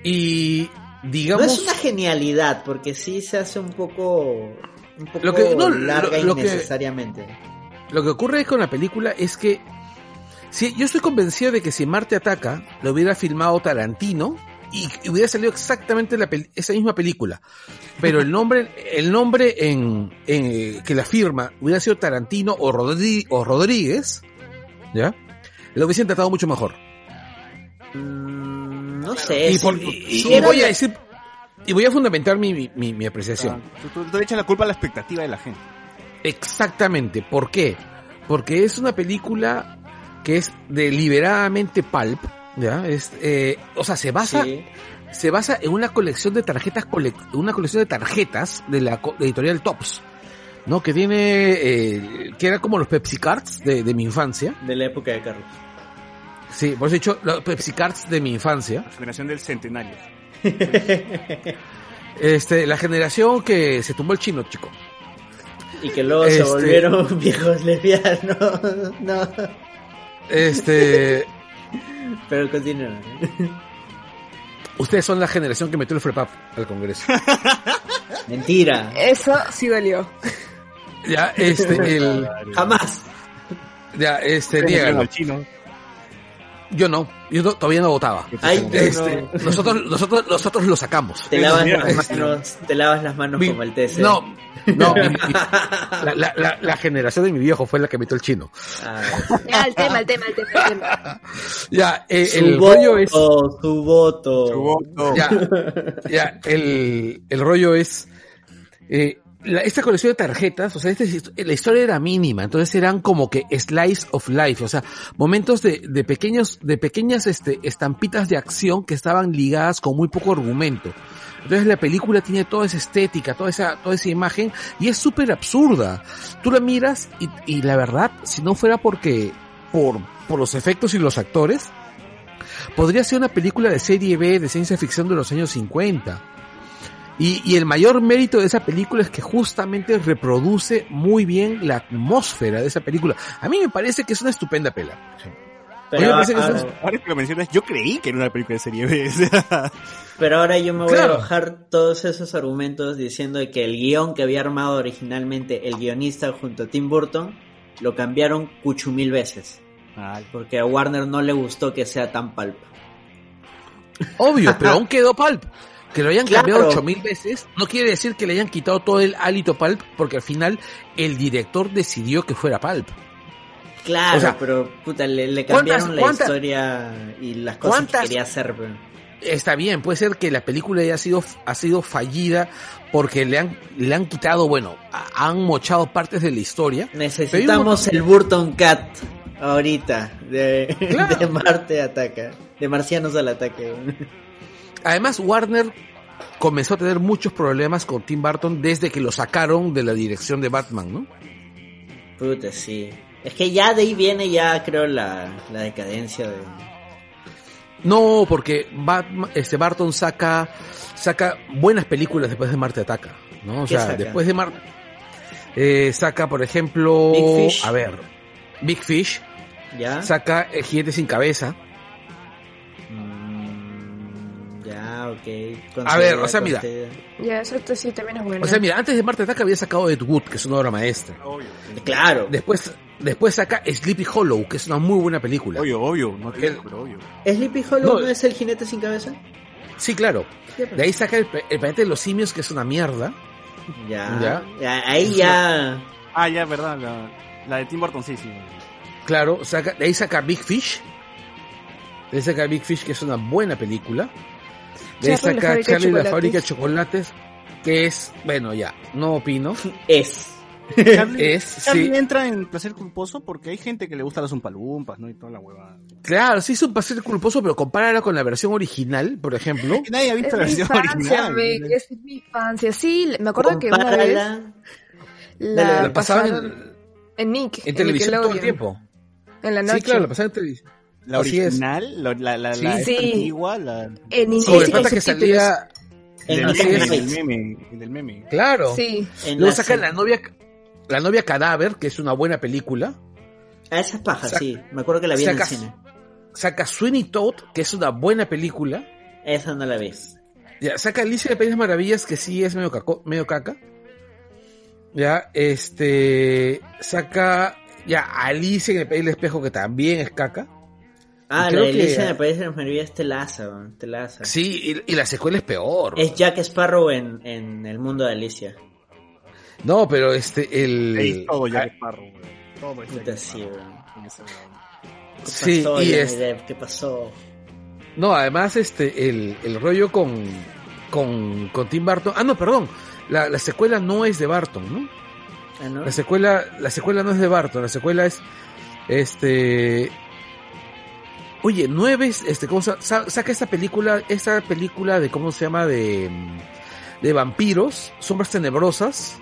y No digamos es una genialidad, porque sí se hace un poco, un poco Lo que- no, larga lo- lo que- innecesariamente. Lo que ocurre con la película es que si yo estoy convencido de que si Marte ataca lo hubiera filmado Tarantino y, y hubiera salido exactamente la pel- esa misma película. Pero el nombre, el nombre en, en, eh, que la firma hubiera sido Tarantino o, Rodri- o Rodríguez, ¿ya? Lo hubiesen tratado mucho mejor. Mm, no sé. y, por- voy a decir, y voy a fundamentar mi, mi- mi, mi apreciación. Ah, Tú, tú- echas la culpa a la expectativa de la gente. Exactamente. ¿Por qué? Porque es una película que es deliberadamente pulp, ¿ya? Es, eh, o sea, se basa, sí. se basa en una colección de tarjetas, una colección de tarjetas de la de editorial Tops, ¿no? Que tiene, eh, que era como los Pepsi Cards de, de mi infancia. De la época de Carlos. Sí, por eso he dicho los Pepsi Cards de mi infancia. La generación del centenario. Este, la generación que se tumbó el chino, chico. Y que luego se Este- volvieron viejos lesbianos. No. Este, Pero continúa. ustedes son la generación que metió el FREPAP al Congreso. Mentira. Eso sí dolió. Ya, este, el, Jamás. ya, este, niégalo. Yo no, yo no- todavía no votaba. Ay, Este, no. nosotros, nosotros, nosotros lo sacamos. Te lavas Mira, las este- manos, te lavas las manos Mi- como el TC. No, no, mi- mi- la, la- la- la generación de mi viejo fue la que metió el chino. Ah, Ya, el tema, el tema, el tema. El tema. Ya, eh, su el voto, rollo es, su voto. Su voto. ya, ya, el, el rollo es, eh, la- esta colección de tarjetas, o sea, este- la historia era mínima, entonces eran como que slice of life, o sea, momentos de, de pequeños, de pequeñas este, estampitas de acción que estaban ligadas con muy poco argumento. Entonces la película tiene toda esa estética, toda esa, toda esa imagen, y es súper absurda. Tú la miras y, y la verdad, si no fuera porque, por, por los efectos y los actores, podría ser una película de serie B de ciencia ficción de los años 50. Y, y el mayor mérito de esa película es que justamente reproduce muy bien la atmósfera de esa película. A mí me parece que es una estupenda pela. Pero, Oye, me parece que ahora, que lo mencionas, yo creí que era una película de serie B. pero ahora yo me voy Claro. a bajar todos esos argumentos diciendo que el guion que había armado originalmente el guionista junto a Tim Burton lo cambiaron cuchu mil veces. Ay, Porque a Warner no le gustó que sea tan palp. Obvio, pero aún quedó Pulp. Que lo hayan Claro. cambiado ocho mil veces no quiere decir que le hayan quitado todo el hálito Pulp, porque al final el director decidió que fuera Pulp. Claro, O sea, pero puta, le, le ¿cuántas- cambiaron la historia y las cosas que quería hacer. Está bien, puede ser que la película haya sido, ha sido fallida porque le han, le han quitado, bueno, a- han mochado partes de la historia. Necesitamos el Burton Cat ahorita de, Claro. de Marte ataca, de Marcianos al ataque. Además, Warner comenzó a tener muchos problemas con Tim Burton desde que lo sacaron de la dirección de Batman, ¿no? Puta, sí. Es que ya de ahí viene ya creo la, la decadencia de... No, porque Batman, este Barton saca saca buenas películas después de Marte Ataca, ¿no? O ¿Qué sea, saca? después de Marte eh, saca, por ejemplo, Big Fish. a ver, Big Fish, ¿Ya? saca El jinete sin cabeza. Ok. A ver, o sea, mira. Ya, eso sí también es bueno. O sea, mira, antes de Marte Ataca había sacado Ed Wood, que es una obra maestra. obvio. Claro. Después después saca Sleepy Hollow, que es una muy buena película. Obvio, obvio. No pero obvio. ¿Sleepy Hollow No. no, es el jinete sin cabeza? Sí, claro. De ahí saca el, el planeta de los simios, que es una mierda. Ya. Ya. Ahí ya... Ah, ya, verdad. La, la de Tim Burton, sí, sí. Claro, saca, de ahí saca Big Fish. De ahí saca Big Fish, que es una buena película. De fábrica de Charlie y la chocolates. fábrica de chocolates, que es, bueno, ya, no opino. Es. Charlie, Es, Charlie sí. entra en placer culposo porque hay gente que le gusta las umpalumpas, ¿no? Y toda la hueva. Claro, sí es un paseo culposo, pero compárala con la versión original, por ejemplo. Nadie ha Es visto la versión infancia, original. Es mi infancia. Sí, me acuerdo que una vez la, La pasaban en, en Nick, en televisión todo el tiempo. En la noche. Sí, claro, la pasaban en televisión. La Así es. original, la, la, la, Sí. la Sí. antigua, la En el inglés con pata que salía, En Así meme, es. del meme, el del meme. claro. Sí. En Luego la sacan la novia, la novia cadáver, que es una buena película. Ah, esa es paja, Saca- sí. Me acuerdo que la vi en el cine. Saca Sweeney Todd, que es una buena película. Esa no la ves. Ya, saca Alicia de País Maravillas, que sí es medio, caco- medio caca. Ya, este. Saca. Ya, Alicia en el País del Espejo, que también es caca. Ah, la de que- Alicia en el País de las Maravillas es Telaza, weón, Telaza. Sí, y, y la secuela es peor. Es Jack Sparrow en, en el mundo de Alicia. No, pero este, el... Ahí todo ah, que parro, weón. Todo es Jack sí, Sparrow. ¿Qué Sí, pasó, y es-? ¿Qué pasó? No, además, este, el, el rollo con, con, con Tim Burton. Ah, no, perdón. La, la secuela no es de Barton, ¿no? Ah, ¿no? La secuela, la secuela no es de Barton, la secuela es, este, oye, nueve, este, ¿cómo se sa- saca esta película, esta película de, ¿cómo se llama? De, de vampiros, sombras tenebrosas.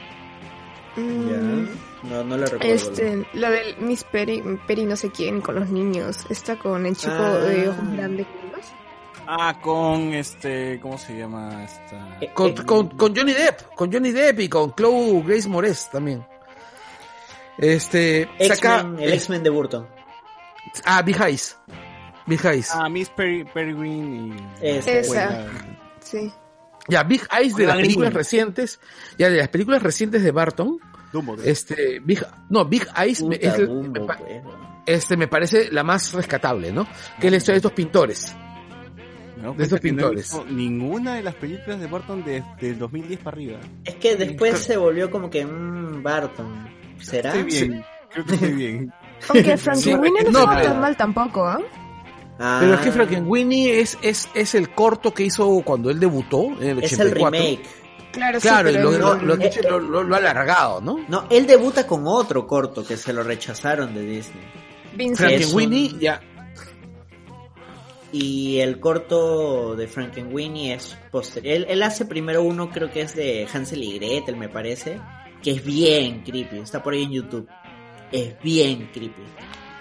Mm, Ya. No, no la recuerdo. Este, la del Miss Perry, Perry no sé quién, con los niños. Está con el chico Ah. de ojos grandes. Ah, con este, ¿cómo se llama esta? Eh, Con, eh, con, con Johnny Depp, con Johnny Depp y con Chloe Grace Moretz también. Este, saca, el X-Men de Burton. ah, Big Eyes. Big Eyes. Ah, Miss Perry, Peregrine y... Esa. Esa. Sí. Ya, Big Eyes de las películas Green. recientes, ya de las películas recientes de Barton, Dumbo. este, Big, no, Big Eyes me- Puta, es el- Dumbo, me pa- pues, este me parece la más rescatable, ¿no? Que es la historia de estos pintores. ¿no? de estos no pintores. ninguna de las películas de Burton desde el 2010 para arriba. Es que después se volvió como que un Barton. ¿Será? Estoy bien, creo que estoy bien. Aunque Frankie Sí, Winnie no, no, estaba tan mal tampoco, ¿ah? Ah, Pero es que Frankenweenie es, es, es el corto que hizo cuando él debutó en el es el 84. remake. Claro, Claro, sí, y lo, lo- eh, lo- lo- lo ha alargado, ¿no? No, él debuta con otro corto que se lo rechazaron de Disney. Frankenweenie ya. Y el corto de Frankenweenie es posterior. Él, él hace primero uno, creo que es de Hansel y Gretel, me parece. Que es bien creepy. Está por ahí en YouTube. Es bien creepy.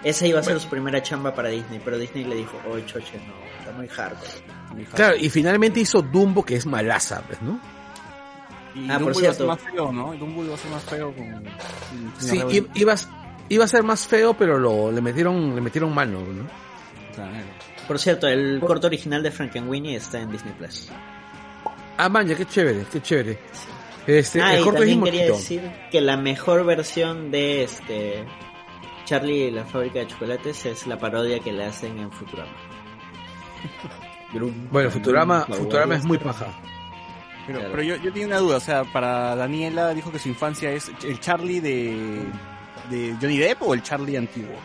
Esa iba a ser su primera chamba para Disney, pero Disney le dijo, oh, choche, no, está muy hardcore. Muy. Claro, y finalmente hizo Dumbo, que es malaza, pues, ¿no? Y Ah, por Dumbo iba a ser cierto. más feo, ¿no? Y Dumbo iba a ser más feo con... Sí, iba, a- iba a ser más feo, pero lo, le metieron, le metieron mano, ¿no? Claro. Por cierto, el corto original de Frankenweenie está en Disney Plus. Ah, man, ya, qué chévere, qué chévere. Este, ah, el y corto es también bien quería decir que la mejor versión de este Charlie y la fábrica de chocolates es la parodia que le hacen en Futurama. Bueno, Futurama, Futurama es muy paja. Pero, Claro. pero yo, yo tengo una duda, o sea, para Daniela dijo que su infancia es el Charlie de, de Johnny Depp o el Charlie antiguo.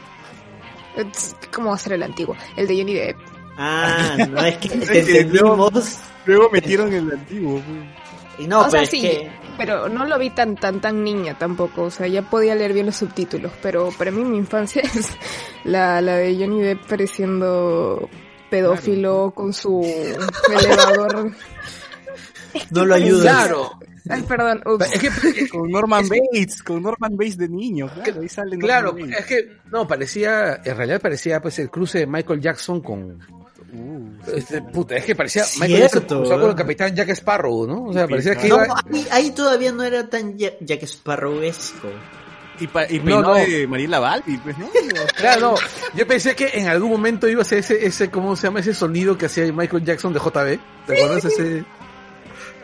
¿Cómo va a ser el antiguo? El de Johnny Depp. Ah, no es que te entendimos. Luego metieron el antiguo. Y no, o pero sea, es sí, que pero no lo vi tan tan tan niña tampoco. O sea, ya podía leer bien los subtítulos. Pero para mí mi infancia es la, la de Johnny Depp pareciendo pedófilo con su elevador. no lo ayudas. Claro, Ay, perdón. ups. es que, Con Norman Bates, con Norman Bates de niño, claro, ahí sale Norman claro, Bates. es que, no, parecía, en realidad parecía pues el cruce de Michael Jackson con, Uh, este, puta, es que parecía Cierto, Michael Jackson con el capitán Jack Sparrow, ¿no? O sea, parecía que No, iba, ahí, ahí todavía no era tan Ja- Jack Sparrowesco. y, pa- y No, no. de Mariela Balbi, pues, ¿no? Claro, no. Yo pensé que en algún momento iba a ser ese, ese, ¿cómo se llama? Ese sonido que hacía Michael Jackson de JB. ¿Te acuerdas ese?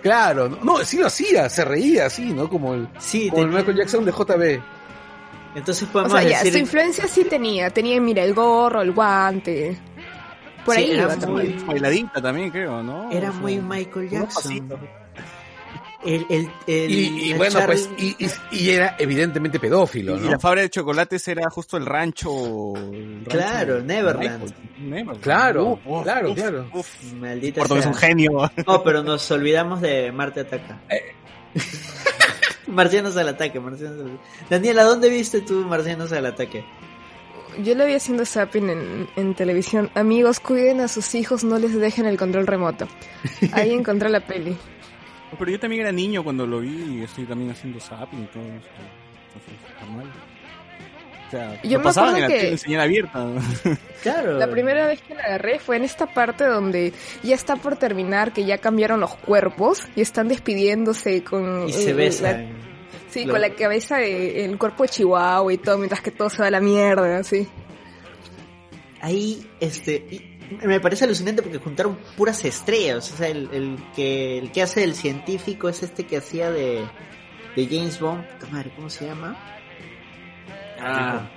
Claro, no, no, sí lo hacía, se reía así, ¿no? Como el, Sí, como el tenía- Michael Jackson de JB. entonces O podemos sea, ya, su influencia sí tenía. Tenía, mira, el gorro, el guante. Por Sí, ahí era iba muy- también. Bailadita también, creo, ¿no? era O sea, muy Michael Jackson. El, el, el- Y, y bueno, Charlie- pues, y, y, y era evidentemente pedófilo, Y ¿no? la fábrica de chocolates era justo el rancho. el rancho Claro, de Neverland. Neverland. Claro, Uf, uf, claro, uf, claro. uf. Maldita es sea. un genio. Oh, pero nos olvidamos de Marte Ataca. Marcianos al ataque, Marcianos al ataque. Daniela, ¿dónde viste tú Marcianos al ataque? Yo lo vi haciendo zapping en, en televisión. Amigos, cuiden a sus hijos, no les dejen el control remoto. Ahí encontré la peli. Pero yo también era niño cuando lo vi y estoy también haciendo zapping y todo eso. Entonces, normal. O sea, Yo me pasaban en la que- señal abierta. Claro. La primera vez que la agarré fue en esta parte donde ya está por terminar, que ya cambiaron los cuerpos y están despidiéndose con... Y se besan. la- sí, Lo- con la cabeza del cuerpo de Chihuahua y todo, mientras que todo se va a la mierda, sí. Ahí, este, me parece alucinante porque juntaron puras estrellas. O sea, el, el que el que hace el científico es este que hacía de, de James Bond. Madre, ¿cómo se llama? Ah,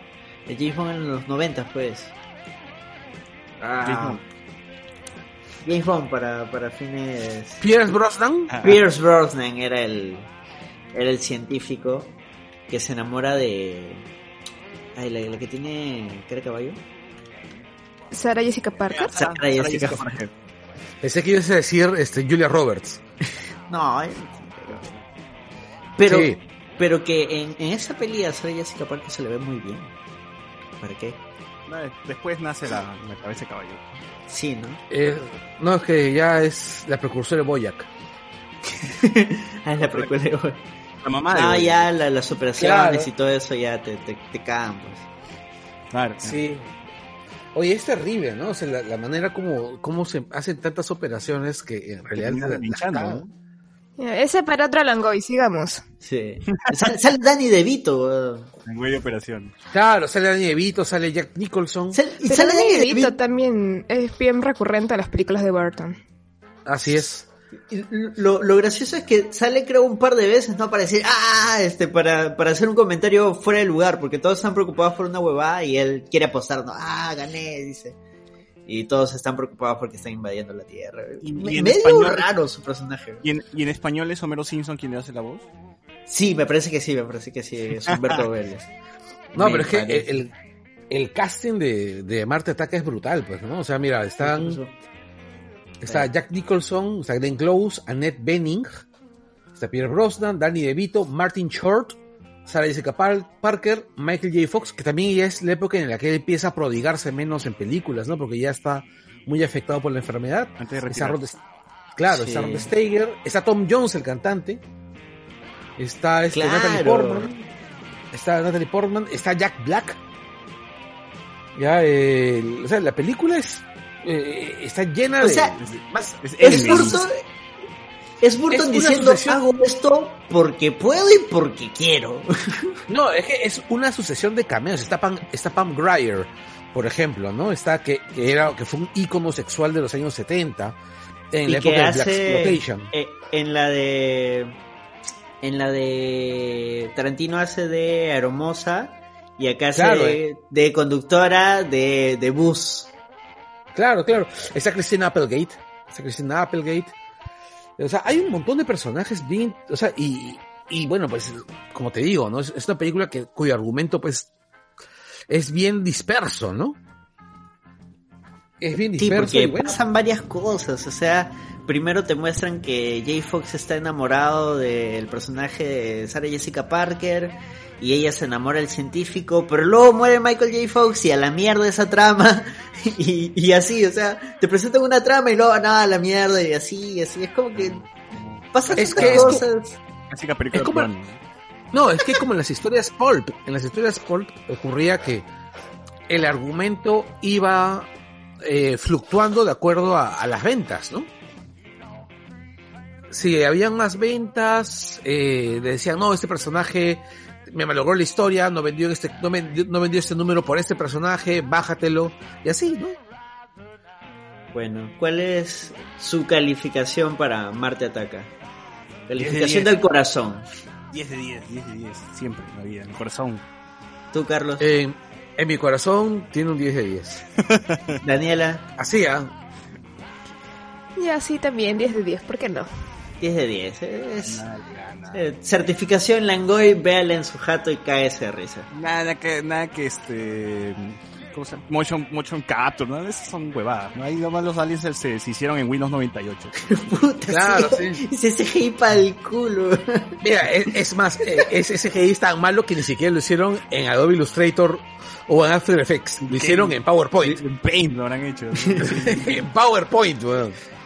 de James Bond en los 90, pues. Ah, James Bond para, para fines... Pierce Brosnan. Ah, Pierce Brosnan era el, era el científico que se enamora de... Ay, la, la que tiene cara de caballo. Sarah Jessica Parker. Sarah Sarah Jessica Jessica Parker. Pensé que ibas a decir este, Julia Roberts. No, eh, pero... Sí. Pero que en, en esa peli a Sarah Jessica Parker se le ve muy bien. ¿Para qué? no, Después nace la, la cabeza de caballo. Sí, ¿no? Eh, no, es que ya es la precursora de Boyac. Ah, es la precuela de hoy. La mamá de Ah, Boy. ya la- las operaciones Claro. y todo eso ya te, te, te cagan, pues. Claro. Sí. Oye, es terrible, ¿no? O sea, la, la manera como, como se hacen tantas operaciones que en realidad las- cagan. ¿no? Ya, Ese para otro Langoy, sigamos. Sí. Sale, sale Danny DeVito, güey de operación. Claro, sale Danny DeVito, sale Jack Nicholson. Sale- y Pero sale Danny DeVito. también es bien recurrente a las películas de Burton. Así es. Lo, lo gracioso es que sale creo un par de veces, ¿no? Para decir, ah, este, para, para hacer un comentario fuera de lugar, porque todos están preocupados por una huevada y él quiere apostar, ¿no? Ah, gané, dice. Y todos están preocupados porque están invadiendo la Tierra. Y- en medio español- raro su personaje. ¿Y en, y en español es Homero Simpson quien le hace la voz? Sí, me parece que sí, me parece que sí, es Humberto Vélez. No, Me pero es que el, el casting de, de Marte Ataca es brutal, pues, ¿no? O sea, mira, están, está Jack Nicholson, está Glenn Close, Annette Bening, está Pierre Brosnan, Danny DeVito, Martin Short, Sarah Jessica Par- Parker, Michael J. Fox, que también ya es la época en la que él empieza a prodigarse menos en películas, ¿no? Porque ya está muy afectado por la enfermedad. Antes de Está retirar. Rod, claro, Sí. está Rod Steiger, está Tom Jones, el cantante, está este, Claro. Natalie Portman, está Natalie Portman, está Jack Black. Ya, eh, o sea, la película es eh, está llena O de sea, más Es. Burton, es Burton Es diciendo, sucesión- hago esto porque puedo y porque quiero. No, es que es una sucesión de cameos. Está Pam, está Pam Grier, por ejemplo, ¿no? Está que, que era que fue un ícono sexual de los años 70 en y la época de Black Exploitation. eh, en la de en la de Tarantino hace de Aeromosa y acá hace de conductora de, de bus. Claro, claro. Está Christina Applegate. Está Christina Applegate. O sea, hay un montón de personajes bien, o sea, y, y bueno, pues, como te digo, ¿no? Es, es una película que, cuyo argumento, pues, es bien disperso, ¿no? Es bien Sí, disperso y porque bueno. pasan varias cosas, o sea, primero te muestran que Jay Fox está enamorado del personaje de Sarah Jessica Parker y ella se enamora del científico, pero luego muere Michael J. Fox y a la mierda esa trama y, y así, o sea, te presentan una trama y luego nada, a la mierda y así, y así, es como que pasan Es co- cosas. Es como-. No, es que como en las historias pulp, en las historias pulp ocurría que el argumento iba eh, fluctuando de acuerdo a, a las ventas, ¿no? Si habían más ventas, eh, decían, no, este personaje me malogró la historia, no vendió este, no vendió, no vendió este número por este personaje, bájatelo, y así, ¿no? Bueno, ¿cuál es su calificación para Marte Ataca? Calificación de del corazón. 10 de 10, 10 de 10. Siempre en la vida, en el corazón. Tú, Carlos. En, en mi corazón tiene un 10 de 10. Daniela, Así, ¿ah? Ya, sí, también 10 de 10, ¿por qué no? 10 de 10. Es, Nada, que- nada. eh, certificación Langoy, véala en su jato y cáese de risa. Nada que, nada que este. ¿Cómo se llama? Motion, motion capture, ¿no? Esas son huevadas. ¿no? Ahí nomás los aliens se, se, se hicieron en Windows 98. Puta, Claro, sí. sí. Se CGI para el culo. Mira, es, es más, eh, es ese GI es tan malo que ni siquiera lo hicieron en Adobe Illustrator o en After Effects. Lo hicieron en PowerPoint. En Paint lo habrán hecho. en PowerPoint, weón. Puta,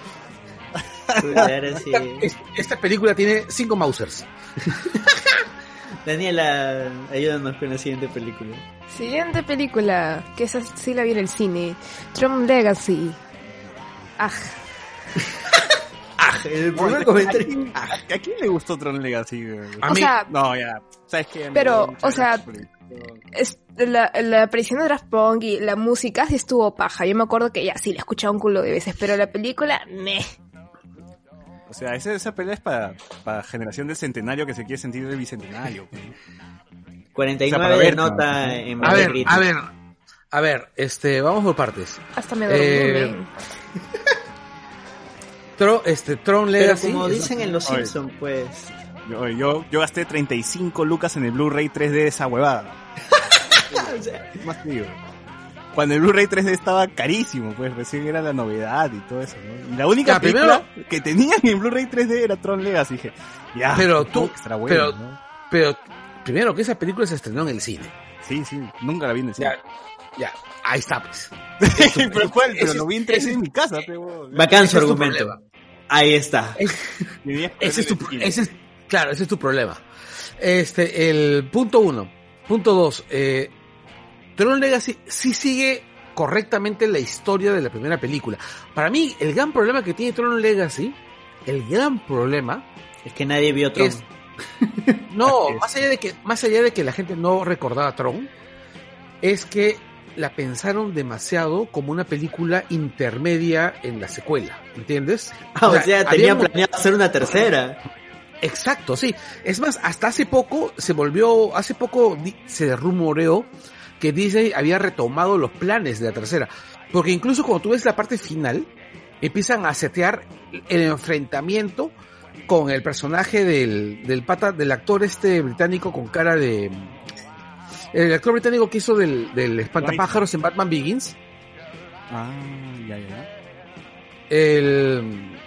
sí. Esta, esta película tiene cinco Mausers. Daniela, ayúdanos con la siguiente película. Siguiente película, que esa sí la vi en el cine. Tron Legacy. Ah, Ah, el primer comentario. ¿A, a quién le gustó Tron Legacy? A o mí- sea, No, ya. ¿Sabes qué? Pero, o sea, es, la, la aparición de Daft Punk y la música sí estuvo paja. Yo me acuerdo que ya sí la he escuchado un culo de veces, pero la película, meh. O sea, esa, esa pelea es para, para generación del centenario que se quiere sentir del bicentenario. pues. 49 O sea, para de ver, nota ¿no? en A ver, a ver, A ver, este, vamos por partes. Hasta me dormí, Eh. Tron, este, Tron Pero Legacy. como es- dicen en Los. Simpsons, pues... Yo, yo, yo gasté 35 lucas en el Blu-ray 3D de esa huevada. Más te digo. Cuando el Blu-ray 3D estaba carísimo, pues recién era la novedad y todo eso, ¿no? Y la única Ya, película que tenían en Blu-ray 3D era Tron Legacy. Dije, ya, Pero tú- que será bueno, pero- ¿no? Pero, primero que esa película se estrenó en el cine. Sí, sí, nunca la vi en el cine. Ya, ya, ahí está, pues. pero cuál, pero ese lo vi en es- 3D ese es- en mi casa, pero... Bacán su argumento. problema. Ahí está. Ese es tu, ese es, claro, ese es tu problema. Este, el punto uno. Punto dos, eh, Tron Legacy sí sigue correctamente la historia de la primera película. Para mí, el gran problema que tiene Tron Legacy, el gran problema, Es que nadie vio Tron. Es- no, más allá de que, más allá de que la gente no recordaba a Tron, es que la pensaron demasiado como una película intermedia en la secuela, ¿entiendes? Ah, o sea, sea, tenía habíamos- planeado hacer una tercera. Exacto, sí. Es más, hasta hace poco se volvió, hace poco se rumoreó que Disney había retomado los planes de la tercera. Porque incluso cuando tú ves la parte final, empiezan a setear el enfrentamiento con el personaje del, del pata, del actor este británico con cara de... El actor británico que hizo del, del espantapájaros en Batman Begins. Ah, ya, ya, ya. El...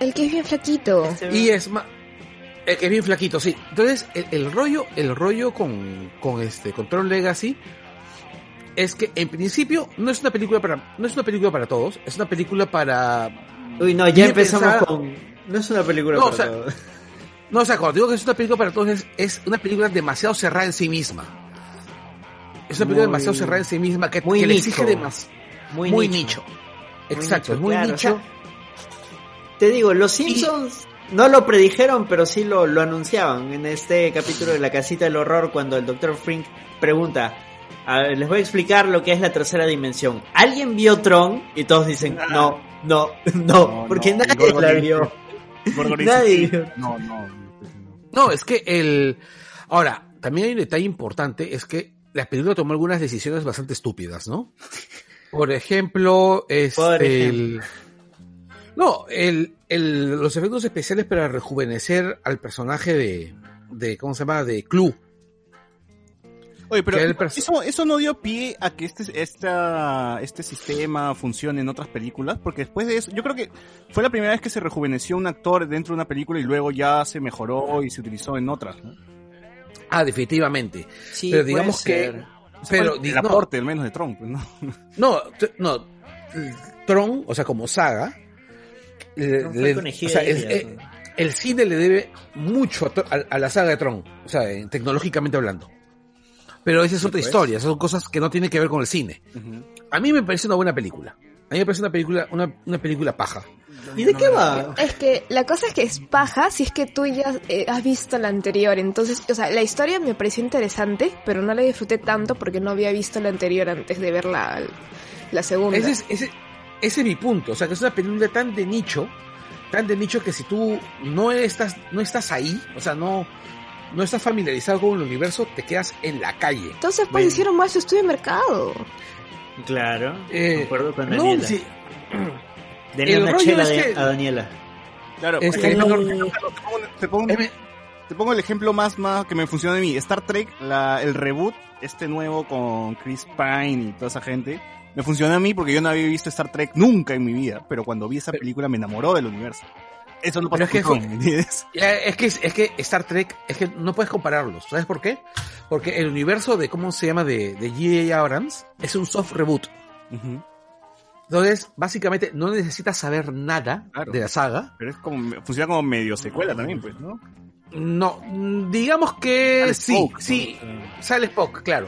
El que es bien flaquito. Y es más, que es bien flaquito, sí. Entonces, el, el rollo, el rollo con, con este, con Tron Legacy, es que en principio no es una película para, no es una película para todos, es una película para, Uy, no, ya empezamos con... No es una película No, para o sea, todos. no, o sea, cuando digo que es una película para todos, es, es una película demasiado cerrada en sí misma. Es una película Muy- demasiado cerrada en sí misma que, muy que le exige demasiado. Muy, Muy, nicho. nicho. Exacto, es muy claro, nicho. o sea, te digo, los Simpsons no lo predijeron, pero sí lo, lo anunciaban en este capítulo de la casita del horror cuando el Dr. Frink pregunta, a ver, les voy a explicar lo que es la tercera dimensión. ¿Alguien vio Tron? Y todos dicen, no, no, no, No, porque no, nadie la vio. Nadie dice, vio. No, no. No, es que el... Ahora, también hay un detalle importante, es que la película tomó algunas decisiones bastante estúpidas, ¿no? Por ejemplo, este, Por el... No, el, el, los efectos especiales para rejuvenecer al personaje de, de ¿cómo se llama? De Clue. Oye, pero eso, eso no dio pie a que este, esta, este sistema funcione en otras películas, porque después de eso, yo creo que fue la primera vez que se rejuveneció un actor dentro de una película y luego ya se mejoró y se utilizó en otras. ¿no? Ah, definitivamente. Sí, Pero puede digamos que... ser. Pero, el di- no, aporte, al menos de Trump, pues, ¿no? No, no. Tron, o sea, como saga, le- Tron fue le- conejillo o sea, de el, eh, ¿no? el cine le debe mucho a, a- a la saga de Tron, o sea, eh, tecnológicamente hablando. Pero esa es otra pues. historia, son cosas que no tienen que ver con el cine. A mí me parece una buena película. A mí me parece una película, una, una película paja. ¿Y de qué va? Es que la cosa es que es paja si es que tú ya eh, has visto la anterior. Entonces, o sea, la historia me pareció interesante, pero no la disfruté tanto porque no había visto la anterior antes de ver la, la segunda. Ese es, ese, ese es mi punto. O sea, que es una película tan de nicho, tan de nicho que si tú no estás, no estás ahí, o sea, no, no estás familiarizado con el universo, te quedas en la calle. Entonces, pues hicieron mal su estudio de mercado. Claro, Eh, concuerdo con no, Daniela. sí, Denle una chela es de- que- a Daniela. Claro, Es por que ejemplo, no- te pongo, te pongo- te pongo el ejemplo más, más que me funciona a mí. Star Trek, la, el reboot, este nuevo con Chris Pine y toda esa gente, me funcionó a mí porque yo no había visto Star Trek nunca en mi vida, pero cuando vi esa película me enamoró del universo. Eso no pasa es que Es que, es que Star Trek, es que no puedes compararlos. ¿Sabes por qué? Porque el universo de, ¿cómo se llama? De, de J.J. Abrams es un soft reboot. Entonces, básicamente, no necesitas saber nada Claro. de la saga. Pero es como, funciona como medio secuela también, pues, ¿no? No, mm, digamos que Sale sí, sí, sea, sale Spock, claro.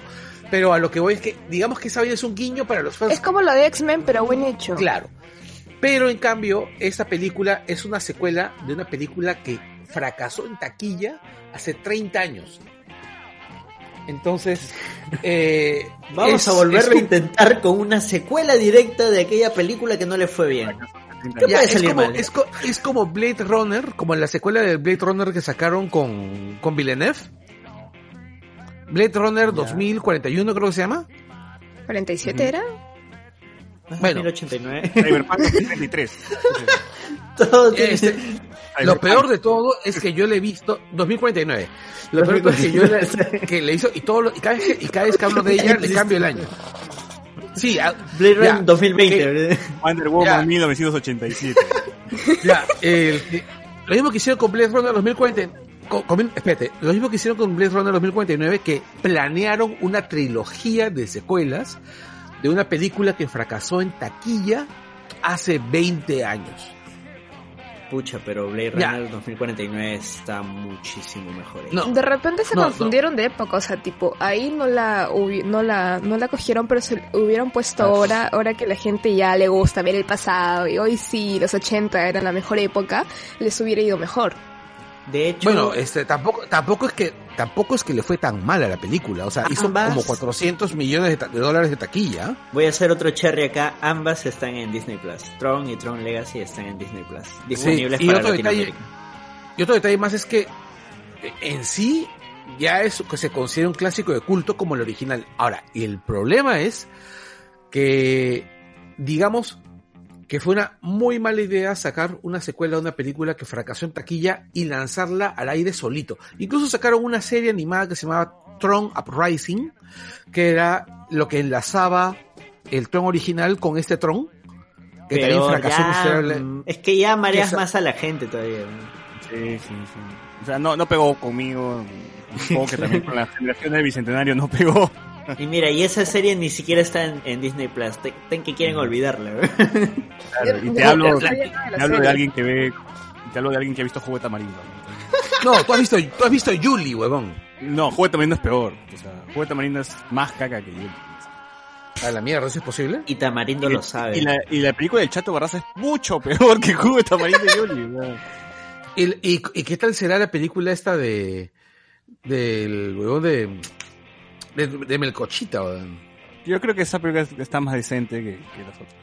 Pero a lo que voy es que, digamos que esa vaina es un guiño para los fans. Es como lo de X-Men, pero buen hecho. Claro. Pero en cambio, esta película es una secuela de una película que fracasó en taquilla hace 30 años. Entonces, eh, Vamos es- a volverlo es a intentar con una secuela directa de aquella película que no le fue bien. ¿Qué Ya, puede es, salir como, mal? es, co- es como Blade Runner, como en la secuela de Blade Runner que sacaron con, con Villeneuve. Blade Runner 2041 creo que se llama. ¿47 era? Bueno. 1089. Cyberpunk 2033. Todo tiene- Este, lo peor de todo es que yo le he visto 2049. Lo peor de todo es que yo le, que le hizo y todo lo- y cada vez que, y cada vez que hablo de ella le cambio el año. Sí, a- Blade Runner 2020. ¿verdad? Wonder Woman Ya. 1987. ya, el- lo mismo que hicieron con Blade Runner 2040. Con, con- espérate, lo mismo que hicieron con Blade Runner 2049 que planearon una trilogía de secuelas de una película que fracasó en taquilla hace 20 años. Pucha, pero Blade Ya. Runner 2049 está muchísimo mejor. hecho. No, De repente se No, confundieron de época, o sea, tipo, ahí no la, no la, no la cogieron, pero se hubieran puesto Ah. ahora, ahora que la gente ya le gusta ver el pasado, y hoy sí, los 80 eran la mejor época, les hubiera ido mejor. De hecho, Bueno, este tampoco tampoco es que tampoco es que le fue tan mal a la película, o sea, hizo Ambas- como 400 millones de, dólares de taquilla. voy a hacer otro cherry acá. Ambas están en Disney Plus. Tron y Tron Legacy están en Disney Plus. Disponibles y para otro detalle- Latinoamérica. Y otro detalle más es que eh, en sí ya es que se considera un clásico de culto como el original. Ahora, y el problema es que digamos que fue una muy mala idea sacar una secuela de una película que fracasó en taquilla y lanzarla al aire solito. Incluso sacaron una serie animada que se llamaba Tron Uprising, que era lo que enlazaba el Tron original con este Tron, que Pero también fracasó ya, mm, es que ya mareas que más a la gente todavía. Sí, sí, sí. O sea, no, no pegó conmigo. Supongo que también con la generación del bicentenario no pegó. Y mira, y esa serie ni siquiera está en, en Disney Plus. Te- Ten que quieren olvidarla. ¿verdad? Claro, y te hablo, te hablo de alguien que ve. Te hablo de alguien que ha visto Juego de Tamarindo. No, tú has visto, tú has visto Julie, huevón. No, Juego de Tamarindo es peor. O sea, Juego de Tamarindo es más caca que yo. A la mierda, ¿eso es posible? Y Tamarindo lo sabe. Y la, y la película del Chato Barraza es mucho peor que de Tamarindo y sea. ¿Y, y, y qué tal será la película esta de. del huevón de. De, de Melcochita, weón? Yo creo que esa película está más decente que, que las otras.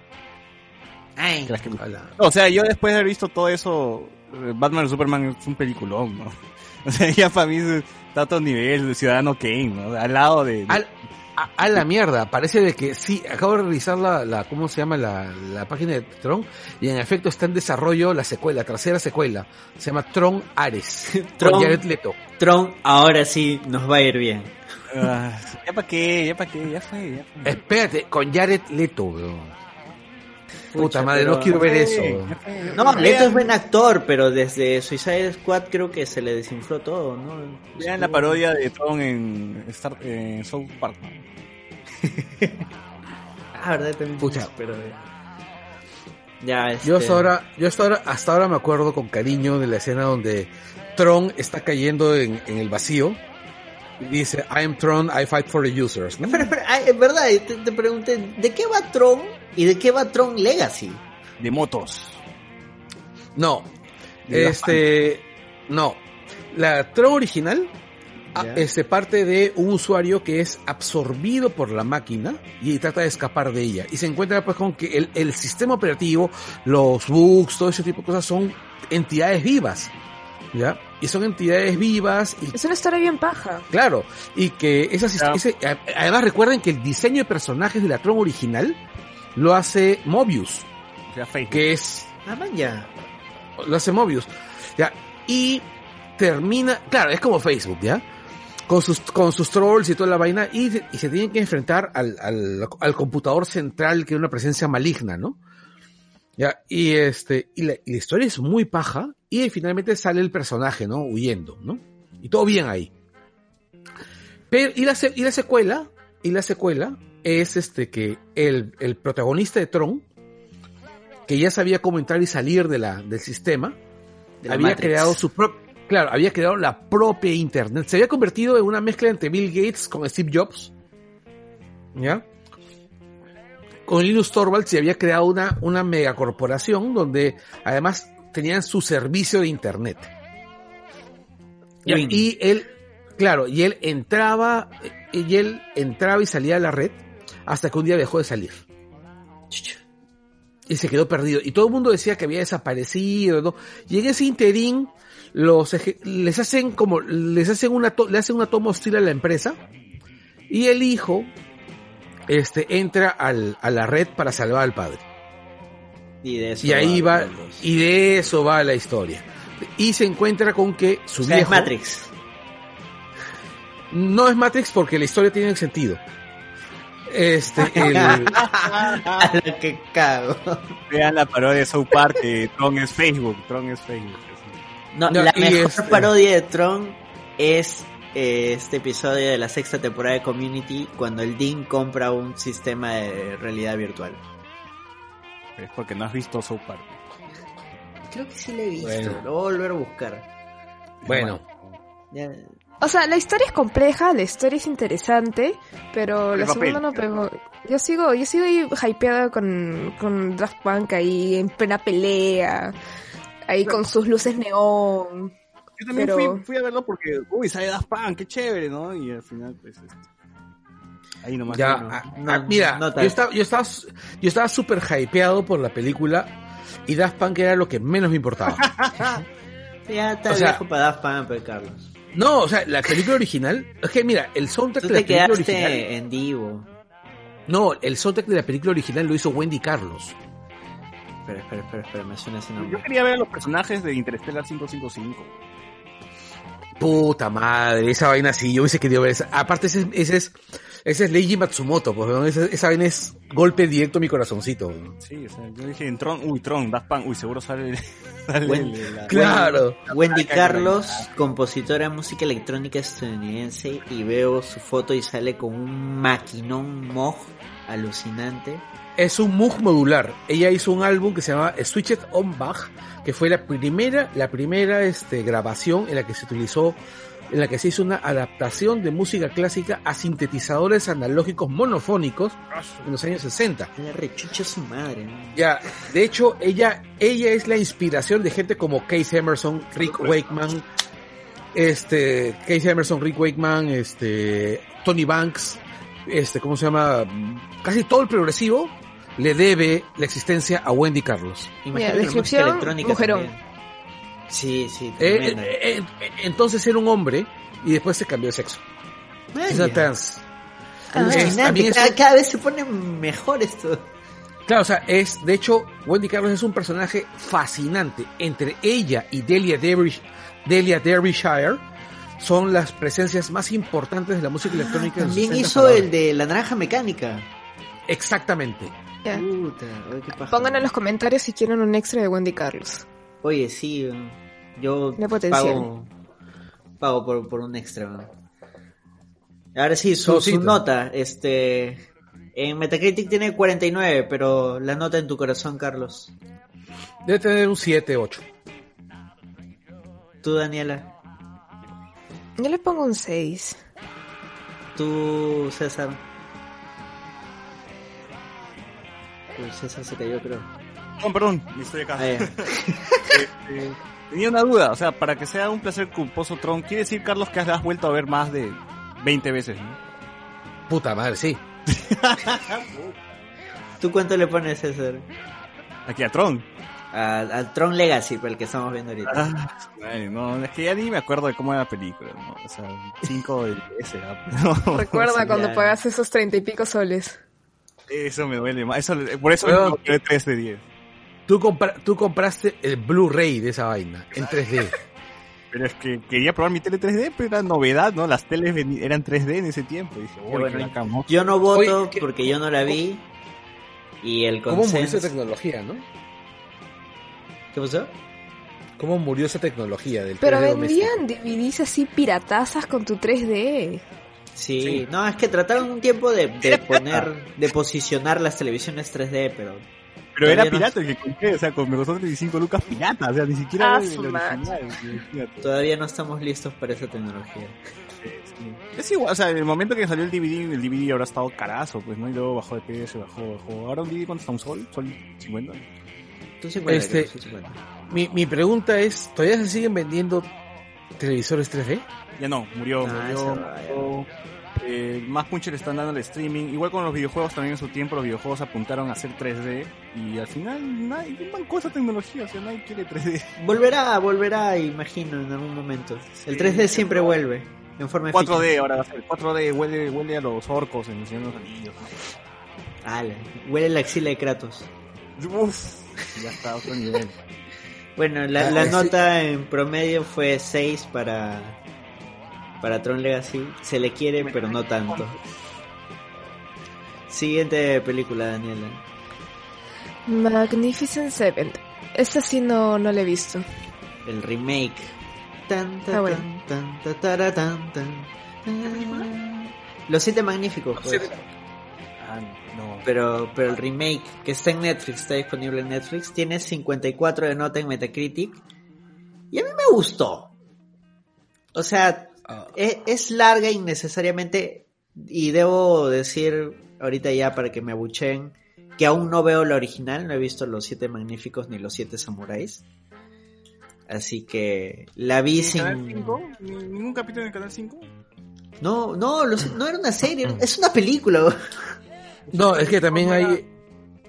Ay, Que las que-. O sea, yo después de haber visto todo eso, eh, Batman y Superman es un peliculón, ¿no? O sea, ya para mí es- está a otro nivel de Ciudadano Kane, ¿no? Al lado de... Al- a, a la mierda, parece de que sí, acabo de revisar la, la ¿cómo se llama? La, la página de Tron, y en efecto está en desarrollo la secuela, la tercera secuela, se llama Tron Ares, Tron. Jared Leto. Tron, ahora sí nos va a ir bien. Ah, ya para qué, ya para qué, ya fue, ya fue. Espérate, con Jared Leto, weón. Puta Pucha, madre, no quiero ver eso. Ya ya No. Leto es buen actor, pero desde Suicide Squad creo que se le desinfló todo, ¿no? Vean la parodia de Tron en, Star, en South Park. ¿no? Ah, verdad, también. Pucha. Pero... Ya, este... Yo hasta ahora, yo hasta ahora, hasta ahora me acuerdo con cariño de la escena donde Tron está cayendo en, en el vacío dice I am Tron, I fight for the users. ¿no? Espera, espera, es verdad, te, te pregunté, ¿de qué va Tron y de qué va Tron Legacy? De motos. No, De la este, no, la Tron original ah, Ya. este, parte de un usuario que es absorbido por la máquina y trata de escapar de ella y se encuentra pues con que el, el sistema operativo, los bugs, todo ese tipo de cosas son entidades vivas, ¿ya? Y son entidades vivas y Es una historia bien paja. Claro, y que esas, ese- a- además recuerden que el diseño de personajes de la Tron original lo hace Mobius, que es Ah, man, ya. lo hace Mobius, ya, y termina, claro, es como Facebook, ya, con sus con sus trolls y toda la vaina y, se- y se tienen que enfrentar al, al, al computador central que es una presencia maligna, ¿no? Ya, y este, y la, y la historia es muy paja, y finalmente sale el personaje, ¿no? Huyendo, ¿no? Y todo bien ahí. Pero, y la, y la secuela, y la secuela es este que el, el protagonista de Tron, que ya sabía cómo entrar y salir de la, del sistema, De había Matrix. creado su propio, claro, había creado la propia internet. Se había convertido en una mezcla entre Bill Gates con Steve Jobs. ¿Ya? Con Linus Torvalds se había creado una, una megacorporación donde además tenían su servicio de internet. Y él, claro, y él entraba, y él entraba y salía de la red hasta que un día dejó de salir y se quedó perdido. Y todo el mundo decía que había desaparecido, ¿no? Y en ese interín los les hacen como les hacen una to- le hacen una toma hostil a la empresa y el hijo este, entra al, a la red para salvar al padre. Y de eso Y ahí va, y de eso va la historia. Y se encuentra con que su O sea, es viejo Matrix. no es Matrix porque la historia tiene sentido. Este, el, A lo que cago. Vean la parodia de South Park, que Tron es Facebook, Tron es Facebook. No, No, la mejor este- parodia de Tron es este episodio de la sexta temporada de Community cuando el Dean compra un sistema de realidad virtual. Es porque no has visto South Park. Creo que sí le he visto, Bueno. lo voy a volver a buscar. bueno, Ya- O sea, la historia es compleja, la historia es interesante, pero El la papel. segunda no pegó. Yo sigo, yo sigo ahí hypeada con, con Daft Punk ahí en plena pelea, ahí con sus luces neón. Yo también Pero- fui, fui a verlo porque, uy, sale Daft Punk, qué chévere, ¿no? Y al final, pues, este, ahí nomás. ya, no. ah, no, ah, mira, no yo estaba, yo estaba, yo estaba súper hypeado por la película y Daft Punk era lo que menos me importaba. Ya está O sea- viejo para Daft Punk, pues, Carlos. No, o sea, la película original, es que mira, el soundtrack Tú de la te película quedaste original, en Divo. no, el soundtrack de la película original lo hizo Wendy Carlos. Espera, espera, espera, espera, me suena ese Yo nombre. quería ver a los personajes de Interstellar 555. Puta madre, esa vaina sí, yo hubiese querido ver esa. Aparte, ese, ese es, ese es Leiji Matsumoto, pues, ¿no? esa, esa vaina es golpe directo a mi corazoncito. ¿no? Sí, o sea, yo dije en Tron, uy, Tron, Daft Punk, uy, seguro sale, sale el- la- Claro. Wendy Carlos, compositora de música electrónica estadounidense, y veo su foto y sale con un maquinón Moog alucinante. Es un Moog modular. Ella hizo un álbum que se llama Switched on Bach, que fue la primera, la primera este, grabación en la que se utilizó, en la que se hizo una adaptación de música clásica a sintetizadores analógicos monofónicos en los años 60. La rechucha su madre. ¿no? Ya, de hecho, ella, ella es la inspiración de gente como Keith Emerson, Rick Wakeman, este, Keith Emerson, Rick Wakeman, este, Tony Banks, este, ¿cómo se llama? Casi todo el progresivo le debe la existencia a Wendy Carlos. Imagínate música descripción, electrónica mujerón. también. Sí, sí, Eh, eh, eh, entonces era un hombre y después se cambió de sexo. Es una trans. Ah. Es- Alucinante, también es cada, cada vez se pone mejor esto. Claro, o sea, es, de hecho, Wendy Carlos es un personaje fascinante. Entre ella y Delia, Derbysh- Delia Derbyshire son las presencias más importantes de la música electrónica. de los También 60 hizo el de la naranja mecánica. Exactamente. Ya. Puta, ay, qué paja. Pongan en los comentarios si quieren un extra de Wendy Carlos. Oye, sí, yo Tiene potencial. pago, pago por, por un extra. Ahora sí, su, su nota, este, en Metacritic tiene 49, pero la nota en tu corazón, Carlos. Debe tener un 7, 8. Tú, Daniela, Yo le pongo un 6. tú, César. Uy, César se cayó, creo. Perdón, perdón, estoy acá. Ah. Este, tenía una duda, o sea, para que sea un placer culposo Tron, quiere decir, Carlos, que has vuelto a ver más de 20 veces, ¿no? Puta madre, sí. ¿Tú cuánto le pones, César? Aquí a Tron. A- Al Tron Legacy, por el que estamos viendo ahorita. Ah, no, es que ya ni me acuerdo de cómo era la película, ¿no? O sea, 5 de 10 era, ¿no? Recuerda cuando ya. pagas esos treinta y pico soles. Eso me duele más, eso, por eso Weón. me quedé 3 de 10. Tú, compra- tú compraste el Blu-ray de esa vaina en 3D. Pero es que quería probar mi tele 3D, pero era novedad, ¿no? Las teles eran 3D en ese tiempo. Y dije, bueno. Yo no voto Oye, ¿qué- porque yo no la vi. Y el ¿Cómo murió esa consenso... tecnología, no? ¿Qué pasó? ¿Cómo murió esa tecnología del Pero 3D doméstico? vendían DVDs así piratazas con tu 3D. Sí, Sí. no, es que trataron un tiempo de, de poner, de posicionar las televisiones 3D, pero Pero era no- pirata el que compré, o sea, con, me costó 35 lucas pirata, o sea, ni siquiera Ah, el, original. todavía no estamos listos para esa tecnología. Es igual, o sea, en el momento que salió el DVD, el DVD habrá estado carazo, pues, ¿no? Y luego bajó de precio, bajó, bajó. Ahora un DVD, ¿cuánto está? ¿Un sol? ¿Sol 50? Tú 50, Este- tú 50. Mi, mi pregunta es, ¿todavía se siguen vendiendo televisores 3D? Ya no, murió, Ah, murió. Eh, más punches le están dando al streaming. Igual con los videojuegos también en su tiempo, los videojuegos apuntaron a hacer 3D. Y al final, nadie mancó esa tecnología, o sea, nadie quiere 3D. Volverá, volverá, imagino, en algún momento. El 3D siempre vuelve. en forma de 4D ficha. ahora va a ser. 4D huele, huele a los orcos en los Anillos. Ala, huele la axila de Kratos. Uf, ya está, otro nivel. Bueno, la, Ah, la sí. nota en promedio fue 6 para, para Tron Legacy. Se le quiere, pero no tanto. Siguiente película, Daniela. Magnificent Seven. Esta sí no, no la he visto. El remake. Tan, tan, Ah, bueno. tan, tan, tara, tan, tan, tan. Los siete magníficos, pues. Ah, no. Pero, pero el remake que está en Netflix, está disponible en Netflix, tiene 54 de nota en Metacritic. Y a mí me gustó. O sea, e- es, larga innecesariamente. Y debo decir ahorita ya para que me abucheen que aún no veo la original, no he visto los siete magníficos ni los siete samuráis. Así que la vi ¿En Canal sin. 5? ¿Ningún capítulo en el Canal 5? No, no, los- no era una serie, es una película. No, es que también hay.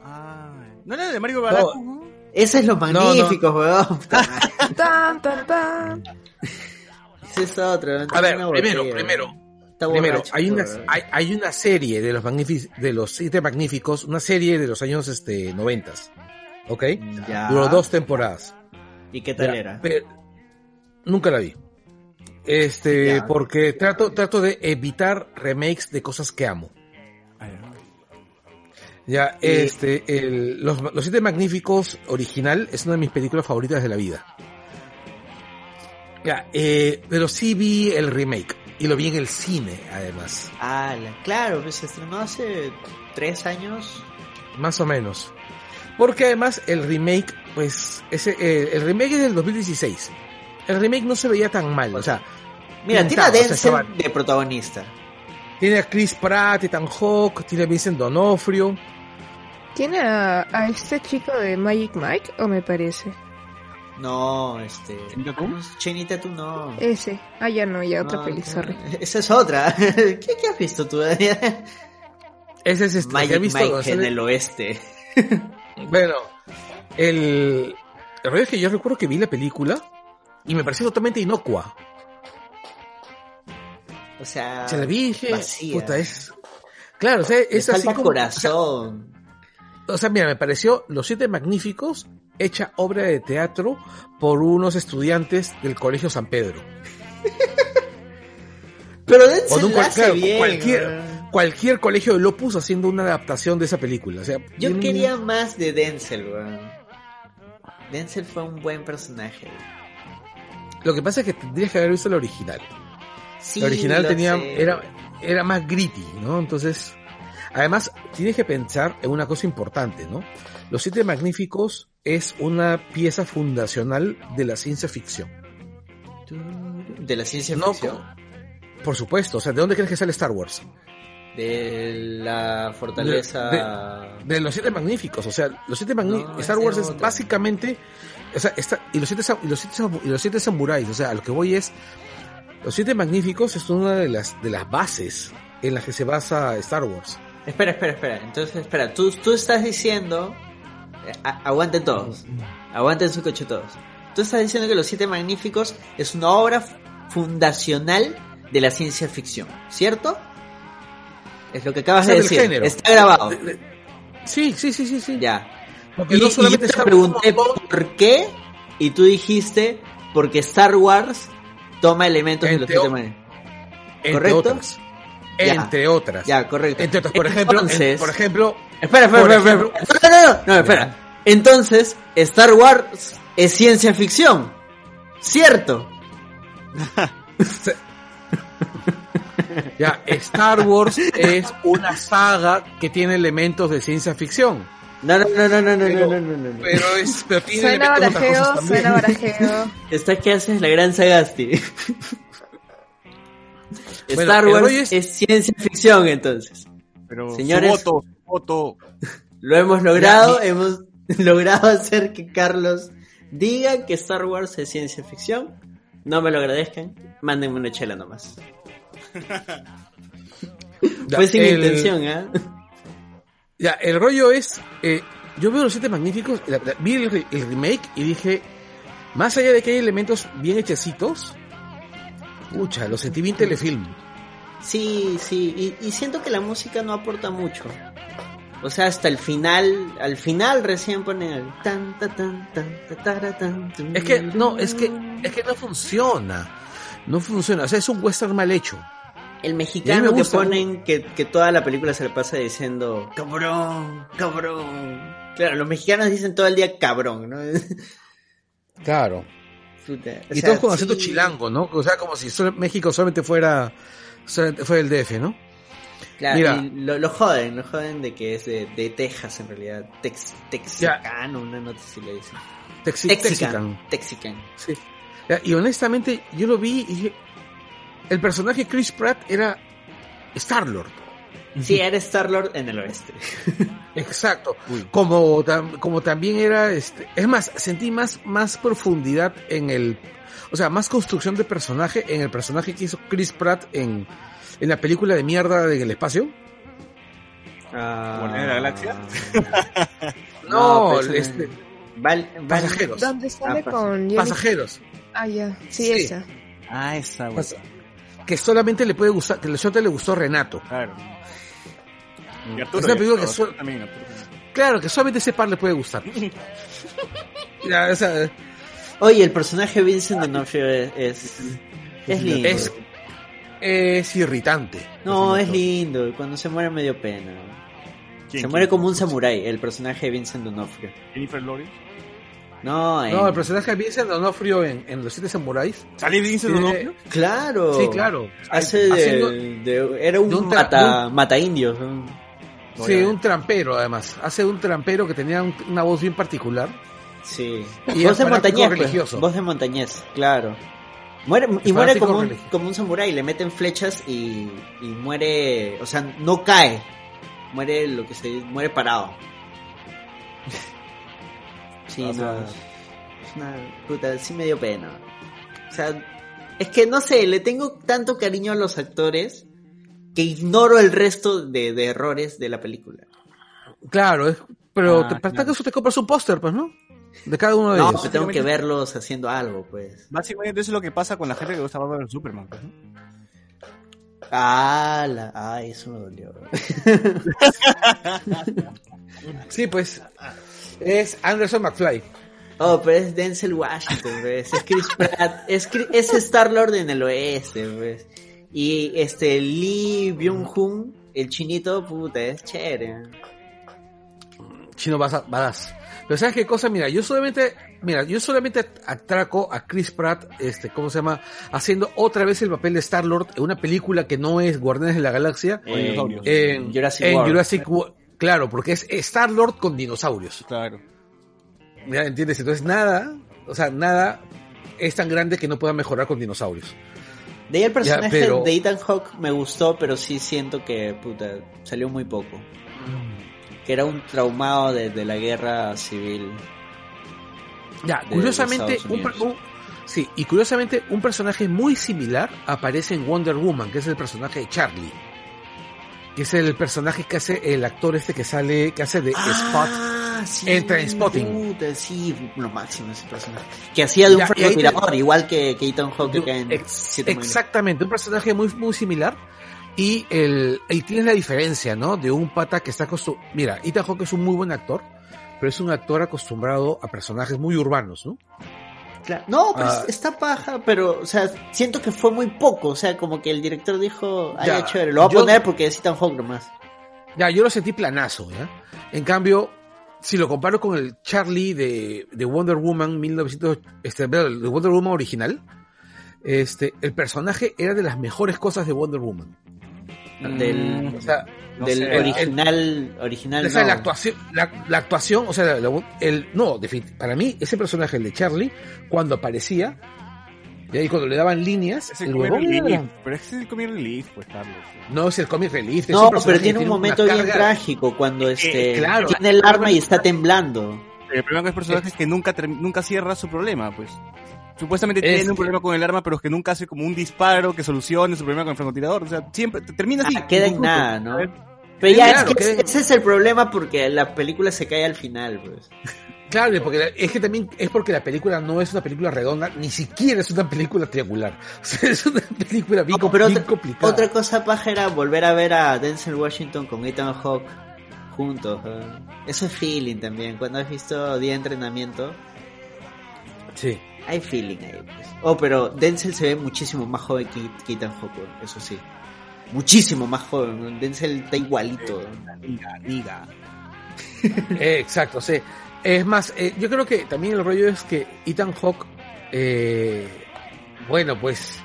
Ah, ¿no era de Mario Baracu? no? Ese es los no. magníficos, weón. Tan, tan, tan. Ese es otro. A ver, primero, botella, primero. Primero, hay una, hay, hay una serie de los magníficos, de los siete magníficos, una serie de los años este noventas. ¿Ok? Ya. Duró dos temporadas. ¿Y qué tal Ya, era? pero nunca la vi. Este, Ya. porque trato, trato de evitar remakes de cosas que amo. Ya, este, el, los, los siete magníficos original es una de mis películas favoritas de la vida. Ya, eh, pero sí vi el remake y lo vi en el cine, además, Ah, la- claro, pues se estrenó hace tres años. más o menos. Porque además el remake, pues, ese, eh, el remake es del 2016. El remake no se veía tan mal, o sea, Mira, tiene a Pintado, o sea, Denzel de protagonista. tiene a Chris Pratt, Ethan Hawke, tiene a Vincent D'Onofrio. ¿Tiene a, a este chico de Magic Mike o me parece? No, este. ¿Channing Tatum? Tatum no. Ese. Ah, ya no, ya otra No, peli, sorry. Esa es otra. ¿Qué, qué has visto tú? Ese es este, ¿qué Magic has visto? Mike O sea, en el oeste. Bueno, el, el rollo es que yo recuerdo que vi la película y me pareció totalmente inocua. O sea. Se la vi dije, vacía. puta, es... Claro, o sea, le es así falta como... corazón. O sea, mira, me pareció Los Siete Magníficos hecha obra de teatro por unos estudiantes del Colegio San Pedro. Pero O un claro, bien. cualquier, colegio de Lopus haciendo una adaptación de esa película. O sea, Yo quería más de Denzel, weón. Denzel fue un buen personaje. Lo que pasa es que tendrías que haber visto la original. Sí, la original tenía, sé. era, era más gritty, ¿no? Entonces, además, tienes que pensar en una cosa importante, ¿no? Los Siete Magníficos es una pieza fundacional de la ciencia ficción. De la ciencia No, ficción. como- por supuesto, o sea, ¿de dónde crees que sale Star Wars? De la fortaleza. De- De los Siete Magníficos, o sea, los Siete Magníficos, No, Star Wars es otra. básicamente, o sea, está, y los siete, y los siete, y los siete samuráis, o sea, a lo que voy es, los Siete Magníficos es una de las, de las bases en las que se basa Star Wars. Espera, espera, espera. Entonces, espera. Tú, tú estás diciendo. Aguanten todos. Aguanten su coche todos. Tú estás diciendo que Los Siete Magníficos es una obra fundacional de la ciencia ficción, ¿cierto? Es lo que acabas de decir. género. Está grabado. Sí, sí, sí, sí, sí. Ya. Porque Y, no y solamente yo te pregunté por qué y tú dijiste porque Star Wars toma elementos de los siete magníficos. ¿correcto? otras. Ya. Entre otras. Ya, correcto. Entre otras, por ejemplo, en- Entonces- por ejemplo, Espera, espera, Por espera, ejemplo- espera. No, no, no, no, espera. Entonces, Star Wars es ciencia ficción. ¿Cierto? ya, Star Wars es una saga que tiene elementos de ciencia ficción. No, no, no, no, no, no, Pero- no, no, no, no. Pero es, pero tiene Suena elementos de otras barajeo, suena barajeo. Esta que haces la gran Sagasti. Bueno, Star Wars es... es- ciencia ficción, entonces. Pero Señores- su voto, su voto. Lo hemos logrado, hemos logrado hacer que Carlos diga que Star Wars es ciencia ficción. No me lo agradezcan, mándenme una chela nomás. Ya, Fue sin el- intención, ¿ah? Ya, el rollo es, eh, yo veo los siete magníficos, la- la- vi el, el remake y dije, más allá de que hay elementos bien hechecitos, Pucha, lo sentí bien telefilm. Sí, sí, y, y siento que la música no aporta mucho. O sea, hasta el final, al final recién ponen el tan ta tan tan ta, tan, Es que no, es que es que no funciona. No funciona, o sea, es un western mal hecho. el mexicano que ponen que, que toda la película se le pasa diciendo cabrón, cabrón. Claro, los mexicanos dicen todo el día cabrón, ¿no? Claro. O Y sea, todos con acento sí. chilango, ¿no? O sea, como si solo- México solamente fuera solamente fuera el DF, ¿no? Claro, Mira. y lo, lo joden, lo joden de que es de, de Texas en realidad. Tex, texicano, una nota si le dicen. Texi- Texican. Texican. Texican. Sí. Ya, Y honestamente, yo lo vi y dije, el personaje Chris Pratt era Star-Lord. Sí, era Star-Lord en el oeste. Exacto. Como, tam- como también era, este, es más, sentí más, más profundidad en el, o sea, más construcción de personaje en el personaje que hizo Chris Pratt en, en la película de mierda de el espacio. ¿Guardianes de la Galaxia? No, pues, este, Val- Val- pasajeros. ¿Dónde sale Ah, con Jenny- Pasajeros. Ah, ya. Sí, Sí. esa. Ah, esa, que solamente le puede gustar, que el shot le gustó a Renato. Claro. Y Es una película que suel- también, Arturo. Claro, que solamente ese par le puede gustar. Ya, o sea, Oye, el personaje Vincent D'Onofrio es, es, es lindo. es, es irritante. no, es lindo. Cuando se muere me dio pena. ¿Quién, Se quién? muere como un samurái, el personaje de Vincent D'Onofrio. Jennifer Lawrence. No, en- No, el personaje de Vincent D'Onofrio en, en Los Siete Samuráis. ¿Sale Vincent. D'Onofrio? Claro. Sí, claro. Hace de, Haciendo- de- era un, de un mata, un- mata indios. ¿no? Sí, un trampero además. Hace un trampero que tenía un- una voz bien particular. Sí. Y voz es de fanático montañés, pues. religioso. Voz de montañés, claro. Muere, y Es muere fanático como un, religioso. como un samurái, le meten flechas y, y muere, o sea, no cae. Muere lo que se muere parado. Sí, O sea, no. Es una puta, sí me dio pena. O sea, es que no sé, le tengo tanto cariño a los actores que ignoro el resto de, de errores de la película. Claro, es- pero Ah, te, para claro. eso te compras un póster, pues, ¿no? De cada uno de No, ellos. pero tengo que verlos haciendo algo, pues. Básicamente eso es lo que pasa con la gente que gusta Batman vs Superman. pues, ¿no? Ah, la, ah, eso me dolió. Sí, pues. Es Anderson McFly. Oh, pero es Denzel Washington, ¿ves? Es Chris Pratt, es, es Star Lord en el oeste, ¿ves? Y este Lee Byung-hun, el chinito, puta, es chévere. Chino Badass. Pero ¿sabes qué cosa? Mira, yo solamente, mira, yo solamente atraco a Chris Pratt, este, ¿cómo se llama? Haciendo otra vez el papel de Star-Lord en una película que no es Guardianes de la Galaxia. Con dinosaurios. En Jurassic en World. Jurassic Wo- Claro, porque es Star-Lord con dinosaurios. Claro. ¿Ya entiendes? Entonces nada, o sea, nada es tan grande que no pueda mejorar con dinosaurios. De ahí el personaje pero- de Ethan Hawke me gustó, pero sí siento que, puta, salió muy poco. Que era un traumado de, de la guerra civil. Ya, de curiosamente, un- sí, y curiosamente un personaje muy similar aparece en Wonder Woman, que es el personaje de Charlie. Que es el personaje que hace el actor este que sale, que hace de Spot. Ah, sí, en Trainspotting. puta, sí, lo máximo ese personaje. Que hacía de un francotirador, igual que, que Ethan Hawke Ex- exactamente, un personaje muy, muy similar. Y el, y tienes la diferencia, ¿no? De un pata que está acostumbrado. Mira, Ethan Hawke es un muy buen actor, pero es un actor acostumbrado a personajes muy urbanos, ¿no? Claro. No, pues Ah. está paja, pero, o sea, siento que fue muy poco. O sea, como que el director dijo, ay, Ya, chévere, lo voy a poner porque es Ethan Hawke nomás. Ya, yo lo sentí planazo, ¿ya? En cambio, si lo comparo con el Charlie de, de Wonder Woman 1900, este, de Wonder Woman original, este, el personaje era de las mejores cosas de Wonder Woman. Del, O sea, No del sé. original, original o sea, no. la actuación, la, la actuación, o sea, la- la- el, no, para mí, ese personaje, el de Charlie, cuando aparecía, y ahí cuando le daban líneas, Es el el comic relief. Pero es el comic relief, pues, Carlos. no es el comic relief. es No, pero tiene un momento bien carga- trágico cuando este claro. tiene el arma y está temblando. El problema con el personaje es que nunca, nunca cierra su problema, pues. Supuestamente Es tiene un que- problema con el arma, pero es que nunca hace como un disparo que solucione su problema con el francotirador. O sea, siempre te- termina así. Ah, queda en nada, ¿no? Pero ya Claro, es que que- ese- ese es el problema porque la película se cae al final, pues. Claro, porque es que también es porque la película no es una película redonda, ni siquiera es una película triangular. O sea, es una película bien, No, pero bien otra, complicada. otra cosa paja era volver a ver a Denzel Washington con Ethan Hawke juntos. ¿eh? Eso es feeling también. Cuando has visto Día de Entrenamiento, Sí. Hay feeling ahí. pues. Oh, pero Denzel se ve muchísimo más joven que, Ethan Hawke, ¿eh? eso sí. Muchísimo más joven. Denzel está igualito. Amiga, amiga. Eh, exacto, sí. Es más, eh, yo creo que también el rollo es que Ethan Hawke, eh, bueno, pues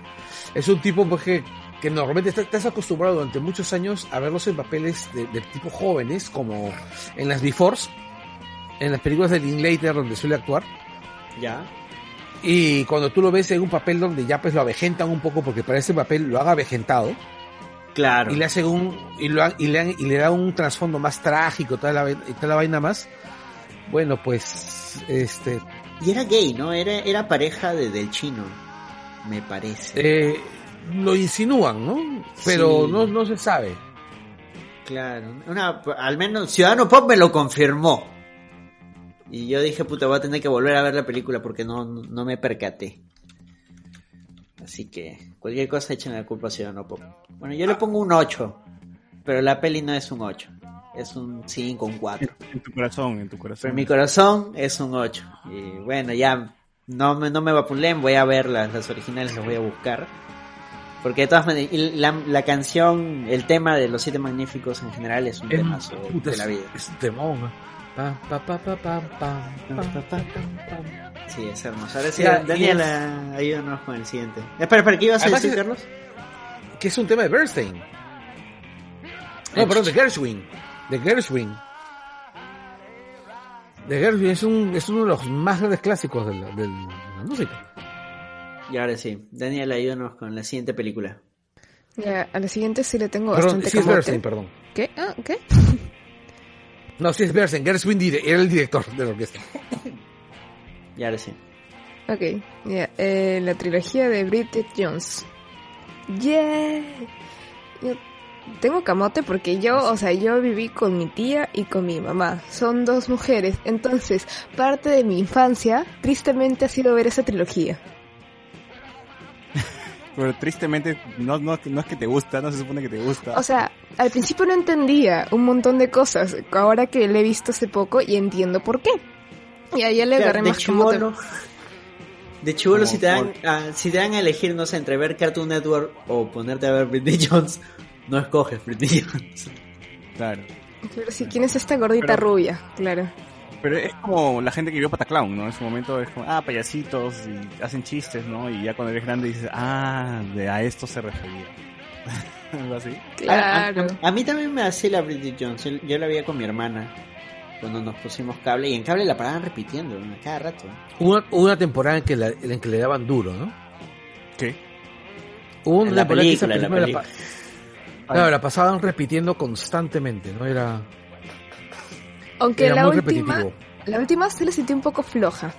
es un tipo pues, que, que normalmente está- estás acostumbrado durante muchos años a verlos en papeles de, de tipo jóvenes, como en las Befores, en las películas de Linklater donde suele actuar. Ya. Y cuando tú lo ves en un papel donde ya pues lo avejentan un poco porque para ese papel lo haga avejentado Claro. y le hacen un y, lo, y le, han- y le da un trasfondo más trágico toda la, toda la vaina más bueno pues este Y era gay, ¿no? Era, era pareja de, del chino, me parece. eh, lo insinúan no pero Sí. no, no se sabe Claro. Una, al menos Ciudadano Pop me lo confirmó. Y yo dije, puta, voy a tener que volver a ver la película porque no, no me percaté. Así que cualquier cosa echen la culpa a Ciudadano Pop. Bueno, yo le pongo un 8. Pero la peli no es un 8. Es un 5, un 4. En tu corazón, en tu Pero corazón. en mi corazón es un 8. Y bueno, ya no me, no me vapulen, voy a ver las, las originales, las voy a buscar. Porque de todas maneras, la, la canción, el tema de los siete magníficos en general es un Es- temazo puta, de la vida. es un temón pam, pam, pam, pam, pam, pam. Sí, es hermoso. Ahora sí, Daniela, ayúdanos con el siguiente. Espera, espera, ¿qué ibas a decir, Carlos? que es un tema de Bernstein no perdón de Gershwin de Gershwin de Gershwin es un es uno de los más grandes clásicos de la, de la música Y ahora sí, Daniela, ayúdanos con la siguiente película. Ya, a la siguiente sí le tengo perdón bastante sí es. Bernstein perdón ¿Qué? Ah, ¿qué? No, sí es Bernstein. Gershwin era el director de la orquesta. Y ahora sí. Ok, ya. eh, la trilogía de Bridget Jones. ¡Yeah! Yo tengo camote porque yo, o sea, yo viví con mi tía y con mi mamá. Son dos mujeres. Entonces, parte de mi infancia, tristemente, ha sido ver esa trilogía. Pero tristemente, no, no, no es que te gusta, no se supone que te gusta. O sea, al principio no entendía un montón de cosas. Ahora que le he visto hace poco y entiendo por qué. Y a ella le Claro, agarré de más chivolo, de chivolo Como si te dan, por- ah, si te dan a elegir, no sé, entre ver Cartoon Network o ponerte a ver Britney Jones, no escoges Britney Jones. Claro. Claro, sí, ¿quién es esta gordita Pero- rubia? Claro. Pero es como la gente que vio Pataclown, ¿no? En su momento es como, ah, payasitos, y hacen chistes, ¿no? Y ya cuando eres grande dices, ah, de a esto se refería. Algo así. A, a- Claro. a mí también me hacía la Britney Jones. Yo, la veía con mi hermana cuando nos pusimos cable y en cable la paraban repitiendo ¿no? cada rato. Hubo una, temporada en que, la- en que le daban duro, ¿no? ¿Qué? Hubo una En la temporada que esa película, la película la, pa- claro, la pasaban repitiendo constantemente, ¿no? Era, Aunque era la muy última, repetitivo. la última se le sentí un poco floja.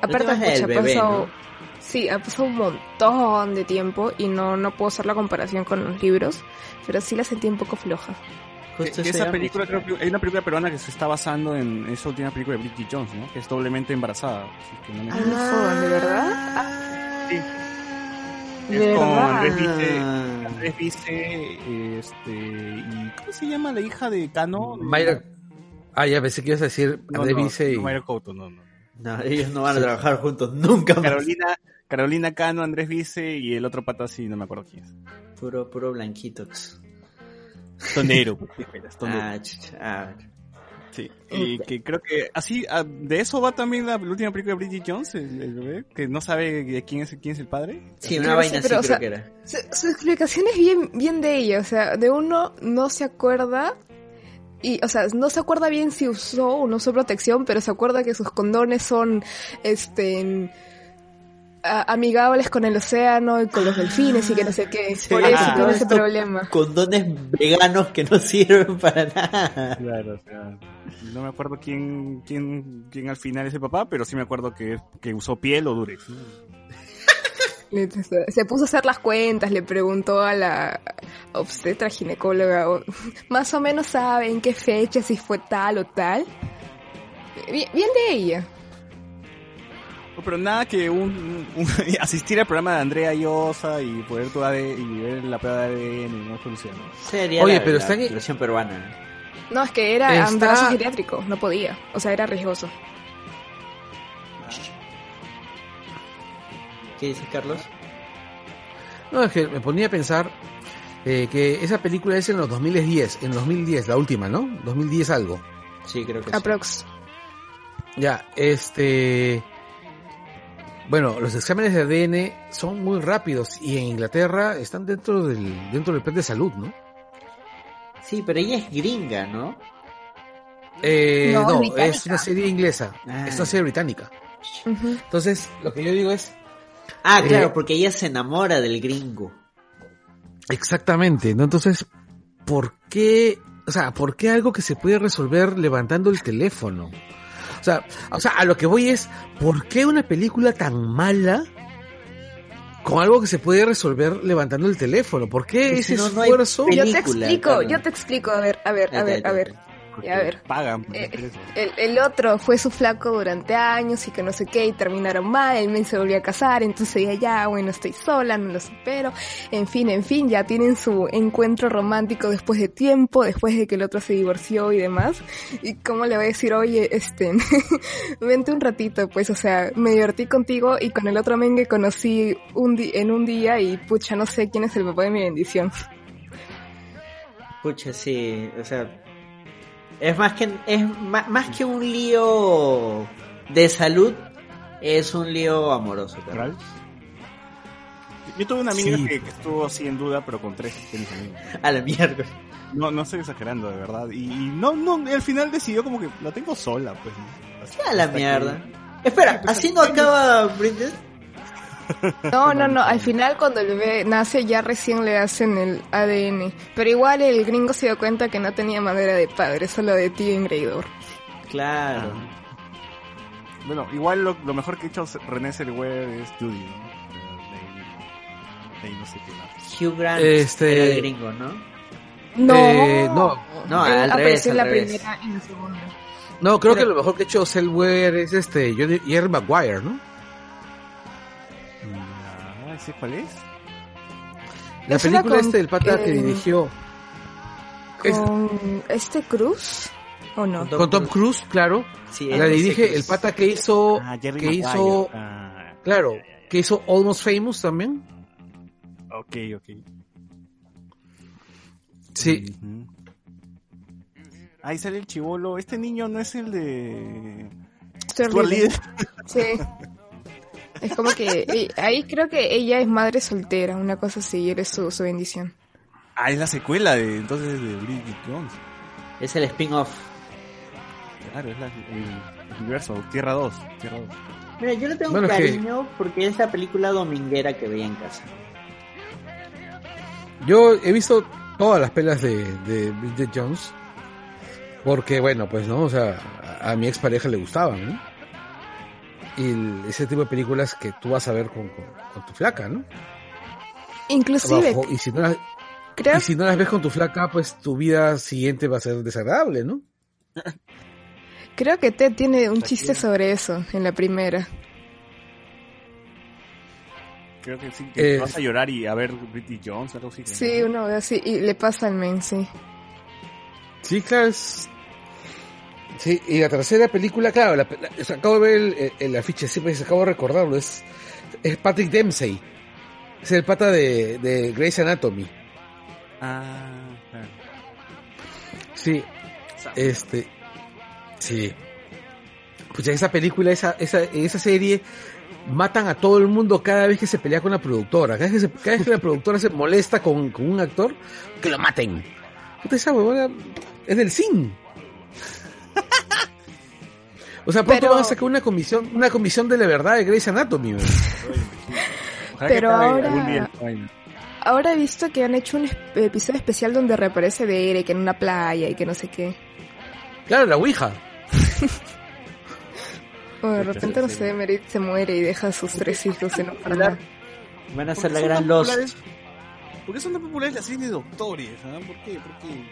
Aparte, última es la del pucha, ha bebé, pasado, ¿no? sí, ha pasado un montón de tiempo y no, no puedo hacer la comparación con los libros, pero sí la sentí un poco floja. Justo Que- esa película, creo que hay una película peruana que se está basando en esa última película de Bridget Jones, ¿no? Que es doblemente embarazada. que no me jodan, ¿de verdad? Sí. ¿De Es con verdad? Andrés Vice, Ah. Andrés Vice, este, y ¿cómo se llama la hija de Cano? Mayra... Ah, ya pensé que ibas a decir no, Andrés no, Vice y... no, Couto, no, no. No, ellos no van a trabajar juntos nunca más. Carolina, Carolina Cano, Andrés Vice y el otro pata así, no me acuerdo quién es. Puro, puro blanquito. Tonero, pues. Tonero. Ah, chucha, ah. Sí, y que creo que así, ah, de eso va también la, la última película de Bridget Jones, el, el bebé, que no sabe de quién es, quién es el padre. Sí, una vaina sí, así pero, creo sea, que era. Su, su explicación es bien, bien de ella, o sea, de uno no se acuerda y, o sea, no se acuerda bien si usó o no usó protección, pero se acuerda que sus condones son, este, en- a- amigables con el océano y con los delfines y que no sé qué. Sí, Por eso ah, tiene ese problema. Condones veganos que no sirven para nada. Claro, o sea, no me acuerdo quién, quién, quién al final es el papá, pero sí me acuerdo que, que usó piel o durex. Se puso a hacer las cuentas, le preguntó a la obstetra ginecóloga, o- más o menos sabe en qué fecha, si fue tal o tal. Bien, bien de ella. No, Pero nada que un, un- asistir al programa de Andrea Llosa y poder tu y ver la prueba de ADN no funciona. Sería Oye, la, pero la está peruana. No, es que era Está- embarazo geriátrico, no podía. O sea, era riesgoso. ¿Qué dices, Carlos? No, es que me ponía a pensar eh, que esa película es en los 2010, en 2010, la última, ¿no? 2010 algo. Sí, creo que sí. Aprox. Ya, este... Bueno, los exámenes de ADN son muy rápidos y en Inglaterra están dentro del, dentro del plan de salud, ¿no? Sí, pero ella es gringa, ¿no? Eh, No, es una serie inglesa, Ah. es una serie británica. Entonces, lo que yo digo es, Ah, Eh, claro, porque ella se enamora del gringo. Exactamente, ¿no? Entonces, ¿por qué, o sea, por qué algo que se puede resolver levantando el teléfono? O sea, o sea, a lo que voy es, ¿por qué una película tan mala con algo que se puede resolver levantando el teléfono? ¿Por qué Pues ese si no, no hay esfuerzo? peli- Yo te Película, explico, yo te explico. A ver, a ver, a ver, a ver. Porque a ver. Pagan por Eh, el otro fue su flaco durante años y que no sé qué, y terminaron mal, el men se volvió a casar, entonces ella ya, bueno, estoy sola, no lo supero, en fin, en fin, ya tienen su encuentro romántico después de tiempo, después de que el otro se divorció y demás, y cómo le voy a decir, oye, este, vente un ratito, pues, o sea, me divertí contigo y con el otro men que conocí un di- en un día y pucha, no sé quién es el papá de mi bendición. Pucha, sí, o sea, es más que es ma- más, que un lío de salud, es un lío amoroso. Yo tuve una amiga Sí. que, que estuvo así en duda, pero con tres de mis amigos. A la mierda. No, no estoy exagerando, de verdad. Y, y no, no, al final decidió como que la tengo sola, pues. A la que- mierda. Espera, ¿así no acaba Bridget? No, no, no. Al final, cuando el bebé nace, ya recién le hacen el ADN. Pero igual el gringo se dio cuenta que no tenía madera de padre, solo de tío engreidor. Claro. Bueno, igual lo, lo mejor que ha hecho René Zellweger es Judy, ¿no? De ahí- de no sé qué más. Hugh Grant Este- era el gringo, ¿no? No, Eh, no. No, Él al apareció revés, en al la revés. primera y la segunda. No, creo Pero- que lo mejor que ha hecho Selwer es este, Jerry Jerry Maguire, ¿no? ¿Ese cuál es? La era película con, este del pata que eh, dirigió Es- ¿Con este Cruz? ¿O no? Tom con Tom Cruise. Claro. Sí, La dirige que el es- pata que hizo, Ah, Jerry que Maguire. hizo, Ah, claro, ya, ya, ya. que hizo Almost Famous también. Ok, ok. Sí, Ujú. Ahí sale el chivolo. Este niño no es el de. Stuart. Little. Sí. Es como que eh, ahí creo que ella es madre soltera, una cosa así, y él es su, su bendición. Ah, es la secuela de entonces de Bridget Jones. Es el spin-off. Claro, es la, el universo. Tierra 2. Tierra 2. Mira, yo le tengo Bueno, que- cariño porque es la película dominguera que veía en casa. yo he visto todas las pelas de, de Bridget Jones. Porque, bueno, pues no, o sea, a, a mi expareja le gustaban, ¿no? Y el- ese tipo de películas que tú vas a ver con, con, con tu flaca, ¿no? Inclusive, Abajo, y, si no las, creo y si no las ves con tu flaca, pues tu vida siguiente va a ser desagradable, ¿no? Creo que Ted tiene un chiste sobre eso en la primera. Creo que sí. Que Eh, vas a llorar y a ver Bridget Jones, algo así. Sí, uno ve así y le pasa al men, sí. Sí, claro, es... Sí, y la tercera película, claro, la, la- acabo de ver el, afiche, siempre se acabo de recordarlo, es, es Patrick Dempsey. Es el pata de, de Grey's Anatomy. Ah, claro. Sí, este... Sí. Pucha, esa película, esa, esa, esa serie, matan a todo el mundo cada vez que se pelea con la productora. Cada vez que, se- cada vez que la productora se molesta con, con un actor, que lo maten. Puta, esa huevona es del CIN. O sea, pronto Pero- van a sacar una comisión, una comisión de la verdad de Grey's Anatomy. Pero ahora-. Ahora he visto que han hecho un episodio especial donde reaparece Derek en una playa y que no sé qué. Claro, la Ouija. O de repente, no sé, Merit se muere y deja a sus tres hijos en un farmacia. Van a ¿Por ser la gran Lost. ¿Por qué son tan populares las series de doctores? ¿Por qué? ¿Por qué?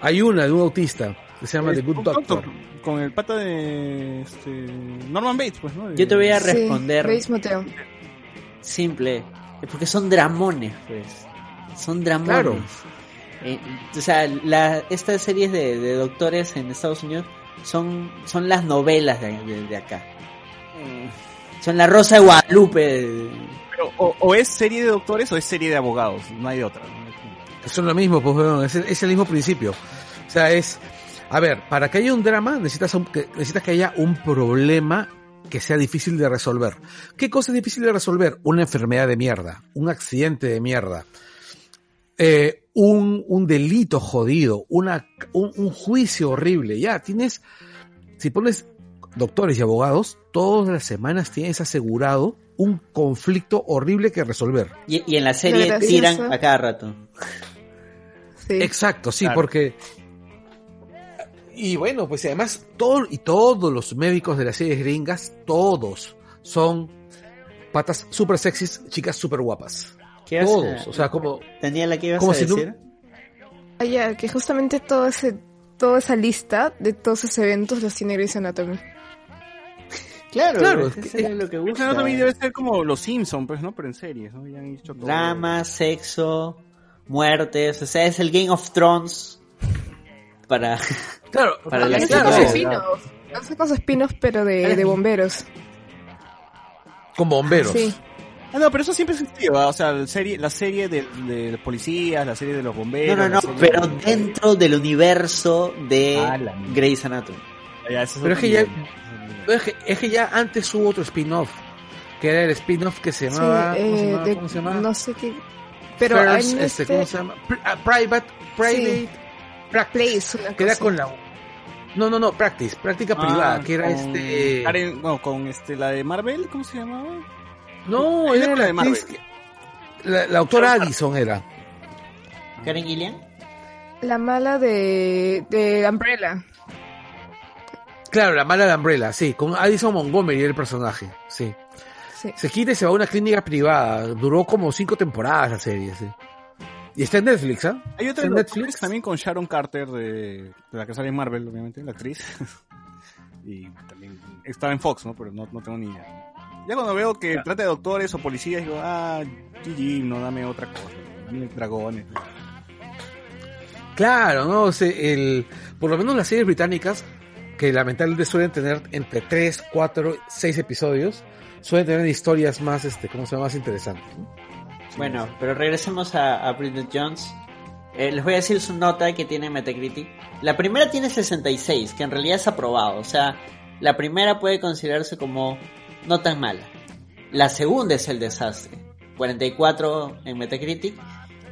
Hay una de un autista que se llama Es The Good Doctor. Con el pata de este, Norman Bates, pues, ¿no? De- Yo te voy a Sí, responder Bates Motel. simple. Es porque son dramones, pues. Son dramones. Claro. Eh, o sea, la, estas series de, de doctores en Estados Unidos son, son las novelas de, de- de acá. Son la Rosa de Guadalupe. Pero, o, o es serie de doctores o es serie de abogados, no hay otra. Son lo mismo, pues, es, el- es el mismo principio. O sea, es, a ver, para que haya un drama necesitas, un- que, necesitas que haya un problema que sea difícil de resolver. ¿Qué cosa es difícil de resolver? Una enfermedad de mierda, un accidente de mierda, eh, un, un delito jodido, una, un, un juicio horrible. Ya, tienes, si pones doctores y abogados, todas las semanas tienes asegurado un conflicto horrible que resolver. Y, y en la serie tiran a cada rato. Sí. Exacto, sí, Claro. porque y bueno, pues además todo y todos los médicos de las series gringas, todos son patas super sexys, chicas super guapas. ¿Qué a- Todos, o sea, como Daniela, ¿qué ibas como a si no- decir? Ah, ya, que justamente todo ese, toda esa lista de todos esos eventos los tiene Grey's Anatomy. Claro, Claro, es que- es lo que Grey's gusta. Anatomy debe ser como los Simpsons, pues, ¿no? Pero en series, ¿no? Ya han hecho todo. Drama, sexo, muertes, o sea, es el Game of Thrones para... claro, Para sí. spin-off. Han sacado spin-off, pero de, de bomberos. con bomberos. Sí. Ah, no, pero eso siempre ¿ah? o sea, la serie, la serie de, de los policías, la serie de los bomberos. No, no, la no, serie pero de- dentro del universo de Ah, la. Grey's Anatomy. Ya, eso Pero es que ya-. Es que, es que ya antes hubo otro spin-off, que era el spin-off que se Sí, llamaba, ¿cómo, se eh, llamaba? de- ¿Cómo se llama? no sé qué. Pero First, este, este ¿cómo se llama? Pri- ah, Private, Private Practice. Una que era cosa. con la no no no practice práctica Ah, privada que era este Karen- no, con este, la de Marvel, ¿cómo se llamaba? no Era era con la de que- la, la autora Addison era Karen Gillian. La mala de, de Umbrella. claro la mala de Umbrella sí con Addison Montgomery era el personaje sí Sí. se quita y se va a una clínica privada duró como cinco temporadas la serie sí y está en Netflix ¿ah? Hay otra ¿Está en Netflix? También con Sharon Carter, de, de la que sale en Marvel, obviamente, la actriz. y también estaba en Fox, ¿no? Pero no, no tengo ni idea. Ya cuando veo que trata de doctores o policías, digo, ah, GG, no dame otra cosa. Dame dragones. Claro, no, O sea, el, por lo menos las series británicas, que lamentablemente suelen tener entre 3, 4, 6 episodios, suelen tener historias más, este, ¿cómo se llama? Más interesantes. ¿no? Bueno, pero regresemos a, a Bridget Jones. Eh, les voy a decir su nota que tiene Metacritic. La primera tiene 66, que en realidad es aprobado. O sea, la primera puede considerarse como no tan mala. La segunda es el desastre, 44 en Metacritic.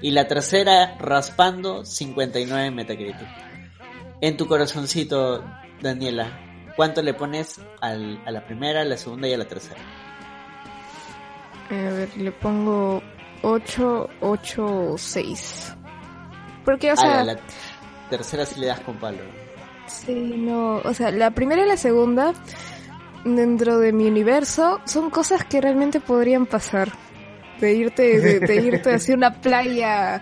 Y la tercera raspando 59 en Metacritic. En tu corazoncito, Daniela, ¿cuánto le pones al- a la primera, a la segunda y a la tercera? A ver, le pongo 8, 8, 6. Porque, o a sea, Ah, la tercera sí le das con palo. sí, no, o sea, la primera y la segunda, dentro de mi universo, son cosas que realmente podrían pasar. De irte, de, de irte hacia una playa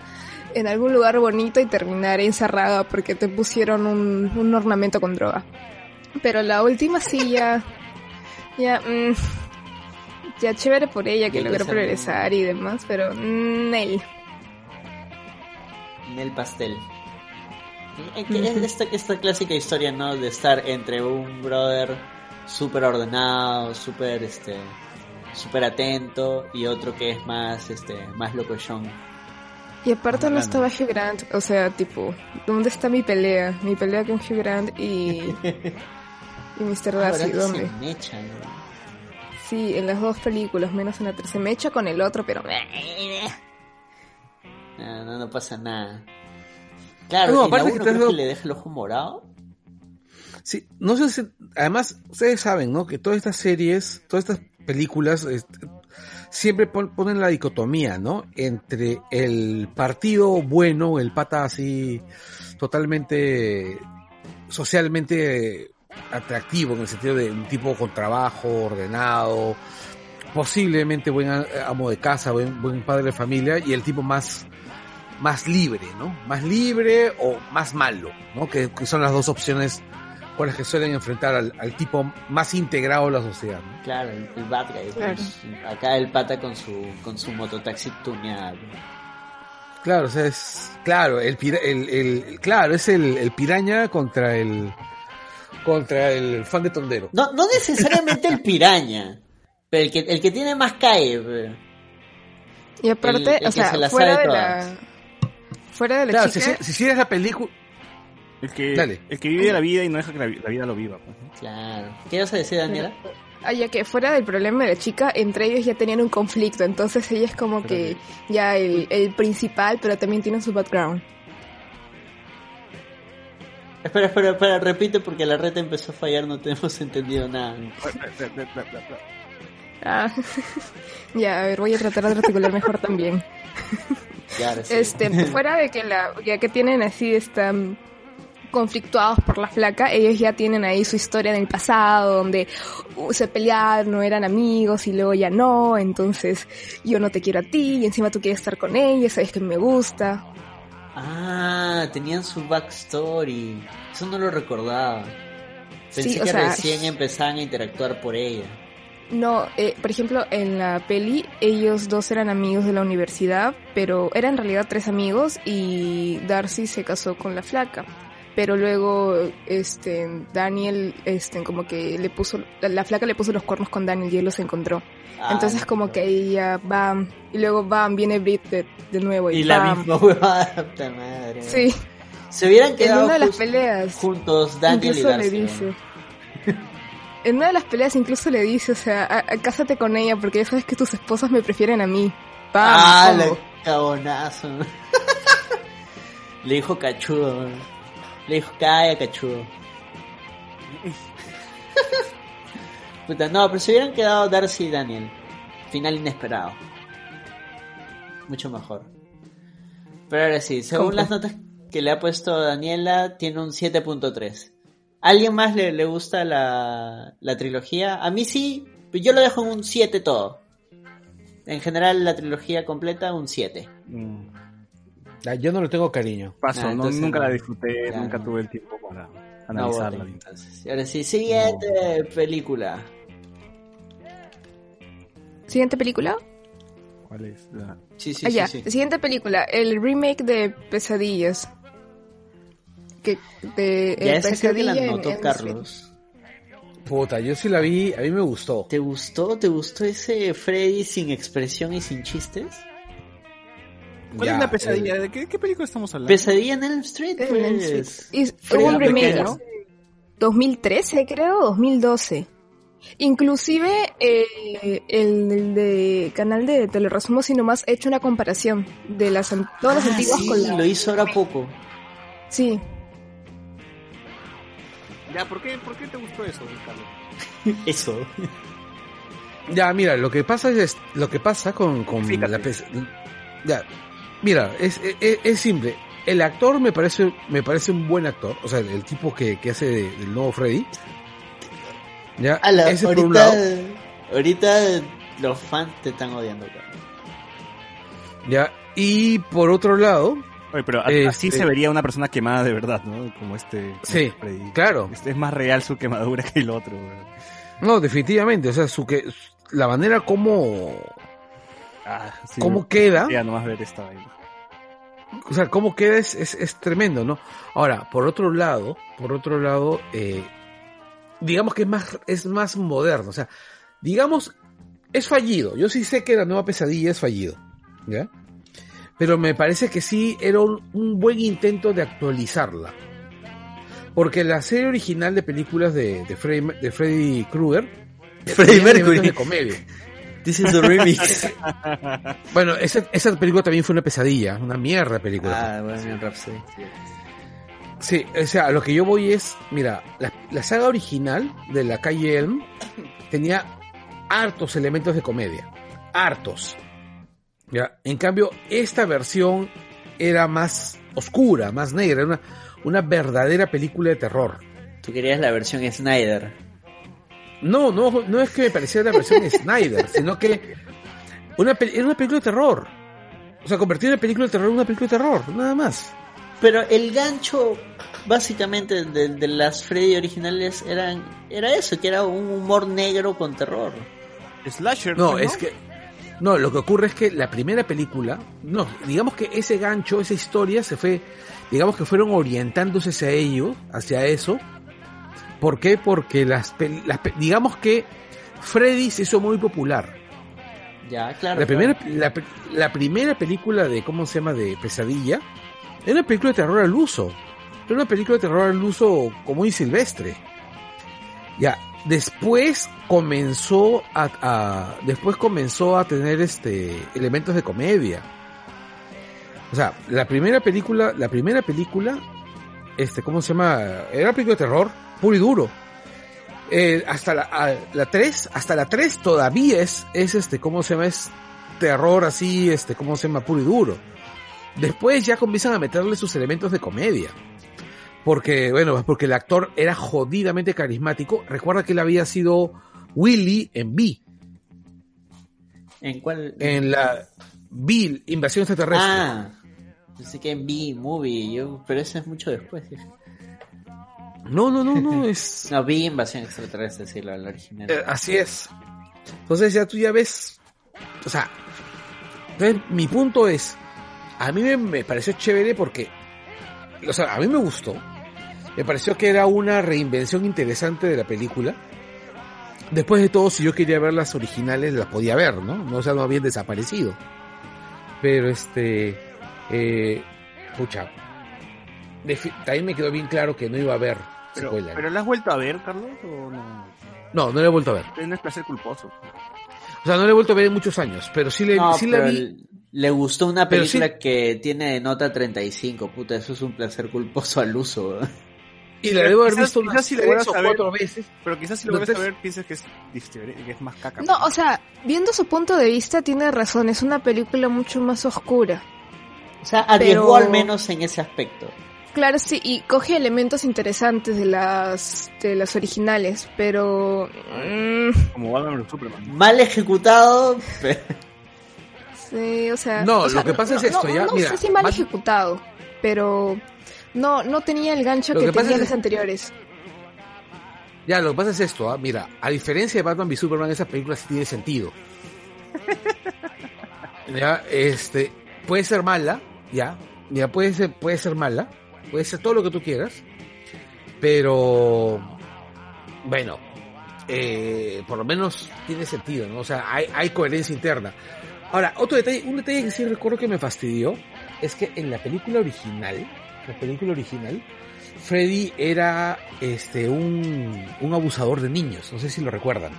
en algún lugar bonito y terminar encerrada porque te pusieron un, un ornamento con droga. Pero la última sí ya, ya, mm, ya chévere por ella que logró progresar y demás, pero Nel. en el pastel. Eh, es esta, esta clásica historia, ¿no? De estar entre un brother súper ordenado, súper este súper atento y otro que es más este más locochón. Y aparte no estaba Hugh Grant, o sea, tipo, ¿dónde está mi pelea? Mi pelea con Hugh Grant y, y Mr. Ah, Darcy, ¿verdad que ¿dónde? se mecha, no? Sí, en las dos películas, menos en la tercera. Me echa con el otro, pero... No, no, no pasa nada. Claro, No, aparte que le deja el ojo morado. Sí, no sé si, además, ustedes saben, ¿no? Que todas estas series, todas estas películas, este, siempre pon- ponen la dicotomía, ¿no? Entre el partido bueno, el pata así, totalmente socialmente atractivo, en el sentido de un tipo con trabajo, ordenado, posiblemente buen a- amo de casa, buen, buen padre de familia, y el tipo más más libre, ¿no? Más libre o más malo, ¿no? Que, que son las dos opciones con las que suelen enfrentar al, al tipo más integrado de la sociedad, ¿no? Claro, el, el bad guy. Claro. pues, acá el pata con su, con su mototaxi tuneado. Claro, o sea, es, claro, el, pira- el, el- claro, es el, el piraña contra el, contra el fan de Tondero. No, no necesariamente el piraña, pero el que, el que tiene más pe. Y aparte, El- el o sea, se la fuera sabe de todas. la... Fuera de la Claro, si, chica, si, si sigues la película, El que, Dale. el que vive la vida y no deja que la, la vida lo viva. pues. Claro. ¿Qué ibas a decir, Daniela? Ah, ya que fuera del problema de la chica, entre ellos ya tenían un conflicto, entonces ella es como que ya el, el principal, pero también tiene su background. Espera, espera, espera, repite porque la red empezó a fallar, no tenemos entendido nada. Ah, ya, a ver, voy a tratar de articular mejor también. Ahora sí. Este, fuera de que la, ya que tienen así, están conflictuados por la flaca, ellos ya tienen ahí su historia en el pasado, donde uh, se pelearon, no eran amigos y luego ya no, entonces yo no te quiero a ti y encima tú quieres estar con ella, sabes que me gusta. Ah, tenían su backstory. Eso no lo recordaba. Pensé Sí, que sea, recién empezaban a interactuar por ella. No, eh, por ejemplo, en la peli ellos dos eran amigos de la universidad, pero eran en realidad tres amigos y Darcy se casó con la flaca. Pero luego, este, Daniel, este, como que le puso, la, la flaca le puso los cuernos con Daniel y él los encontró. Ah, Entonces no. como que ella va, y luego va, viene Brit de, de nuevo y, Y la bam. misma huevada, madre. Sí, Se hubieran en quedado una de las peleas. juntos Daniel y Darcy. le. En una de las peleas incluso le dice, o sea, "A- a- cásate con ella porque ya sabes que tus esposas me prefieren a mí. ¡Pam! Ah, la cabonazo. Le dijo cachudo. Le dijo calla cachudo. Puta, no, pero se hubieran quedado Darcy y Daniel. Final inesperado. Mucho mejor. Pero ahora sí, según ¿Cómo? las notas que le ha puesto Daniela, tiene un 7.3. ¿Alguien más le, le gusta la, la trilogía? A mí sí, pero yo lo dejo en un 7 todo. En general, la trilogía completa, un 7. Mm, ah, yo no le tengo cariño. Paso, Ah, no- nunca no. la disfruté, Ya, nunca no. tuve el tiempo para analizarla. entonces. Y ahora sí, siguiente película. Siguiente película. ¿Cuál es? la- Sí, sí, ah, ya. sí, sí. Siguiente película, el remake de Pesadillas. Que de Ya eh, esa creo que la Pesadilla en- en Carlos. Puta, yo sí la vi, a mí me gustó. ¿Te gustó? ¿Te gustó ese Freddy sin expresión y sin chistes? ¿Cuál Ya, es la pesadilla? eh, ¿De qué, qué película estamos hablando? Pesadilla en Elm Street, pues. Elm Street. Y hubo un remake. ¿no? 2013 creo, 2012. Inclusive eh, el, el de canal de Teleresumo y nomás ha hecho una comparación de las todas las Ah, antiguas sí, con la... lo hizo ahora poco. Sí, Ya, ¿por qué, ¿por qué te gustó eso, Carlos? Eso. Ya, mira, lo que pasa es lo que pasa con, con la Ya, mira, es, es, es simple. El actor me parece me parece un buen actor, o sea, el tipo que, que hace de- del nuevo Freddy. Ya, Ala, ese por ahorita, un lado. ahorita los fans te están odiando. Carlos. Ya, y por otro lado, Oye, pero a- Este- así se vería una persona quemada de verdad, ¿no? Como este. como Sí, este Freddy. claro. Este es más real su quemadura que el otro, güey. no, definitivamente, o sea, su que la manera como Ah, sí, cómo queda, gustaría nomás ver esta vaina. o sea, cómo queda es, es, es tremendo, ¿no? Ahora, por otro lado, por otro lado, eh, digamos que es más, es más moderno, o sea, digamos, es fallido. Yo sí sé que la nueva pesadilla es fallido, ¿ya? Pero me parece que sí era un, un buen intento de actualizarla. Porque la serie original de películas de, de, Freddy, de Freddy Krueger elementos Mercury. de comedia. This is a remix. Bueno, esa, esa película también fue una pesadilla, una mierda película. ah, bueno, Rhapsody. Sí, o sea, lo que yo voy es, mira, la, la saga original de la calle Elm tenía hartos elementos de comedia, hartos. Ya, en cambio, esta versión era más oscura, más negra, era una, una verdadera película de terror. Tú querías la versión Snyder. No, no, no es que me pareciera la versión de Snyder, sino que una, era una película de terror. O sea, convertir una película de terror en una película de terror, nada más. Pero el gancho, básicamente, de, de las Freddy originales eran, era eso, que era un humor negro con terror. Slasher. No, pues, es que. No, lo que ocurre es que la primera película. No, digamos que ese gancho, esa historia se fue. Digamos que fueron orientándose hacia ello, hacia eso. ¿Por qué? Porque las, las digamos que Freddy se hizo muy popular. Ya, claro. La primera, la, pri- la primera película de, ¿cómo se llama? De Pesadilla, era una película de terror al uso. Era una película de terror al uso como muy silvestre. Ya, después comenzó a, a- después comenzó a tener este elementos de comedia. O sea, la primera película, la primera película, este, ¿cómo se llama? Era una película de terror, puro y duro. Eh, hasta la, a- la 3, hasta la 3 todavía es, es este, ¿cómo se llama? Es terror así, este, ¿cómo se llama? Puro y duro. Después ya comienzan a meterle sus elementos de comedia. Porque, bueno, porque el actor era jodidamente carismático. Recuerda que él había sido Willy en B, ¿En cuál? en la Bill, Invasión Extraterrestre. Ah, pensé que en B-Movie, yo, pero eso es mucho después. No, no, no, no, es... No, vi Invasión Extraterrestre, sí, la, la original. Eh, así es. Entonces ya tú ya ves, o sea, entonces mi punto es, a mí me, me pareció chévere porque, o sea, a mí me gustó, me pareció que era una reinvención interesante de la película. Después de todo, si yo quería ver las originales, las podía ver, ¿no? No, o sea, no habían desaparecido. Pero este, eh, pucha, también me quedó bien claro que no iba a haber Pero, secuela. ¿Pero la has vuelto a ver, Carlos? ¿O no? No, no la he vuelto a ver. No es placer culposo. O sea, no la he vuelto a ver en muchos años, pero sí, le, No, sí la pero vi. l- le gustó una sí- película que tiene nota 35, puta, eso es un placer culposo al uso. ¿verdad? Y la debo haber Quizás- visto quizás unas si la tres o a ver- cuatro veces. Pero quizás si lo vuelves a ver pienses que es, diferente, que es más caca. No, o sea, viendo su punto de vista tiene razón, es una película mucho más oscura. O sea, arriesgó Pero- al menos en ese aspecto. Claro, sí, y coge elementos interesantes de las de las originales, pero mm, Como Batman vs Superman. Mal ejecutado, sí, o sea, No, o sea, lo que pasa es esto, no, ya, no mira, sé si mal Bat- ejecutado, pero no no tenía el gancho Lo que, que pasa tenía es- las anteriores. Ya, lo que pasa es esto, ¿ah? mira, a diferencia de Batman v Superman, esa película sí tiene sentido. ya, este, puede ser mala, ya, ya puede ser, puede ser mala, puede ser todo lo que tú quieras, pero, bueno, eh, por lo menos tiene sentido, ¿no? O sea, hay, hay coherencia interna. Ahora, otro detalle, un detalle que sí recuerdo que me fastidió, es que en la película original, la película original, Freddy era este un, un abusador de niños, no sé si lo recuerdan.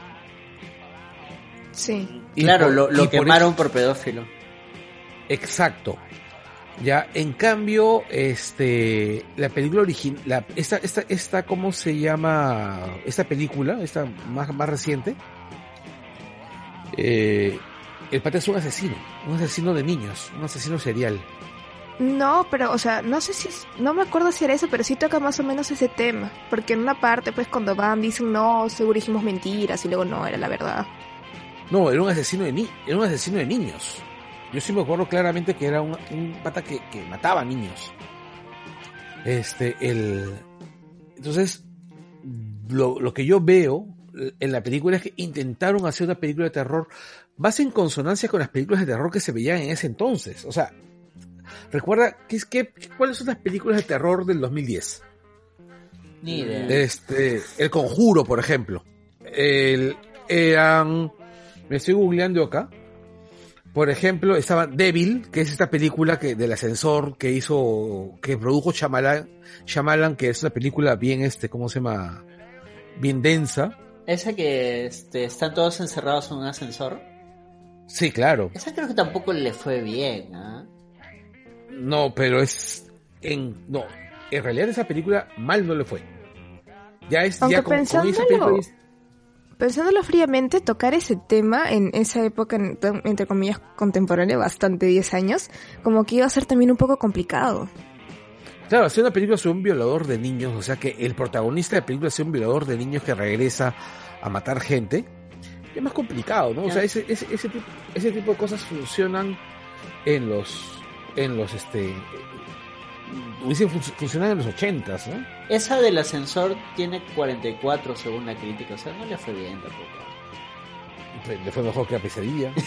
Sí. Y claro, por- lo, y lo por quemaron eso- por pedófilo. Exacto. Ya, en cambio, este, la película original, esta, esta, esta, ¿cómo se llama? Esta película, esta más, más reciente, eh, el pata es un asesino, un asesino de niños, un asesino serial. No, pero, o sea, no sé si, no me acuerdo si era eso, pero sí toca más o menos ese tema. Porque en una parte, pues, cuando van, dicen, no, seguro dijimos mentiras, y luego no, era la verdad. No, era un asesino de ni era un asesino de niños. Yo sí me acuerdo claramente que era un, un pata que, que mataba niños. Este, el. Entonces, lo, lo que yo veo en la película es que intentaron hacer una película de terror más en consonancia con las películas de terror que se veían en ese entonces. O sea, recuerda, ¿qué, qué, ¿cuáles son las películas de terror del 2010? Ni idea. Este, El Conjuro, por ejemplo. El, eran, me estoy googleando acá. Por ejemplo, estaba Devil, que es esta película que del ascensor que hizo, que produjo Shyamalan, Shyamalan, que es una película bien, este, ¿cómo se llama? Bien densa. Esa que este, están todos encerrados en un ascensor. Sí, claro. Esa creo que tampoco le fue bien, ¿ah? No, pero es, en, no, en realidad esa película mal no le fue. Ya es, Aunque ya con, con esa película es- Pensándolo fríamente, tocar ese tema en esa época, en- entre comillas, contemporánea, bastante 10 años, como que iba a ser también un poco complicado. Claro, hacer una película sobre un violador de niños, o sea que el protagonista de la película sea un violador de niños que regresa a matar gente, es más complicado, ¿no? O sea, ese, ese, ese, tipo, ese tipo de cosas funcionan en los en los este hubiesen fun- funcionado en los 80s, ¿no? Esa del ascensor tiene 44 según la crítica, o sea, no le fue bien tampoco. Le fue mejor que la pesadilla.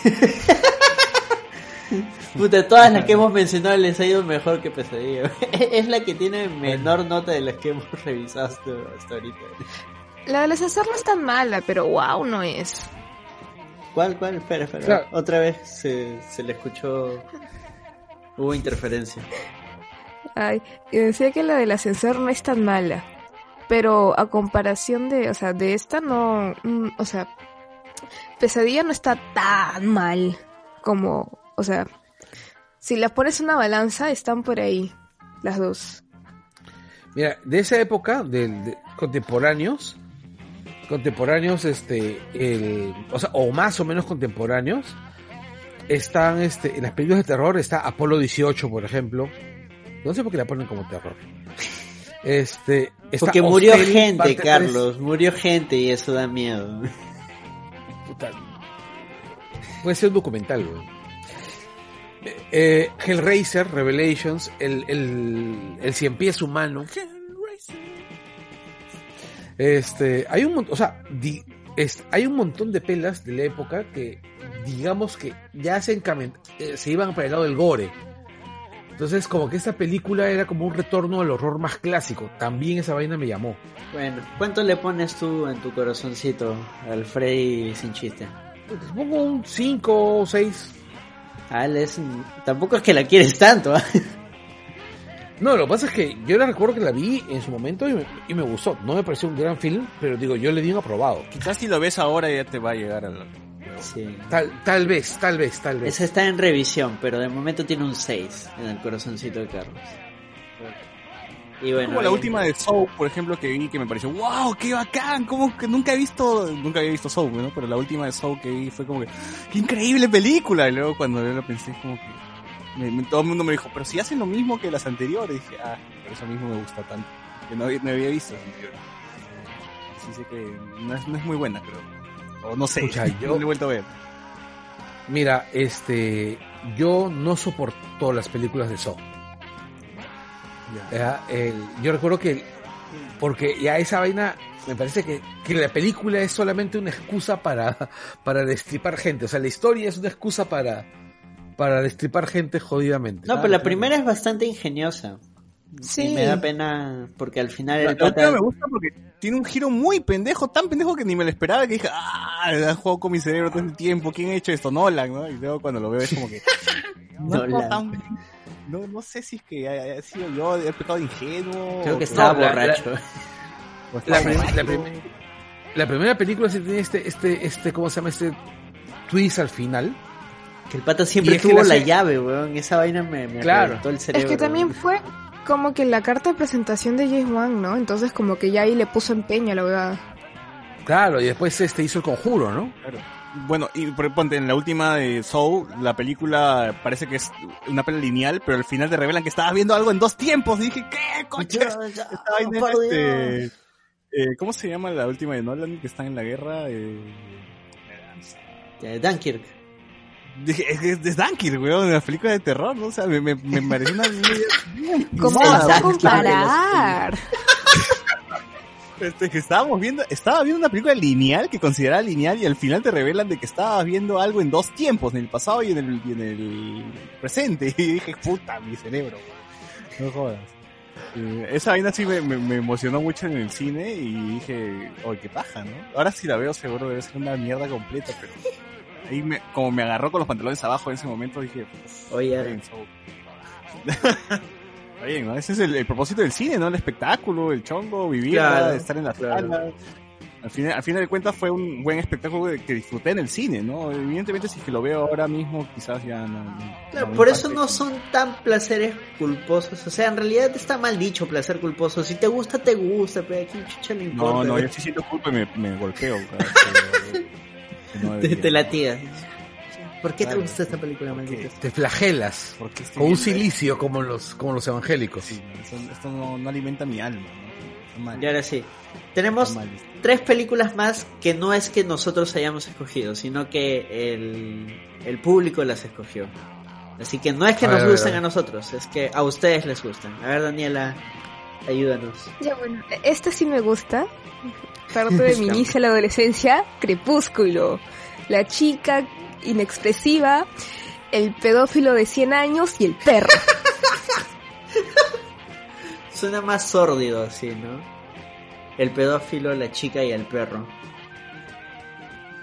Puta, todas las que hemos mencionado les ha ido mejor que Pesadilla. Es la que tiene menor nota de las que hemos revisado hasta, hasta ahorita. La del ascensor no es tan mala, pero wow, no es. ¿Cuál, cuál? Espera, espera. Claro. Otra vez se, se le escuchó... Hubo interferencia. Ay, y decía que la del ascensor no es tan mala. Pero a comparación de, o sea, de esta no, mm, o sea, Pesadilla no está tan mal como, o sea, si la pones una balanza están por ahí las dos. Mira, de esa época, del de contemporáneos, contemporáneos, este, o sea, o más o menos contemporáneos, están, este, en las películas de terror está Apolo 18, por ejemplo. No sé por qué la ponen como terror. Este, Porque murió Hostel, gente. Carlos. Murió gente y eso da miedo. Puta, Puede ser un documental, güey. Eh, eh, Hellraiser, Revelations, el, el, el cien pies humano. Este, hay un montón, o sea, di- es- hay un montón de pelas de la época que, digamos que ya se eh, se iban para el lado del gore. Entonces, como que esta película era como un retorno al horror más clásico. También esa vaina me llamó. Bueno, ¿cuánto le pones tú en tu corazoncito al Freddy sin chiste? Pues, Pongo un 5 o 6. Ah, él es... Tampoco es que la quieres tanto, ¿ah? No, lo que pasa es que yo la recuerdo que la vi en su momento y me, y me gustó. No me pareció un gran film, pero digo, yo le di un aprobado. Quizás si lo ves ahora ya te va a llegar a la... Sí. Tal, tal vez, tal vez, tal vez. Esa está en revisión, pero de momento tiene un 6 en el corazoncito de Carlos. Y bueno, Como la última de Soul, por ejemplo, que vi que me pareció, wow, qué bacán, como que nunca he visto, nunca había visto Soul, ¿no? Pero la última de Soul que vi fue como que, qué increíble película. Y luego cuando yo lo pensé, como que, me- me- todo el mundo me dijo, pero si hacen lo mismo que las anteriores. Y dije, ah, por eso mismo me gusta tanto. Que no, había- no había visto las anteriores. Sí sé que no es, no es muy buena, pero, o no sé, Escucha, yo- no he vuelto a ver. Mira, este, yo no soporto las películas de Saw. Ya, el- yo recuerdo que, porque ya esa vaina, me parece que, que la película es solamente una excusa para, para destripar gente. O sea, la historia es una excusa para, para destripar gente jodidamente. No, pero la primera es bastante ingeniosa. Sí. Y me da pena porque al final La, el la pata... me gusta porque tiene un giro muy pendejo, tan pendejo que ni me lo esperaba, que dije, ah, han jugado con mi cerebro todo el tiempo, ¿quién ha hecho esto? Nolan, ¿no? Y luego cuando lo veo es como que... no, Nolan. tan- no, no sé si es que haya sido yo, he pecado de ingenuo. Creo que estaba No, la- borracho. La, la prim- la primera película sí tiene este, este, este, ¿cómo se llama? Este twist al final. Que el pata siempre es tuvo la la se- llave, weón. Esa vaina me, me Claro. el Es cerebro. que también fue como que la carta de presentación de James Wan, ¿no? Entonces como que ya ahí le puso empeño a la verdad. Claro, y después este hizo el conjuro, ¿no? Bueno, y por ponte, en la última de Soul, la película parece que es una película lineal, pero al final te revelan que estabas viendo algo en dos tiempos. Y dije, ¿qué coche? Por este, Dios. eh, ¿Cómo se llama la última de Nolan que están en la guerra? Eh, Eh, Dunkirk. Dije, es, es, es Dunkirk, weón, la película de terror, ¿no? O sea, me, me, me pareció una ¿Cómo vas a comparar? Este, que estábamos viendo, estaba viendo una película lineal que consideraba lineal y al final te revelan de que estabas viendo algo en dos tiempos, en el pasado y en el, y en el presente. Y dije, puta, mi cerebro. No jodas. Eh, esa vaina sí me, me, me emocionó mucho en el cine y dije, oye, qué paja, ¿no? Ahora sí la veo seguro debe ser una mierda completa, pero ahí me, como me agarró con los pantalones abajo en ese momento, dije, Oye, Está bien, so- Está bien, ¿no? Ese es el, el propósito del cine, ¿no? El espectáculo, el chongo, vivir, Claro, estar en la claro. sala. Al final, al final de cuentas fue un buen espectáculo que- disfruté en el cine, ¿no? Evidentemente si que lo veo ahora mismo quizás ya no... no- Claro, por eso no son tan placeres culposos. O sea, en realidad está mal dicho placer culposo. Si te gusta, te gusta, pero aquí chucha le importa. No, no, yo sí siento culpa y me, me golpeo. que- que no te, te latigas. ¿Por qué Claro. te gusta esta película, maldita? Te flagelas. ¿Por qué estoy Con un silicio como los, como los evangélicos. Sí, esto, esto no, no alimenta mi alma, ¿no? Y ahora sí. Tenemos tres películas más que no es que nosotros hayamos escogido, sino que el, el público las escogió. Así que no es que A nos ver, gusten a a nosotros, es que a ustedes les gustan. A ver, Daniela, ayúdanos. Ya bueno, este sí me gusta. Parte de mi inicio a la adolescencia, Crepúsculo. La chica inexpresiva, el pedófilo de 100 años y el perro. Suena más sórdido así, ¿no? El pedófilo, la chica y el perro.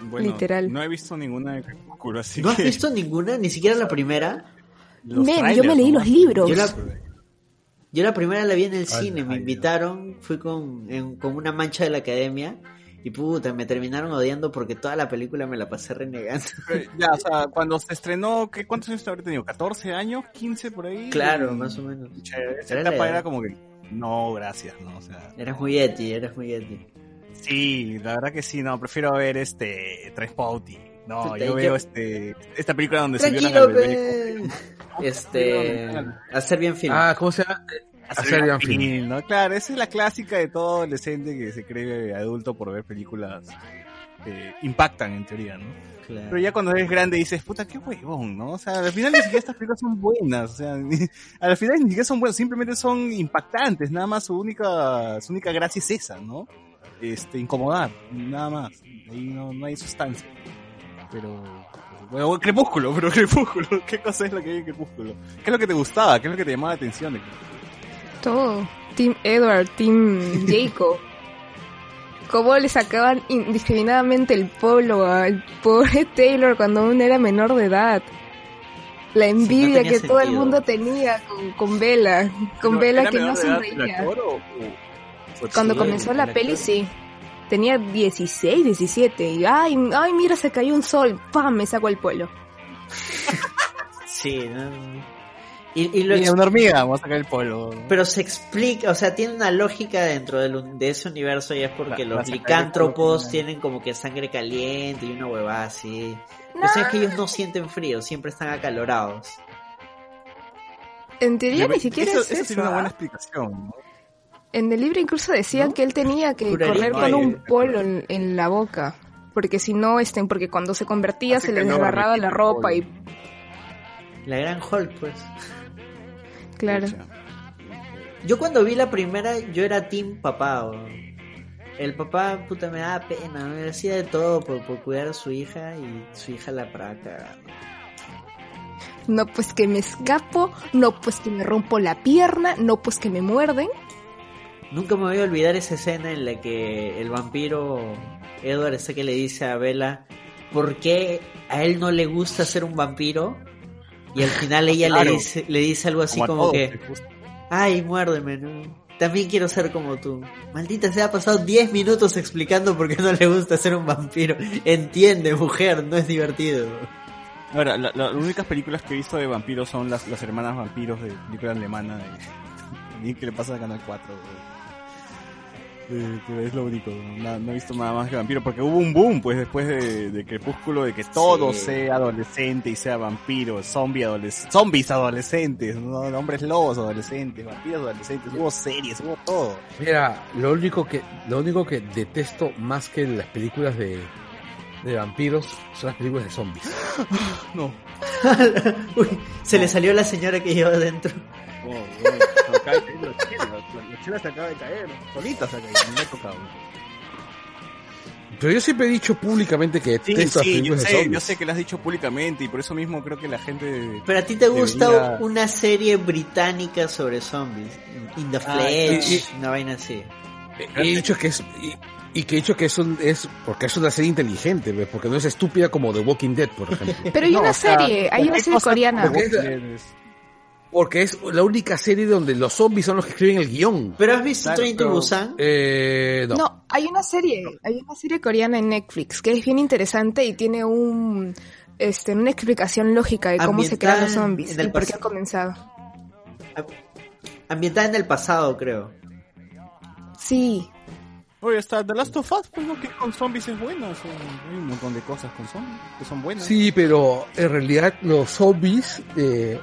Bueno, Literal. No he visto ninguna de Crepúsculo, así ¿No has que visto ninguna? Ni siquiera la primera. los Men, yo me leí los libros. Yo la, yo la primera la vi en el Ay, cine, me ay, invitaron, fui con, en- con una mancha de la academia y puta, me terminaron odiando porque toda la película me la pasé renegando. Ya, o sea, cuando se estrenó, ¿qué, ¿cuántos años te habrá tenido? ¿14 años? ¿15 por ahí? Claro, Mm, más o menos. Esa Era la etapa era como que, no, gracias, ¿no? O sea, Eras muy eti, eras muy eti. sí, la verdad que sí, no, prefiero ver este, Transpouting. No, Puta, yo veo este, esta película donde se bebé. pe. Este, hacer bien film. Ah, ¿cómo se llama? Hacer bien film. ¿no? Claro, esa es la clásica de todo adolescente que se cree adulto por ver películas que impactan en teoría, ¿no? Claro. Pero ya cuando eres grande dices, puta, qué huevón, ¿no? O sea, al final ni siquiera estas películas son buenas, o sea, ni- al final ni siquiera son buenas, simplemente son impactantes, nada más su única, su única gracia es esa, ¿no? Este, incomodar, nada más, ahí no, no hay sustancia. Pero, bueno, Crepúsculo, pero Crepúsculo, ¿qué cosa es lo que hay en Crepúsculo? ¿Qué es lo que te gustaba? ¿Qué es lo que te llamaba la atención de Crepúsculo? Todo. Team Edward, Team Jacob. Cómo le sacaban indiscriminadamente el polo al pobre Taylor cuando aún era menor de edad. La envidia que todo el mundo tenía con, con Bella. Con Bella ¿era que no sonreía. Cuando comenzó la peli, sí. Tenía 16, 17. Y ay, ay, mira, se cayó un sol. ¡Pam! Me sacó el polo. Sí, no, no. Y, y lo una hormiga, vamos a sacar el polo. pero se explica, o sea, tiene una lógica dentro del de ese universo y es porque La- los licántropos polo, tienen como que sangre caliente y una huevada así. O sea, es que ellos no sienten frío, siempre están acalorados. En teoría ni siquiera eso, es eso eso. tiene una buena ¿ah? explicación, ¿no? En el libro incluso decían ¿No? que él tenía que Juraría correr con un polo en, en la boca. Porque si no, este, porque cuando se convertía se le no desgarraba la ropa y. La gran Hulk, pues. claro. Pucha. Yo cuando vi la primera, yo era team papá. o- El papá, puta, me daba pena, me hacía de todo por, por cuidar a su hija y su hija la praca. No pues que me escapo, no pues que me rompo la pierna, no pues que me muerden. Nunca me voy a olvidar esa escena en la que el vampiro Edward está que le dice a Bella por qué a él no le gusta ser un vampiro y al final ella Claro. le dice le dice algo así Como que ay muérdeme no también quiero ser como tú maldita se ha pasado 10 minutos explicando por qué no le gusta ser un vampiro entiende mujer no es divertido Ahora, la- la- las únicas películas que he visto de vampiros son las, las hermanas vampiros de película alemana de, que le pasa a Canal 4. güey. Eh, que es lo único, no, no he visto nada más que vampiro, porque hubo un boom pues después de, de Crepúsculo de que todo Sí. sea adolescente y sea vampiro, zombie adoles zombies adolescentes, ¿no? hombres lobos adolescentes, vampiros adolescentes, hubo series, hubo todo. Mira, lo único que, lo único que detesto más que las películas de, de vampiros son las películas de zombies. No, Uy, se le salió la señora que lleva adentro Oh, güey, se acaba de caer, caído, me ha tocado. Pero yo siempre he dicho públicamente que Sí, detesto sí, yo sé, yo sé que lo has dicho públicamente y por eso mismo creo que la gente... Pero a ti te gusta Debería- una serie británica sobre zombies. In the Ah, Flesh, y- una vaina así. He dicho que es y, y que he dicho que es, un- es porque es una serie inteligente, ¿ves? porque no es estúpida como The Walking Dead, por ejemplo. Pero hay No, una o sea, serie, hay una serie coreana. Porque es- la única serie donde los zombies son los que escriben el guion. ¿Pero has visto Claro, Train to pero- Busan? Eh, no. No, hay una serie, hay una serie coreana en Netflix que es bien interesante y tiene un este una explicación lógica de cómo se crean los zombies y por qué ha comenzado. Ambientada en el pasado, creo. Sí, Oye, está The Last of Us, pues no, que con zombies es bueno. sea, hay un montón de cosas con zombies que son buenas. Sí, pero en realidad los zombies eh,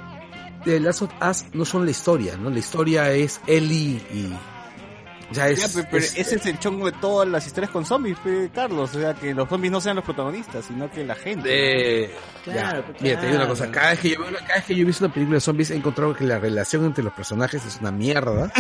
de Last of Us no son la historia, ¿no? La historia es Ellie y O sea, es, Ya, pero, pero es- ese es el chongo de todas las historias con zombies, Carlos. O sea, que los zombies no sean los protagonistas, sino que la gente. Eh, Claro, ya. Mira, te digo una cosa, cada vez, que yo cada vez que yo he visto una película de zombies he encontrado que la relación entre los personajes es una mierda,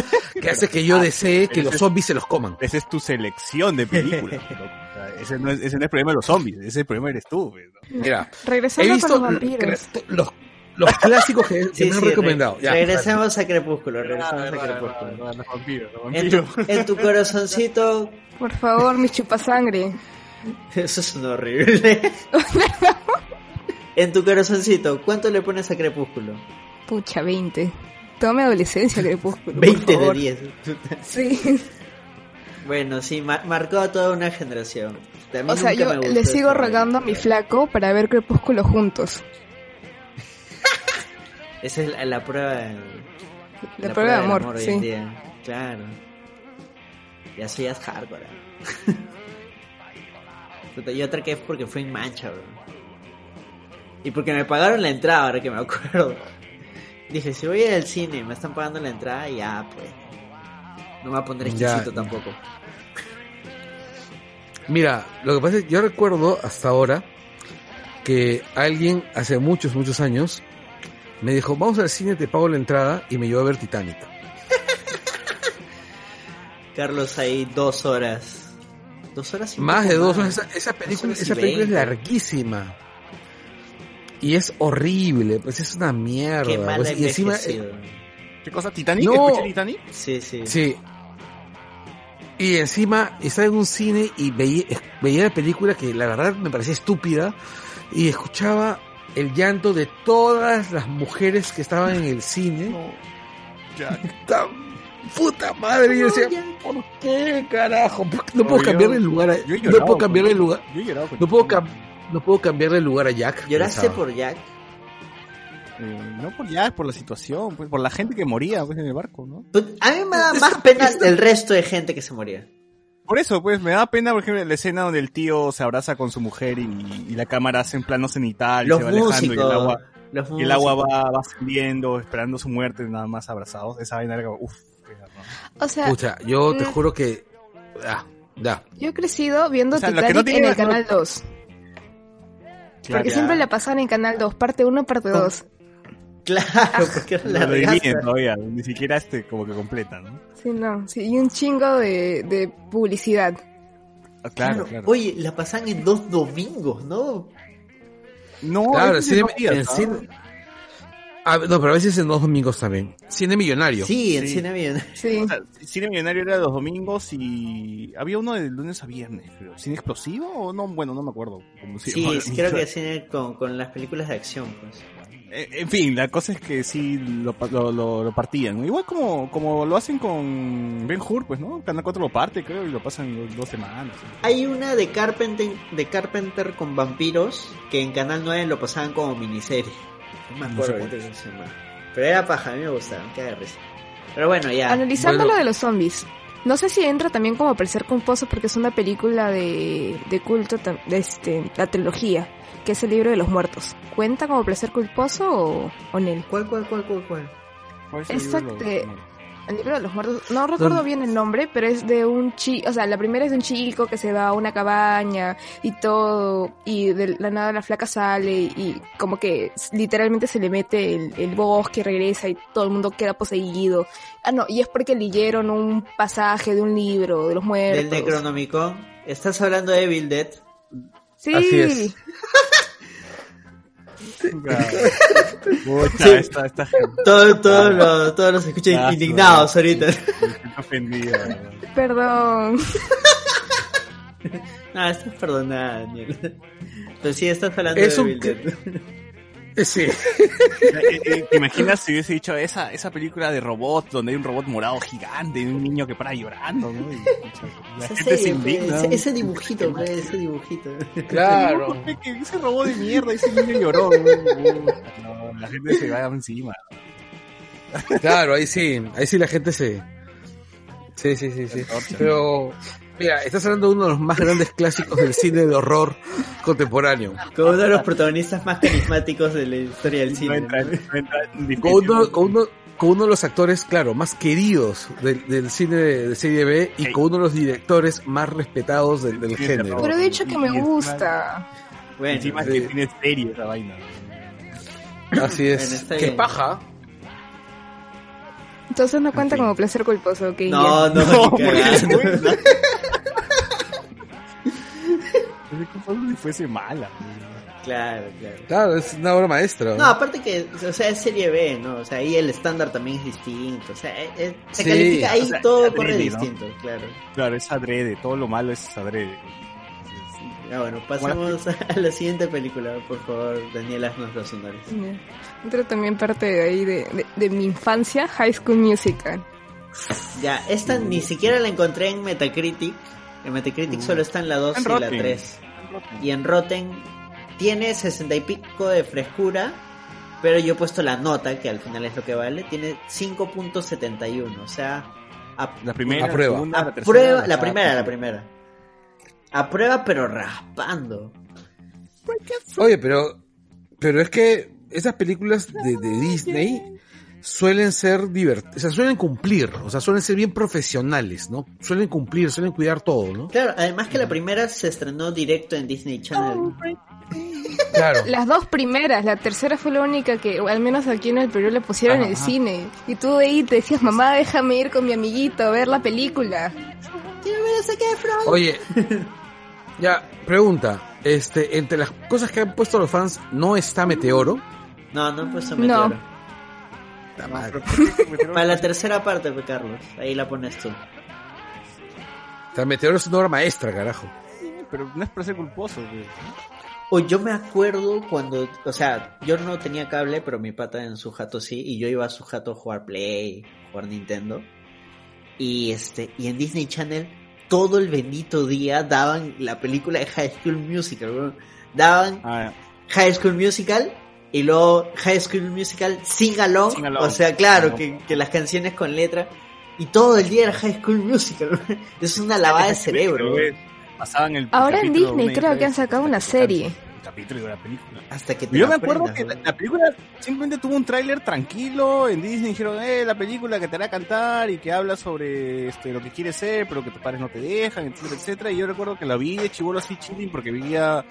que hace que yo desee que los es- zombies se los coman. Esa es tu selección de películas. loco. O sea, ese, no es, ese no es el problema de los zombies, ese es el problema eres tú. ¿no? Mira, he Regresando visto con los vampiros. los, los clásicos que, que Sí, me han sí, recomendado. re- Ya, regresemos a Crepúsculo, regresemos a Crepúsculo. En tu, vampiros. en tu corazoncito, Por favor, mi chupasangre. eso es un horrible. En tu corazoncito, ¿cuánto le pones a Crepúsculo? Pucha, 20. Toda mi adolescencia, Crepúsculo. por 20 de favor. 10. Sí. Bueno, sí, mar- marcó a toda una generación. O sea, yo le sigo rogando a mi flaco para ver Crepúsculo juntos. Esa es la, la prueba de, La prueba de amor, hoy en sí. día. Claro. Ya soy as hardcore. ¿eh? Y otra que es porque fue en mancha, bro. Y porque me pagaron la entrada, ahora que me acuerdo. Dije, si voy a ir al cine, me están pagando la entrada, ya pues. No me voy a poner Ya. exquisito tampoco. Mira, lo que pasa es que yo recuerdo hasta ahora que alguien hace muchos, muchos años me dijo, vamos al cine, te pago la entrada y me llevó a ver Titanic. Carlos ahí dos horas. Dos horas y Más de dos horas. Esa, esa película, horas esa película es 20. larguísima. Y es horrible, pues es una mierda. Qué pues, y encima, envejecido. ¿Qué cosa? ¿Titanic? No. ¿Escuché Titanic? Sí, sí. Sí. Y encima estaba en un cine y veía, veía la película que la verdad me parecía estúpida y escuchaba el llanto de todas las mujeres que estaban en el cine. Ya. ¡Ta puta madre! Y yo decía, ¿por qué carajo? ¿Por qué no puedo cambiarle el lugar a, no puedo cambiarle el lugar, Yo he llorado con no puedo Titanic. cam- no puedo cambiarle el lugar a Jack. ¿Lloraste por Jack? Eh, no por ya, por la situación, pues, por la gente que moría pues, en el barco, ¿no? Pues, a mí me da más pena el resto de gente que se moría. Por eso, pues, me da pena, por ejemplo, la escena donde el tío se abraza con su mujer y, y la cámara hace en plano cenital y Los se va alejando y el agua, y el agua va, va ascendiendo, esperando su muerte, nada más abrazados. Esa vaina era como, uff, O sea, Pucha, yo te Mm. juro que... Ah, ya. yo he crecido viendo O sea, Titanic no tiene en el Canal 2. Porque siempre la pasaban en Canal 2, parte 1, parte 2. Claro, porque era la regaza. todavía, ni siquiera este como que completa, ¿no? Sí, no. Sí, y un chingo de, de publicidad. Ah, claro, Claro. claro. Oye, la pasan en dos domingos, ¿no? no, Claro, cine, días, en ¿no? cine- Ah, no, pero a veces en dos domingos también. Cine millonario. Sí, en Sí. cine bien. Sí. O sea, Cine Millonario era los domingos y había uno de lunes a viernes, creo. ¿Cine explosivo o no? Bueno, no me acuerdo. cómo se Sí, creo que cine con, con las películas de acción, pues. Eh, En fin, la cosa es que sí lo, pa- lo, lo- lo partían. ¿no? Igual como, como lo hacen con Ben Hur, pues, ¿no? Canal 4 lo parte, creo, y lo pasan dos, semanas. Hay una de Carpenter, de Carpenter con vampiros que en Canal 9 lo pasaban como miniserie. No me acuerdo se llama. Pero era paja, a mí me gustaba, qué de risa. Pero bueno, ya. Analizando Bueno. lo de los zombies. No sé si entra también como Parecer Culposo porque es una película de, de culto, de este, la trilogía, que es el libro de los muertos. ¿Cuenta como Placer Culposo o, o Nel? ¿Cuál, cuál, cuál, cuál, cuál? ¿Cuál es el Exacto. libro? No. El libro de los muertos, no recuerdo bien el nombre, pero es de un chico, o sea, la primera es de un chico que se va a una cabaña y todo, y de la nada la flaca sale y como que literalmente se le mete el, el bosque regresa y todo el mundo queda poseído. Ah, no, y es porque leyeron un pasaje de un libro de los muertos. Del Necronomicon. Estás hablando de Evil Dead. Sí, Así es. Pucha, esta, esta gente. Todo, todo lo- todos los escuchan Ah, indignados ahorita. Ofendido. perdón. No, estás perdonada, Daniel. Pero sí, estás hablando Es de un- Sí. Eh, eh, ¿Te imaginas si hubiese dicho esa, esa película de robot donde hay un robot morado gigante y un niño que para llorando, ¿no? Y, la Esa gente se serie, pe, indigna. ese, ese dibujito, pe, ese dibujito. Claro. Ese, que ese robot de mierda, ese niño lloró. ¿no? No, la gente se va encima. Claro, ahí sí, ahí sí la gente se... Sí, sí, sí, sí. Pero, mira, estás hablando de uno de los más grandes clásicos del cine de horror contemporáneo. Como uno de los protagonistas más carismáticos de la historia del No cine. entra, ¿no? no entra en Con uno, con uno, con uno de los actores, claro, más queridos del, del cine de, de serie B y con uno de los directores más respetados del, del género. Pero he dicho que me gusta. Bueno, Encima es sí. que tiene serie esa vaina. Así es. Bueno, bien. paja. Entonces no cuenta En fin. como placer culposo, ok. no, ya. no, No, como si fuese mala. Claro, claro. Claro, es una obra maestra. No, aparte que, o sea, es serie B, ¿no? O sea, ahí el estándar también es distinto. O sea, es- es- se Sí, califica ahí o sea, todo corre adrede, ¿no? distinto, claro. Claro, es adrede, todo lo malo es adrede. Ya bueno, pasemos a la siguiente película, por favor, Daniel, haznos los honores. Ya. Entra también parte de ahí de, de, de mi infancia, High School Musical. Ya, esta ni siquiera la encontré en Metacritic. En Metacritic solo está en la 2 En y la Rotten. 3. Y en Rotten tiene 60 y pico de frescura, pero yo he puesto la nota, que al final es lo que vale, tiene 5.71, o sea, a, La primera, A prueba. la la tercera, prueba, la cuarta. primera, la primera. A prueba, pero raspando. Oye, pero, pero es que esas películas de, de Disney suelen ser divertidas, o sea, suelen cumplir, o sea, suelen ser bien profesionales, ¿no? Suelen cumplir, suelen cuidar todo, ¿no? Claro, además que la primera se estrenó directo en Disney Channel. Claro. Las dos primeras, la tercera fue la única que, al menos aquí en el Perú, le pusieron en el Ajá. cine. Y tú de ahí te decías, mamá, déjame ir con mi amiguito a ver la película. Quiero ver a. Oye, ya, pregunta, este, entre las cosas que han puesto los fans, ¿no está Meteoro? No, no he puesto No. Meteoro. La madre. Para la tercera parte, pues, Carlos. Ahí la pones tú. O sea, Meteoro es una obra maestra, carajo. Pero no es para ser culposo. güey. O yo me acuerdo cuando, o sea, yo no tenía cable, pero mi pata en su jato sí, y yo iba a su jato a jugar Play, jugar Nintendo. Y este, y en Disney Channel todo el bendito día daban la película de High School Musical. Daban Ah, High School Musical y luego High School Musical Sing Along, Sing Along. o sea, claro, que, que las canciones con letra y todo el día era High School Musical. weón. Es una lavada de cerebro. Pasaban el Ahora en Disney creo que han sacado una serie. Capítulo y la película. Hasta que te Yo me acuerdo aprendas, que la, película simplemente tuvo un tráiler tranquilo en Disney. Dijeron, eh, la película que te hará cantar y que habla sobre este, lo que quieres ser, pero que tus padres no te dejan, etcétera, etcétera. Y yo recuerdo que la vi de chivolo así chilling porque vivía,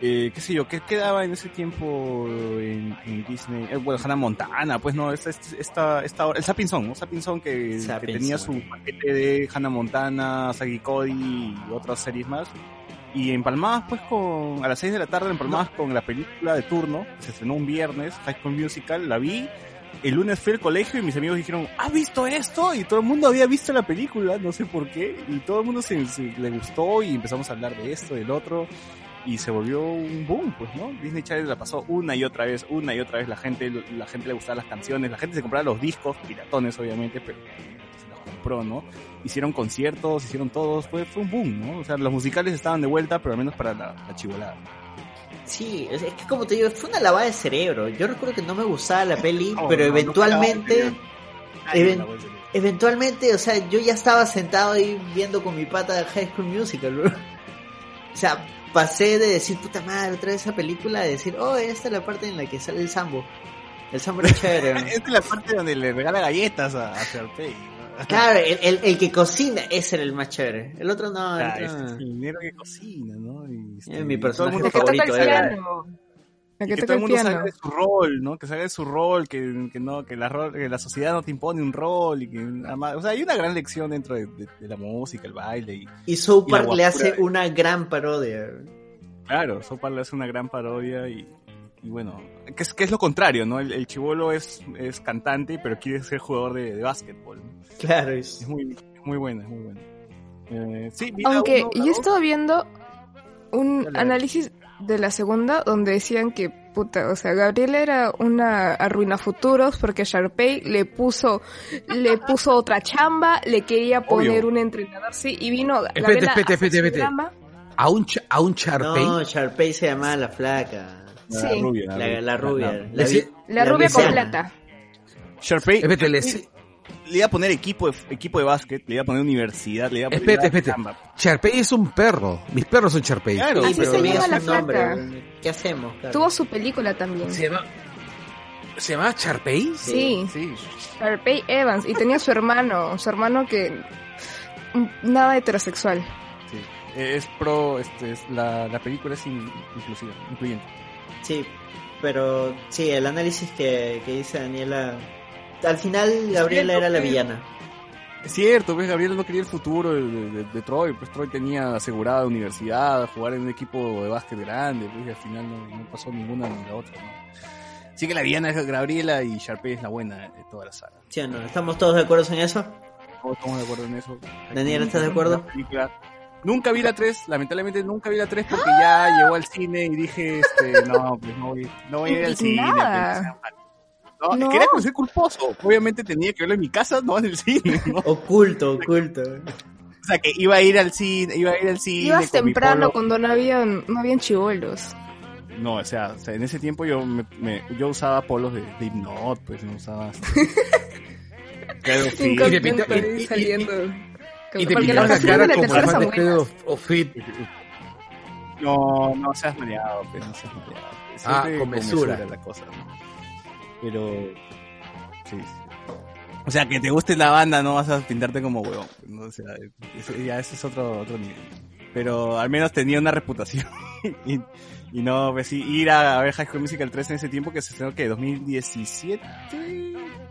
eh, qué sé yo, ¿qué quedaba en ese tiempo en, en Disney? Eh, bueno, Hannah Montana, pues no, esta, esta, esta, el Sapinson, ¿no? Sapinson que, tenía su paquete de Hannah Montana, Sagi Cody y otras series más. Y empalmadas pues con, a las 6 de la tarde empalmadas con la película de turno, se estrenó un viernes, High School Musical, la vi, el lunes fui al colegio y mis amigos dijeron, ¿has visto esto? Y todo el mundo había visto la película, no sé por qué, y todo el mundo se, se- le gustó y empezamos a hablar de esto, del otro, y se volvió un boom, pues, ¿no? Disney Channel la pasó una y otra vez, una y otra vez, la gente, la gente le gustaban las canciones, la gente se compraba los discos, piratones obviamente, pero compró, ¿no? hicieron conciertos, hicieron todos, fue, fue un boom, ¿no? O sea, los musicales estaban de vuelta, pero al menos para la, la chivolada. Sí, es que como te digo, fue una lavada de cerebro. Yo recuerdo que no me gustaba la peli, No, pero no, eventualmente, eventualmente, o sea, yo ya estaba sentado ahí viendo con mi pata High School Musical, bro. O sea, pasé de decir, puta madre, otra vez esa película, de decir, oh, esta es la parte en la que sale el sambo. El sambo era chévere. ¿no? Esta es la parte donde le regala galletas a, a. Claro, el, el, el que cocina, ese era el más chévere. El otro no, el otro ese no. es el negro que cocina, ¿no? Y, este, Es mi todo el personaje mundo el favorito, era- y que que todo el mundo salga de su rol, ¿no? Que salga de su rol, que, que no, que la, rol- que la sociedad no te impone un rol y que o sea, hay una gran lección dentro de, de- de la música, el baile y Y South Park le hace una gran parodia. Claro, Sopa le hace una gran parodia y, y bueno, que es, que es lo contrario, ¿no? El, el chivolo es, es cantante, pero quiere ser jugador de, de básquetbol. ¿no? Claro, es... Es muy, muy buena, es muy buena. Eh, sí, Aunque uno, yo estaba viendo un Dale. análisis de la segunda donde decían que, puta, o sea, Gabriela era una arruina futuros porque Sharpay le puso, le puso otra chamba, le quería poner Obvio. un entrenador, sí, y vino Espérate, Gabriela a su espérate. drama. A un, a un Sharpay. No, Sharpay se llamaba la flaca. La Sí. rubia. La, la rubia. la- La, rubia con plata. Sharpay le iba a poner equipo de, equipo de básquet, le iba a poner universidad, le iba a poner Espérate, espérate. Sharpay es un perro. Mis perros son Sharpay. Claro, Sí, Así pero se llama su la nombre. flaca. ¿Qué hacemos? Carlos? Tuvo su película también. Se llama... ¿Se llama Charpey? Sí, Sí. Sharpay Evans. Y tenía su hermano, su hermano que... Nada heterosexual. Sí. Es pro, este, es- la, la película es in- inclusiva, incluyente. Sí, pero sí, el análisis que, que dice Daniela. Al final, Gabriela era la villana. Es cierto, pues Gabriel no quería el futuro de, de- de- de Troy, pues Troy tenía asegurada universidad, jugar en un equipo de básquet grande, pues y al final no, no pasó ninguna ni la otra, ¿no? Así que la villana es Gabriela y Sharpay es la buena de toda la saga. ¿Sí no? ¿Estamos todos de acuerdo en eso? Todos estamos de acuerdo en eso. Daniel, ¿estás de acuerdo? Nunca vi la 3, lamentablemente nunca vi la 3 porque ya llegó al cine y dije, este, no, pues no voy, no voy a ir al cine. Pues, no, No. quería que soy culposo. Obviamente tenía que verlo en mi casa, no en el cine, ¿no? Oculto, oculto. O sea, que iba a ir al cine, iba a ir al cine. Ibas temprano cuando no habían, no habían chivolos. No, o sea, o sea, en ese tiempo yo me, me- yo usaba polos de, de Hypnot, pues no usaba. este, pinta- ahí y- y- saliendo. Y te las la cara como fan de. Credo of Fit. No, no seas mareado, pues, no seas mareado. Ah, con mesura. la cosa, ¿no? Pero, sí. O sea, que te guste la banda, no vas a pintarte como huevón. ¿no? O sea, ese- ya ese es otro, otro nivel. Pero al menos tenía una reputación. y, y no, pues sí, ir a, a ver High School Musical 3 en ese tiempo que se estrenó, que 2017,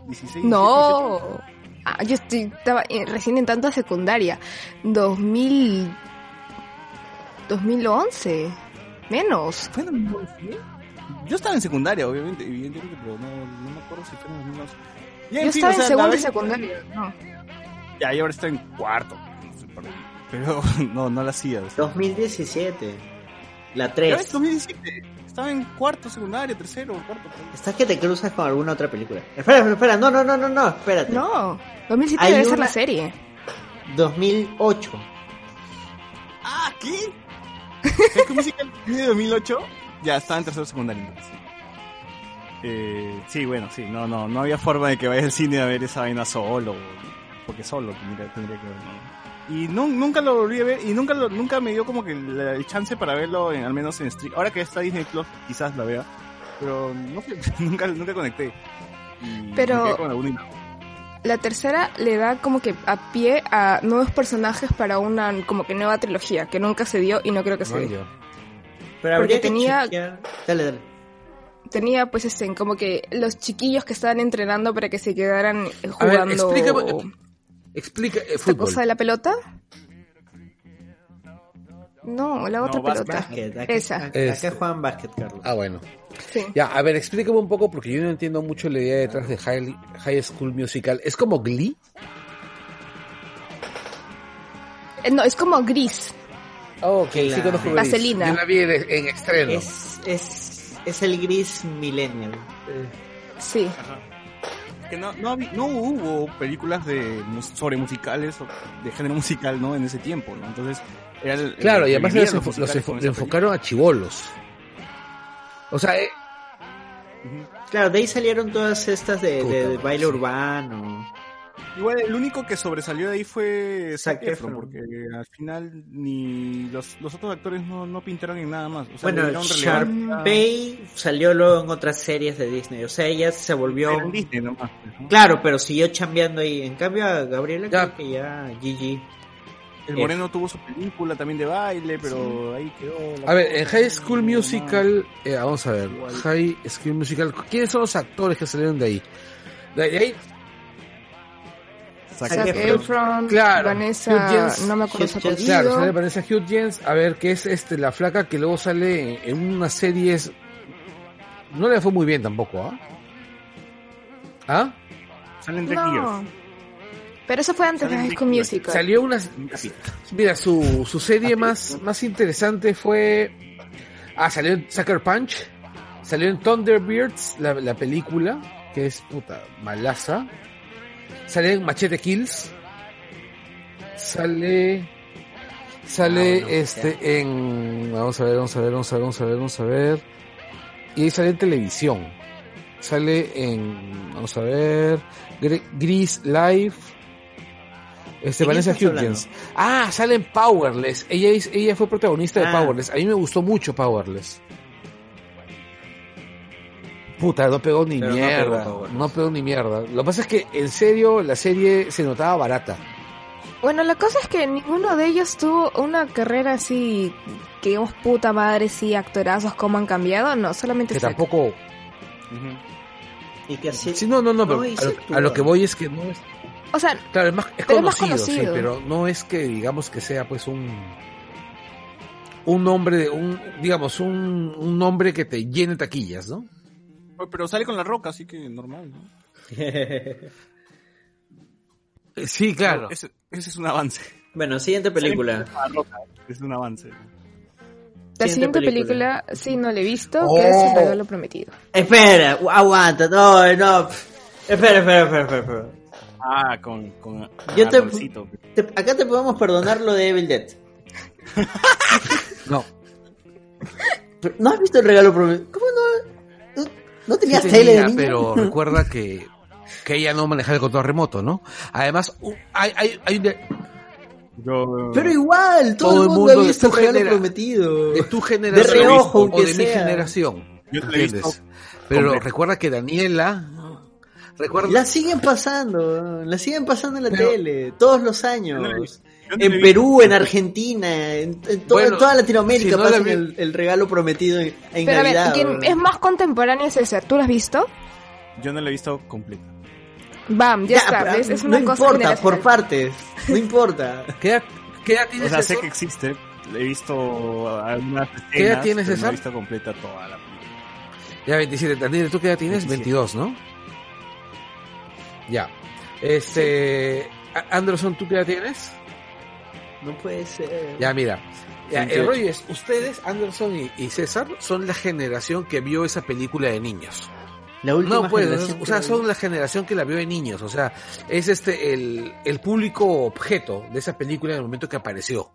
16, No. Ah, yo estoy, estaba eh, recién en tanta secundaria. 2000... 2011. Menos. ¿Fue en 2011? Yo estaba en secundaria, obviamente, evidentemente, pero no, no me acuerdo si fue en 2011. Ya, Yo fin, estaba o sea, en segundo y secundaria. No. Ya, y ahora está en cuarto. Pero no, no la hacía. o sea. 2017. La Ya 3. ves, 2017. Estaba en cuarto, secundaria, tercero, cuarto. Estás que te cruzas con alguna otra película. Espera, espera, espera. No, no, no, no, no. Espérate. No. 2007 Hay debe ser una- la serie. 2008. Ah, ¿qué? ¿High School Musical es de 2008? Ya, estaba en tercero secundario entonces. Eh, sí, bueno, sí, no, no, no había forma de que vaya al cine a ver esa vaina solo, porque solo tendría, tendría que ver. Y nu- nunca lo volví a ver y nunca lo, nunca me dio como que el, el chance para verlo, en, al menos en stream. Ahora que está Disney Plus, quizás la vea, pero no nunca, nunca conecté. Y Pero- me quedé con alguna- La tercera le da como que a pie a nuevos personajes para una como que nueva trilogía que nunca se dio y no creo que se No, dé. ya. Pero Porque que tenía- Dale, dale. Tenía pues este como que los chiquillos que estaban entrenando para que se quedaran eh, A ver, jugando explícame. Explica eh, esta fútbol. cosa de la pelota. No, la otra básquet. pelota. Acá, Esa. acá- Este. acá juegan básquet, Carlos. Ah, bueno. Sí. Ya, a ver, explícame un poco porque yo no entiendo mucho la idea detrás de High, High School Musical. ¿Es como Glee? Eh, No, es como gris. Oh, ok, sí Claro. conozco. Vaselina. Yo la vi en, en estreno. Es, es, es el gris millennial. Sí. Que no, no, no hubo películas de sobre musicales o de género musical no en ese tiempo no entonces era el- Claro, el- y además los, los enfo- enfo- enfocaron a chivolos. O sea, eh. Claro, de ahí salieron todas estas de, de- baile sí. urbano. Igual el único que sobresalió de ahí fue Zac Zac Efron Efron. porque al final ni los, los otros actores no, no pintaron en nada más o sea, Bueno, Sharpay salió luego en otras series de Disney. O sea, ella se volvió. pero en Disney nomás pues, ¿no? Claro, pero siguió chambeando ahí. En cambio, a Gabriela Ya. creo que ya GG. el Moreno tuvo su película también de baile pero ahí quedó la a ver, en High School Musical, eh, vamos a ver, Igual. High School Musical, ¿quiénes son los actores que salieron de ahí? De ahí, Zac Zac Efron. Efron, Claro. Vanessa, James. no me acuerdo su Hugh apellido. claro, sale Vanessa Hudgens, a ver, que es este la flaca que luego sale en, unas series, no le fue muy bien tampoco, ¿ah? ¿Ah? salen tres No. Pero eso fue antes de High School Musical. Salió unas, un capítulo. Mira, su, su serie más, más interesante fue. Ah, salió en Sucker Punch. Salió en Thunderbirds, la, la película, que es puta malaza. Sale en Machete Kills. Sale. Sale Ah, bueno, este en. Vamos a ver, vamos a ver, vamos a ver, vamos a ver, vamos a ver. Y ahí sale en televisión. Sale en. Vamos a ver. Gris Live. Este, ¿De quién Vanessa? Hudgens. Ah, sale en Powerless. Ella, ella fue protagonista de Ah. Powerless. A mí me gustó mucho Powerless. Puta, no pegó ni Pero no mierda. pegó, no pegó ni mierda. Lo que pasa es que, en serio, la serie se notaba barata. Bueno, la cosa es que ninguno de ellos tuvo una carrera así, que digamos, puta madre, sí, actorazos, cómo han cambiado. No, solamente Que tampoco. Y que así... Sí, no, no, no, pero a, lo, actúa. a lo que voy es que no es. O sea, Claro, es más, es Pero es más conocido, sí, conocido. pero no es que, digamos, que sea pues un. Un nombre, de- un, digamos, un, un nombre que te llene taquillas, ¿no? Pero sale con la roca, así que normal, ¿no? Eh, Sí, claro. Ese, ese es un avance. bueno, siguiente película. La roca, es un avance. la Siguiente película. película, sí, no la he visto, Oh. que es El regalo prometido. Espera, aguanta, no, no. Espera, espera, espera, espera. espera. Ah, con, con Yo te- Arnoldcito. Te- acá te podemos perdonar lo de Evil Dead. No. ¿No has visto el regalo prometido? ¿Cómo no? ¿No, Sí tenías tenía, tele de niño? pero recuerda que, que ella no manejaba el control remoto, ¿no? Además, hay, hay, hay de, Yo, Pero igual, todo, Todo el el mundo, mundo ha de visto el tu regalo genera- prometido. de tu generación reojo, o de mi generación, Pero completo. recuerda que Daniela, recuerda, La siguen pasando, la siguen pasando en la Pero- tele, todos los años. No la no la En. Perú, en Argentina, en, en to- Bueno, en toda Latinoamérica si no la pasan vi- el, el regalo prometido en, en Pero a ver, Navidad. ¿quién es más contemporáneo es ese? ¿Tú lo has visto? Yo no la he visto completa. Bam, ya, está, pero ¿ves? Es no una cosa importa, por partes, no importa. ¿qué edad, qué edad O tienes sea, sé eso? que existe. He visto algunas escenas. ¿Qué edad tienes, pero No César? he visto completa toda la película. Ya 27, Daniela, ¿tú qué edad tienes? 27. 22, ¿no? Ya. Este, Anderson, ¿tú qué edad tienes? No puede ser. Ya, mira. Ya, el 28. rollo es, ustedes, Anderson y, y César, son la generación que vio esa película de niños. La última No, pues, generación o sea, son la generación que la vio de niños. O sea, es este el, el público objeto de esa película en el momento que apareció.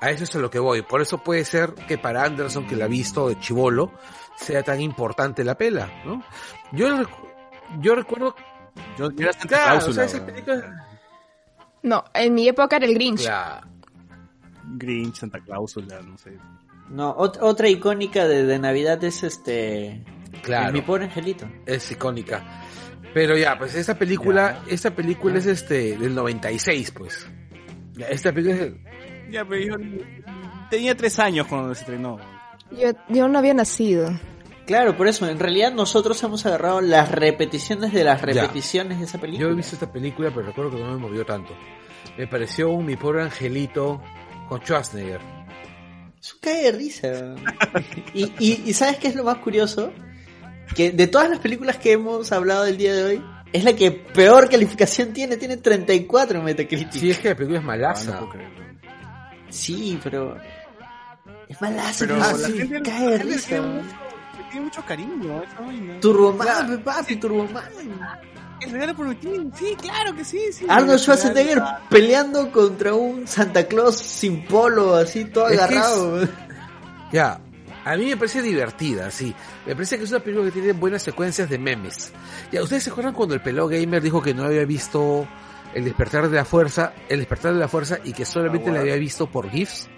A eso es a lo que voy. Por eso puede ser que para Anderson, que la ha visto de chivolo, sea tan importante la pela, ¿no? Yo, yo recuerdo, Yo, o sea, esa película... No, en mi época era el Grinch. Claro. Grinch, Santa Cláusula, no sé. No, ot- otra icónica de, de Navidad es este. Claro. Mi pobre angelito. es icónica. Pero ya, pues esta película, esta película es este del 96, pues. Ya, esta película es Ya, pero yo tenía tres años cuando se estrenó. Yo, yo no había nacido. Claro, por eso, en realidad nosotros hemos agarrado las repeticiones de las repeticiones de esa película. Yo he visto esta película, pero recuerdo que no me movió tanto. Me pareció un mi pobre angelito con Schwarzenegger. Eso cae de risa. y, y, y ¿sabes qué es lo más curioso? Que de todas las películas que hemos hablado del día de hoy, es la que peor calificación tiene, tiene 34 en Metacritic. Sí, es que la película es Ah, malaza. no puedo creerlo. Sí, pero. Es malazo, Pero pero la sí, gente, cae de la gente risa. Tiene mucho, cariño a esa vaina. Turboman, pe, papi, Turboman. El regalo prometido, sí, claro que sí, sí. Arnold Schwarzenegger peleando contra un Santa Claus sin polo, así todo Es agarrado. Ya, a mí me parece divertida, sí. Me parece que es una película que tiene buenas secuencias de memes. Ya, ¿ustedes se acuerdan cuando el pelado gamer dijo que no había visto El despertar de la fuerza, El despertar de la fuerza y que solamente Star la había visto por GIFs?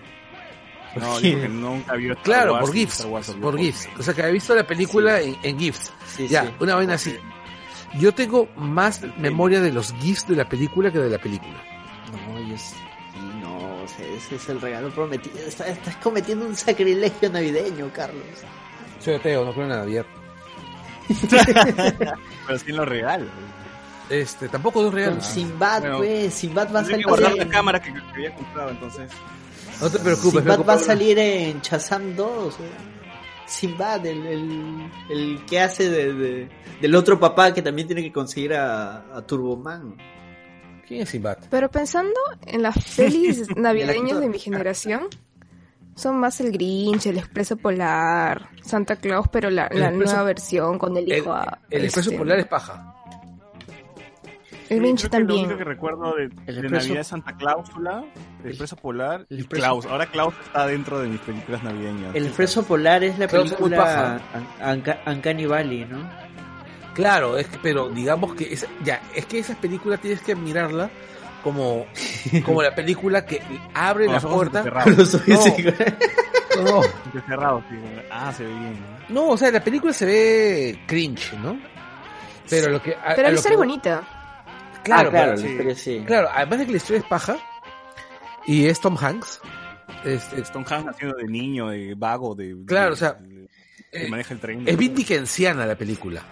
No, que nunca vio Star Claro, Wars, por GIFs, por GIFs. O sea, que había visto la película en, en GIFs. Sí, Ya, sí. una vaina así. Yo tengo más memoria de los GIFs de la película que de la película. No, yo sí, no, o sea, ese es el regalo prometido. Estás, estás cometiendo un sacrilegio navideño, Carlos. Soy ateo, no creo en la Navidad. Pero sí en lo regal. Este, tampoco es real. Con Sinbad, bueno. pues, Sinbad va a Tendré que salir. guardar la cámara que, que había comprado entonces. No te preocupes, Sinbad va a salir en Shazam 2. eh. Sinbad, el, el, el que hace de, de- del otro papá que también tiene que conseguir a, a Turboman. ¿Quién es Sinbad? Pero pensando en las pelis navideñas de mi generación, son más el Grinch, el Expreso Polar, Santa Claus, pero la, El la Expreso- nueva versión con el El, hijo a... el expreso este, polar es paja. El Grinch que Lo también. único que recuerdo de, de Navidad es Santa Cláusula, el Expreso Polar El y Klaus. Ahora Klaus está dentro de mis películas navideñas. El Expreso Polar es la es película Uncanny Valley, ¿no? Claro, es que, pero digamos que esa, ya, es que esas películas tienes que mirarla como, como la película que abre la puerta. entrecerrados. Los ojos No. Cerrado. Ah, se ve bien. ¿no? no, o sea, la película se ve cringe, ¿no? Pero lo que... a- Pero a la lo historia es que- bonita. Claro, ah, claro, pero- la historia sí. claro, además de que la historia es paja, y es Tom Hanks, este, Stone Hanks haciendo de niño, de vago, de... Claro, de- o sea, que eh, maneja el tren. es bien dickensiana la película.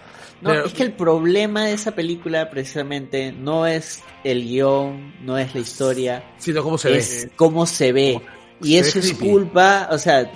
No, Pero- es que el problema de esa película precisamente no es el guion, no es la historia, Sino cómo se es ve. cómo se ve. Y Se eso ve es creepy. culpa, o sea,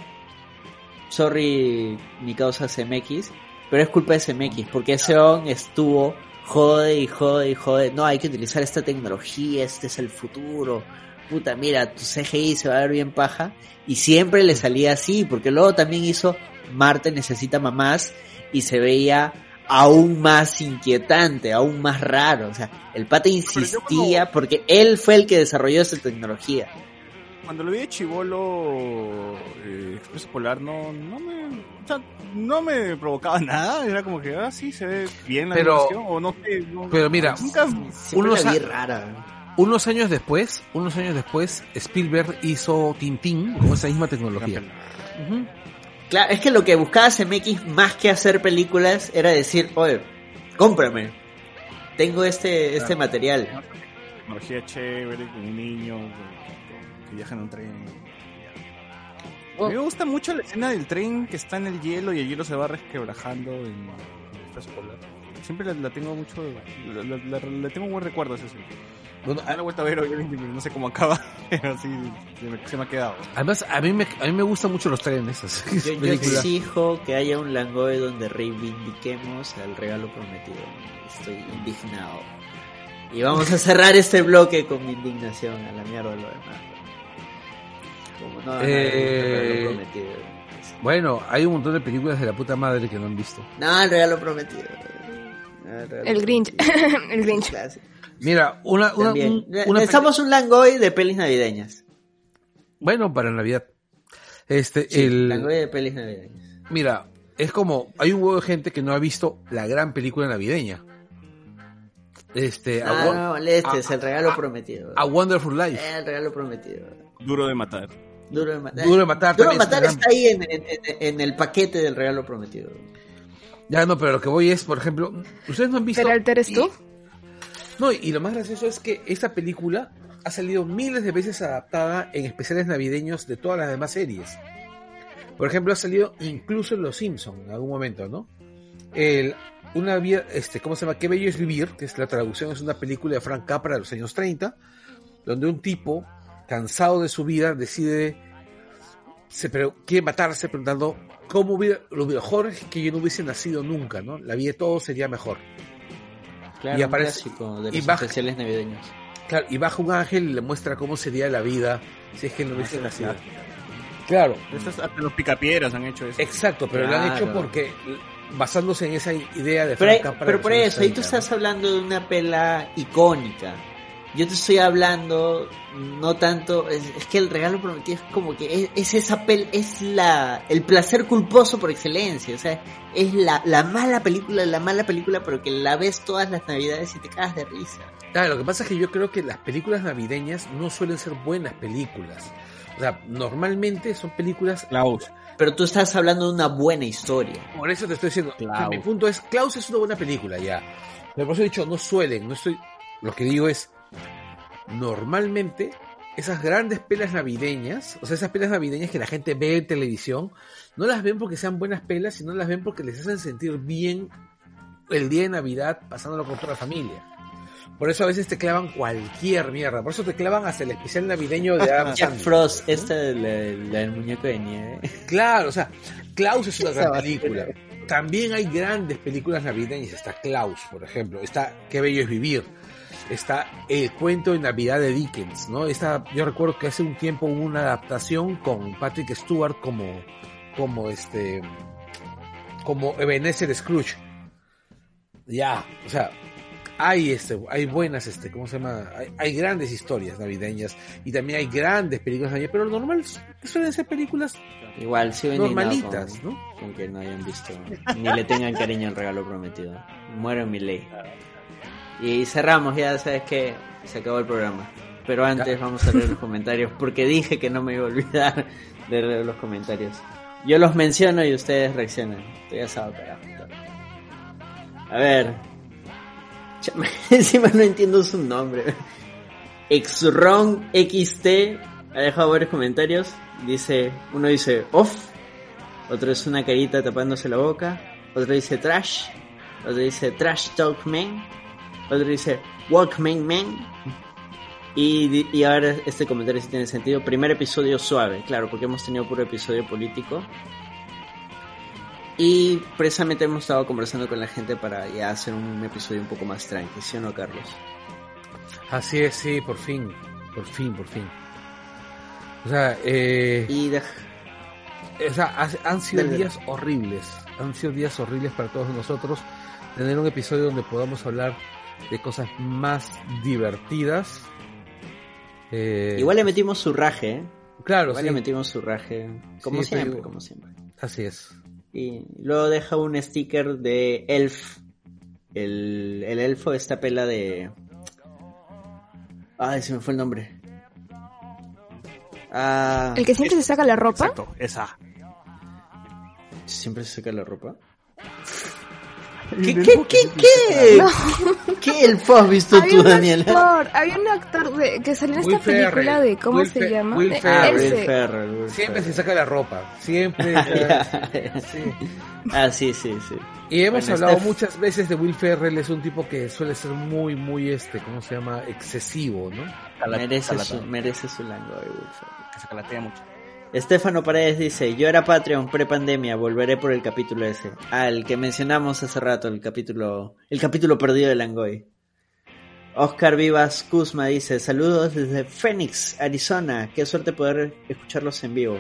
sorry mi causa CMX, pero es culpa de CMX, porque ese on estuvo jode y jode y jode. No, hay que utilizar esta tecnología, este es el futuro. Puta, mira, tu CGI se va a ver bien paja. Y siempre le salía así, porque luego también hizo Marte necesita mamás y se veía aún más inquietante, aún más raro. O sea, el pata insistía porque él fue el que desarrolló esa tecnología. Cuando lo vi de Chivolo eh, Expreso Polar, no, no me... O sea, no me provocaba nada. Era como que, ah, sí, se ve bien la Pero- animación, o no sé. no- pero mira, nunca... Unos la vi a- rara. Unos años después, unos años después, Spielberg hizo Tintín con esa misma tecnología. Claro, es que lo que buscaba CMX más que hacer películas era decir, oye, cómprame. Tengo este, este material. Tecnología chévere, con un niño que viaja en un tren. Oh. A mí me gusta mucho la escena del tren que está en el hielo y el hielo se va resquebrajando en Polar. Siempre la, la tengo mucho... La, la- la- tengo un buen recuerdo esa escena. Bueno, Ah, la he vuelto a ver obviamente, pero no sé cómo acaba, pero sí, se me, se me ha quedado. además, a mí, me, a mí me gustan mucho los trenes. Yo, yo exijo que haya un Langoy donde reivindiquemos al regalo prometido. Estoy indignado. Y vamos a cerrar este bloque con mi indignación a la mierda de lo demás. No, no, Eh, el regalo prometido. Bueno, hay un montón de películas de la puta madre que no han visto. No, el regalo prometido. No, regalo El Grinch. prometido. el Grinch. Mira, una, una, un- una Necesitamos un Langoy de pelis navideñas. Bueno, para Navidad. Este, Sí, el, Langoy de pelis navideñas. mira, es como, hay un huevo de gente que no ha visto la gran película navideña. Este, a, Ah, Wo- no, este es a- el regalo a- prometido. a Wonderful Life. El regalo prometido. Duro de matar. Duro de matar. Duro de matar Duro de matar está ahí en, en- en- el paquete del regalo prometido. Ya no, pero lo que voy es, por ejemplo, ustedes no han visto. ¿Peralta eres tú? No, y lo más gracioso es que esta película ha salido miles de veces adaptada en especiales navideños de todas las demás series. Por ejemplo, ha salido incluso en Los Simpson en algún momento, ¿no? El, una vida, este, ¿cómo se llama? Qué bello es vivir, que es la traducción, es una película de Frank Capra de los años 30, donde un tipo, cansado de su vida, decide, se pre- quiere matarse preguntando cómo hubiera, lo mejor es que yo no hubiese nacido nunca, ¿no? La vida de todos sería mejor. Claro, Y un aparece- clásico de y los baja- especiales navideños. Claro, y baja un ángel y le muestra cómo sería la vida si es que no hubiese nacido. Claro, hasta los picapiedras han hecho eso. exacto, pero lo han hecho porque basándose en esa idea de Pero, Frank Capra de pero por eso, ahí tú 30, estás hablando de una pela icónica. Yo te estoy hablando, no tanto, es, es que el regalo prometido es como que es, es esa pel, es la, el placer culposo por excelencia, o sea, es la, la mala película, la mala película, pero que la ves todas las navidades y te cagas de risa. Claro, lo que pasa es que yo creo que las películas navideñas no suelen ser buenas películas. O sea, normalmente son películas... Klaus. Pero tú estás hablando de una buena historia. Por eso te estoy diciendo, Klaus. mi punto es, Klaus es una buena película ya. Pero por eso he dicho, no suelen, no estoy... Lo que digo es, normalmente esas grandes pelas navideñas, o sea, esas pelas navideñas que la gente ve en televisión, no las ven porque sean buenas pelas, sino las ven porque les hacen sentir bien el día de Navidad pasándolo con toda la familia. Por eso a veces te clavan cualquier mierda. Por eso te clavan hasta el especial navideño de Adam Jack Sandler. Frost, esta es la, la del muñeco de nieve. Claro, o sea, Klaus es una gran película. También hay grandes películas navideñas. Está Klaus, por ejemplo. Está Qué bello es vivir. Está El cuento de Navidad de Dickens, ¿no? Está, yo recuerdo que hace un tiempo hubo una adaptación con Patrick Stewart como, como este, como Ebenezer Scrooge. Ya, o sea, hay este, hay buenas, este, ¿cómo se llama? Hay, hay grandes historias navideñas y también hay grandes películas navideñas, pero lo normal suelen ser películas Igual, sí normalitas, con, ¿no? con que no hayan visto, ni le tengan cariño al regalo prometido. Muero en mi ley. Y cerramos ya, sabes que se acabó el programa. Pero antes vamos a leer los comentarios, porque dije que no me iba a olvidar de leer los comentarios. Yo los menciono y ustedes reaccionan. Estoy asado, carajo. A ver. Encima no entiendo su nombre. Xron XT ha dejado varios comentarios. Dice, uno dice off, otro es una carita tapándose la boca, otro dice trash, otro dice trash talk man, otro dice walkman man. Y, y ahora este comentario sí tiene sentido. Primer episodio suave, claro, porque hemos tenido puro episodio político. Y precisamente hemos estado conversando con la gente para ya hacer un episodio un poco más tranqui, ¿sí o no, Carlos? Así es, sí, por fin. Por fin, por fin. O sea, eh, Y de- o sea, ha- han sido días horribles. Han sido días horribles para todos nosotros. Tener un episodio donde podamos hablar de cosas más divertidas. Eh, igual le metimos su raje, ¿eh? claro, Igual sí, le metimos su raje, como Sí, siempre, pero- como siempre. así es. Y luego deja un sticker de Elf. El, el elfo, esta pela de. Ay, se me fue el nombre. Ah, El que siempre se saca la ropa. Exacto, esa. siempre se saca la ropa. ¿Qué, qué, qué, qué? ¿Qué elfo has visto tú, un Daniela? actor, había un actor de, que salió en esta Will Ferrell, película de cómo Will se Fe- llama. Will Ferrell. Will. Ferrell, Will Siempre se saca la ropa. Siempre. sí. Ah, sí, sí, sí. Y hemos Bueno, hablado Steph- muchas veces de Will Ferrell, es un tipo que suele ser muy, muy, este, ¿cómo se llama? Excesivo, ¿no? Merece calata, su, merece su lango de Will Ferrell. que se calatea mucho. Estefano Paredes dice, yo era Patreon pre-pandemia, volveré por el capítulo ese. El que mencionamos hace rato, el capítulo, el capítulo perdido de Langoy. Oscar Vivas Kuzma dice, saludos desde Phoenix, Arizona, qué suerte poder escucharlos en vivo.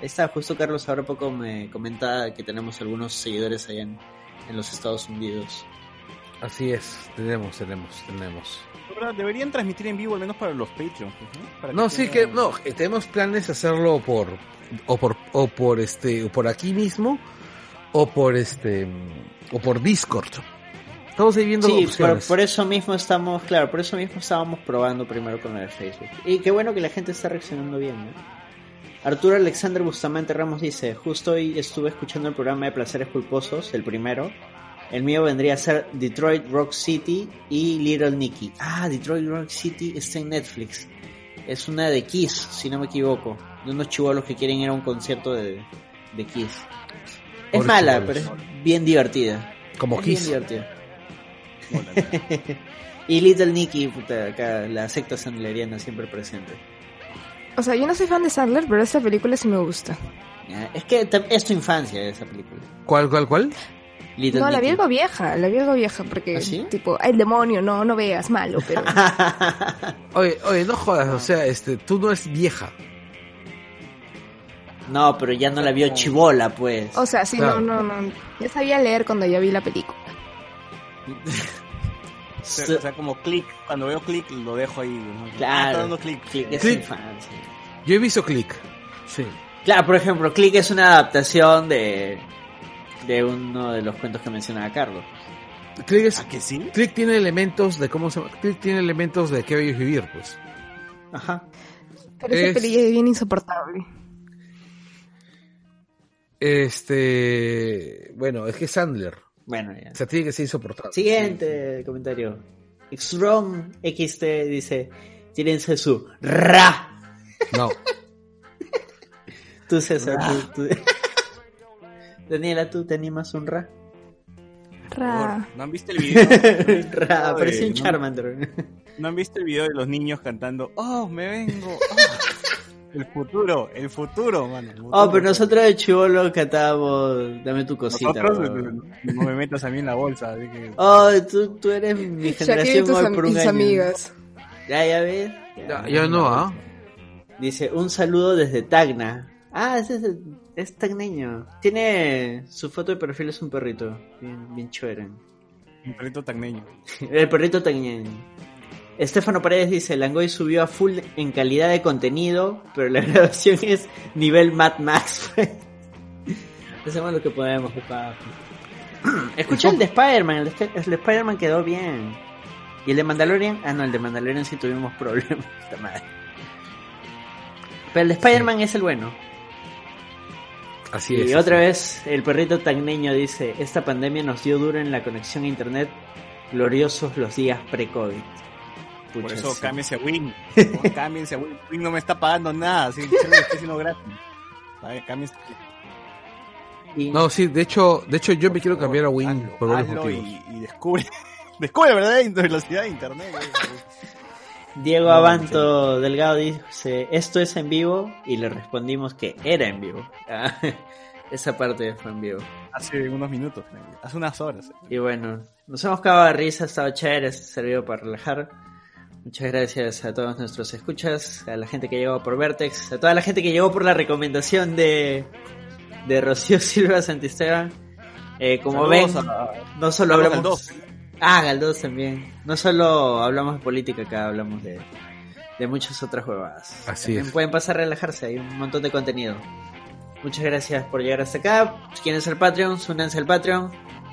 Está, justo Carlos ahora poco me comentaba que tenemos algunos seguidores allá en, en los Estados Unidos. Así es, tenemos, tenemos, tenemos. Deberían transmitir en vivo al menos para los Patreons, pues, ¿no? Para No, sí que, no, tenemos planes de hacerlo por, o por, o por este, o por aquí mismo, o por este, o por Discord. Estamos ahí viendo Sí, por eso mismo estamos, claro, por eso mismo estábamos probando primero con el Facebook. Y qué bueno que la gente está reaccionando bien, ¿no? Arturo Alexander Bustamante Ramos dice, justo hoy estuve escuchando el programa de Placeres Culposos, el primero. El mío vendría a ser Detroit Rock City y Little Nicky. Ah, Detroit Rock City está en Netflix. Es una de Kiss, si no me equivoco. De unos chivolos que quieren ir a un concierto de, de Kiss. Es mala, pero es bien divertida. Como Es bien Kiss. divertida. y Little Nicky, puta, acá la secta sandleriana siempre presente. O sea, yo no soy fan de Sandler, pero esta película sí me gusta. Es que es tu infancia esa película. ¿Cuál, cuál, cuál? Little No, la vi algo vieja, la vi algo vieja, porque ¿Ah, sí? tipo, el demonio, no, no veas, malo, pero... Oye, oye, no jodas, o sea, este, tú no eres vieja. no, pero ya no la vio chivola, pues. O sea, sí, Claro. no, no, no. Ya sabía leer cuando ya vi la película. O sea, o sea, como clic, cuando veo clic lo dejo ahí. ¿no? Ah, está Claro, dando. Click es Click. infancia. Yo he visto Click. Sí. Claro, por ejemplo, Click es una adaptación de de uno de los cuentos que mencionaba Carlos. Click es, ¿A que sí? Click tiene elementos de, ¿cómo se llama? Click tiene elementos de qué bello vivir, pues. Ajá. Pero Es- esa película es bien insoportable. Este, bueno, es que es Sandler. Bueno, ya. O sea, tiene que ser insoportable. Siguiente comentario. Xrom XT dice, tírense su ra. No. Tú César, tú, tú- Daniela, ¿tú te animas un ra? Ra. ¿No han visto el video? ra, parece un ¿no? Charmander. ¿No han visto el video de los niños cantando Oh, me vengo? oh"? El futuro, el futuro, mano. el Oh, pero nosotros de chivolo cantábamos, dame tu cosita. Nosotros, eh, no me metas a mí en la bolsa, así que... Oh, tú, tú eres mi generación hoy am- por un año. amigas. Ya, ya ves. Ya, ya no, ¿ah? Dice, un saludo desde Tacna. Ah, ese es, el- es tagneño. Tiene su foto de perfil, es un perrito. Bien, bien chévere. Un perrito tagneño. El perrito tagneño. Estefano Paredes dice, Langoy subió a full en calidad de contenido, pero la grabación es nivel Mad Max. Hacemos lo que podemos, papá. Escucha el de Spider-Man, el de, de Spider-Man quedó bien. ¿Y el de Mandalorian? Ah, no, el de Mandalorian sí tuvimos problemas. Puta madre. Pero el de Spider-Man es el bueno. Así Y es. otra vez el perrito tagneño dice, esta pandemia nos dio duro en la conexión a internet, gloriosos los días pre-COVID. Por eso sí. cámbiense a Wing. No, cámbiense a Wing. Wing no me está pagando nada. Así que lo estoy haciendo gratis. Vale, cámbiense. Y- No, sí, de hecho, de hecho yo me quiero cambiar a Win hazlo, por varios motivos. y, y descubre, descubre la verdadera velocidad de internet. Diego No, Abanto Delgado dice, esto es en vivo, y le respondimos que era en vivo. Ah, Esa parte fue en vivo. Hace unos minutos, hace unas horas. Y bueno, nos hemos cagado de risa, ha estado chévere, ha servido para relajar. Muchas gracias a todos nuestros escuchas, a la gente que llegó por Vertex, a toda la gente que llegó por la recomendación de, de Rocío Silva Santisteban. Eh, como Saludos ven, a- no solo hablamos... Ah, Galdós también. No solo hablamos de política acá, hablamos de, de muchas otras huevadas. Así También es. pueden pasar a relajarse, hay un montón de contenido. Muchas gracias por llegar hasta acá. Si quieren ser Patreon, únanse al Patreon.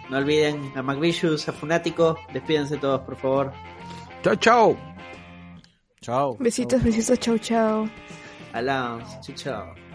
No olviden a McVicious, a Funático. Despídense todos, por favor. Chao, chao. Chao. Besitos, besitos, chau, chau. Alans, chao, chao.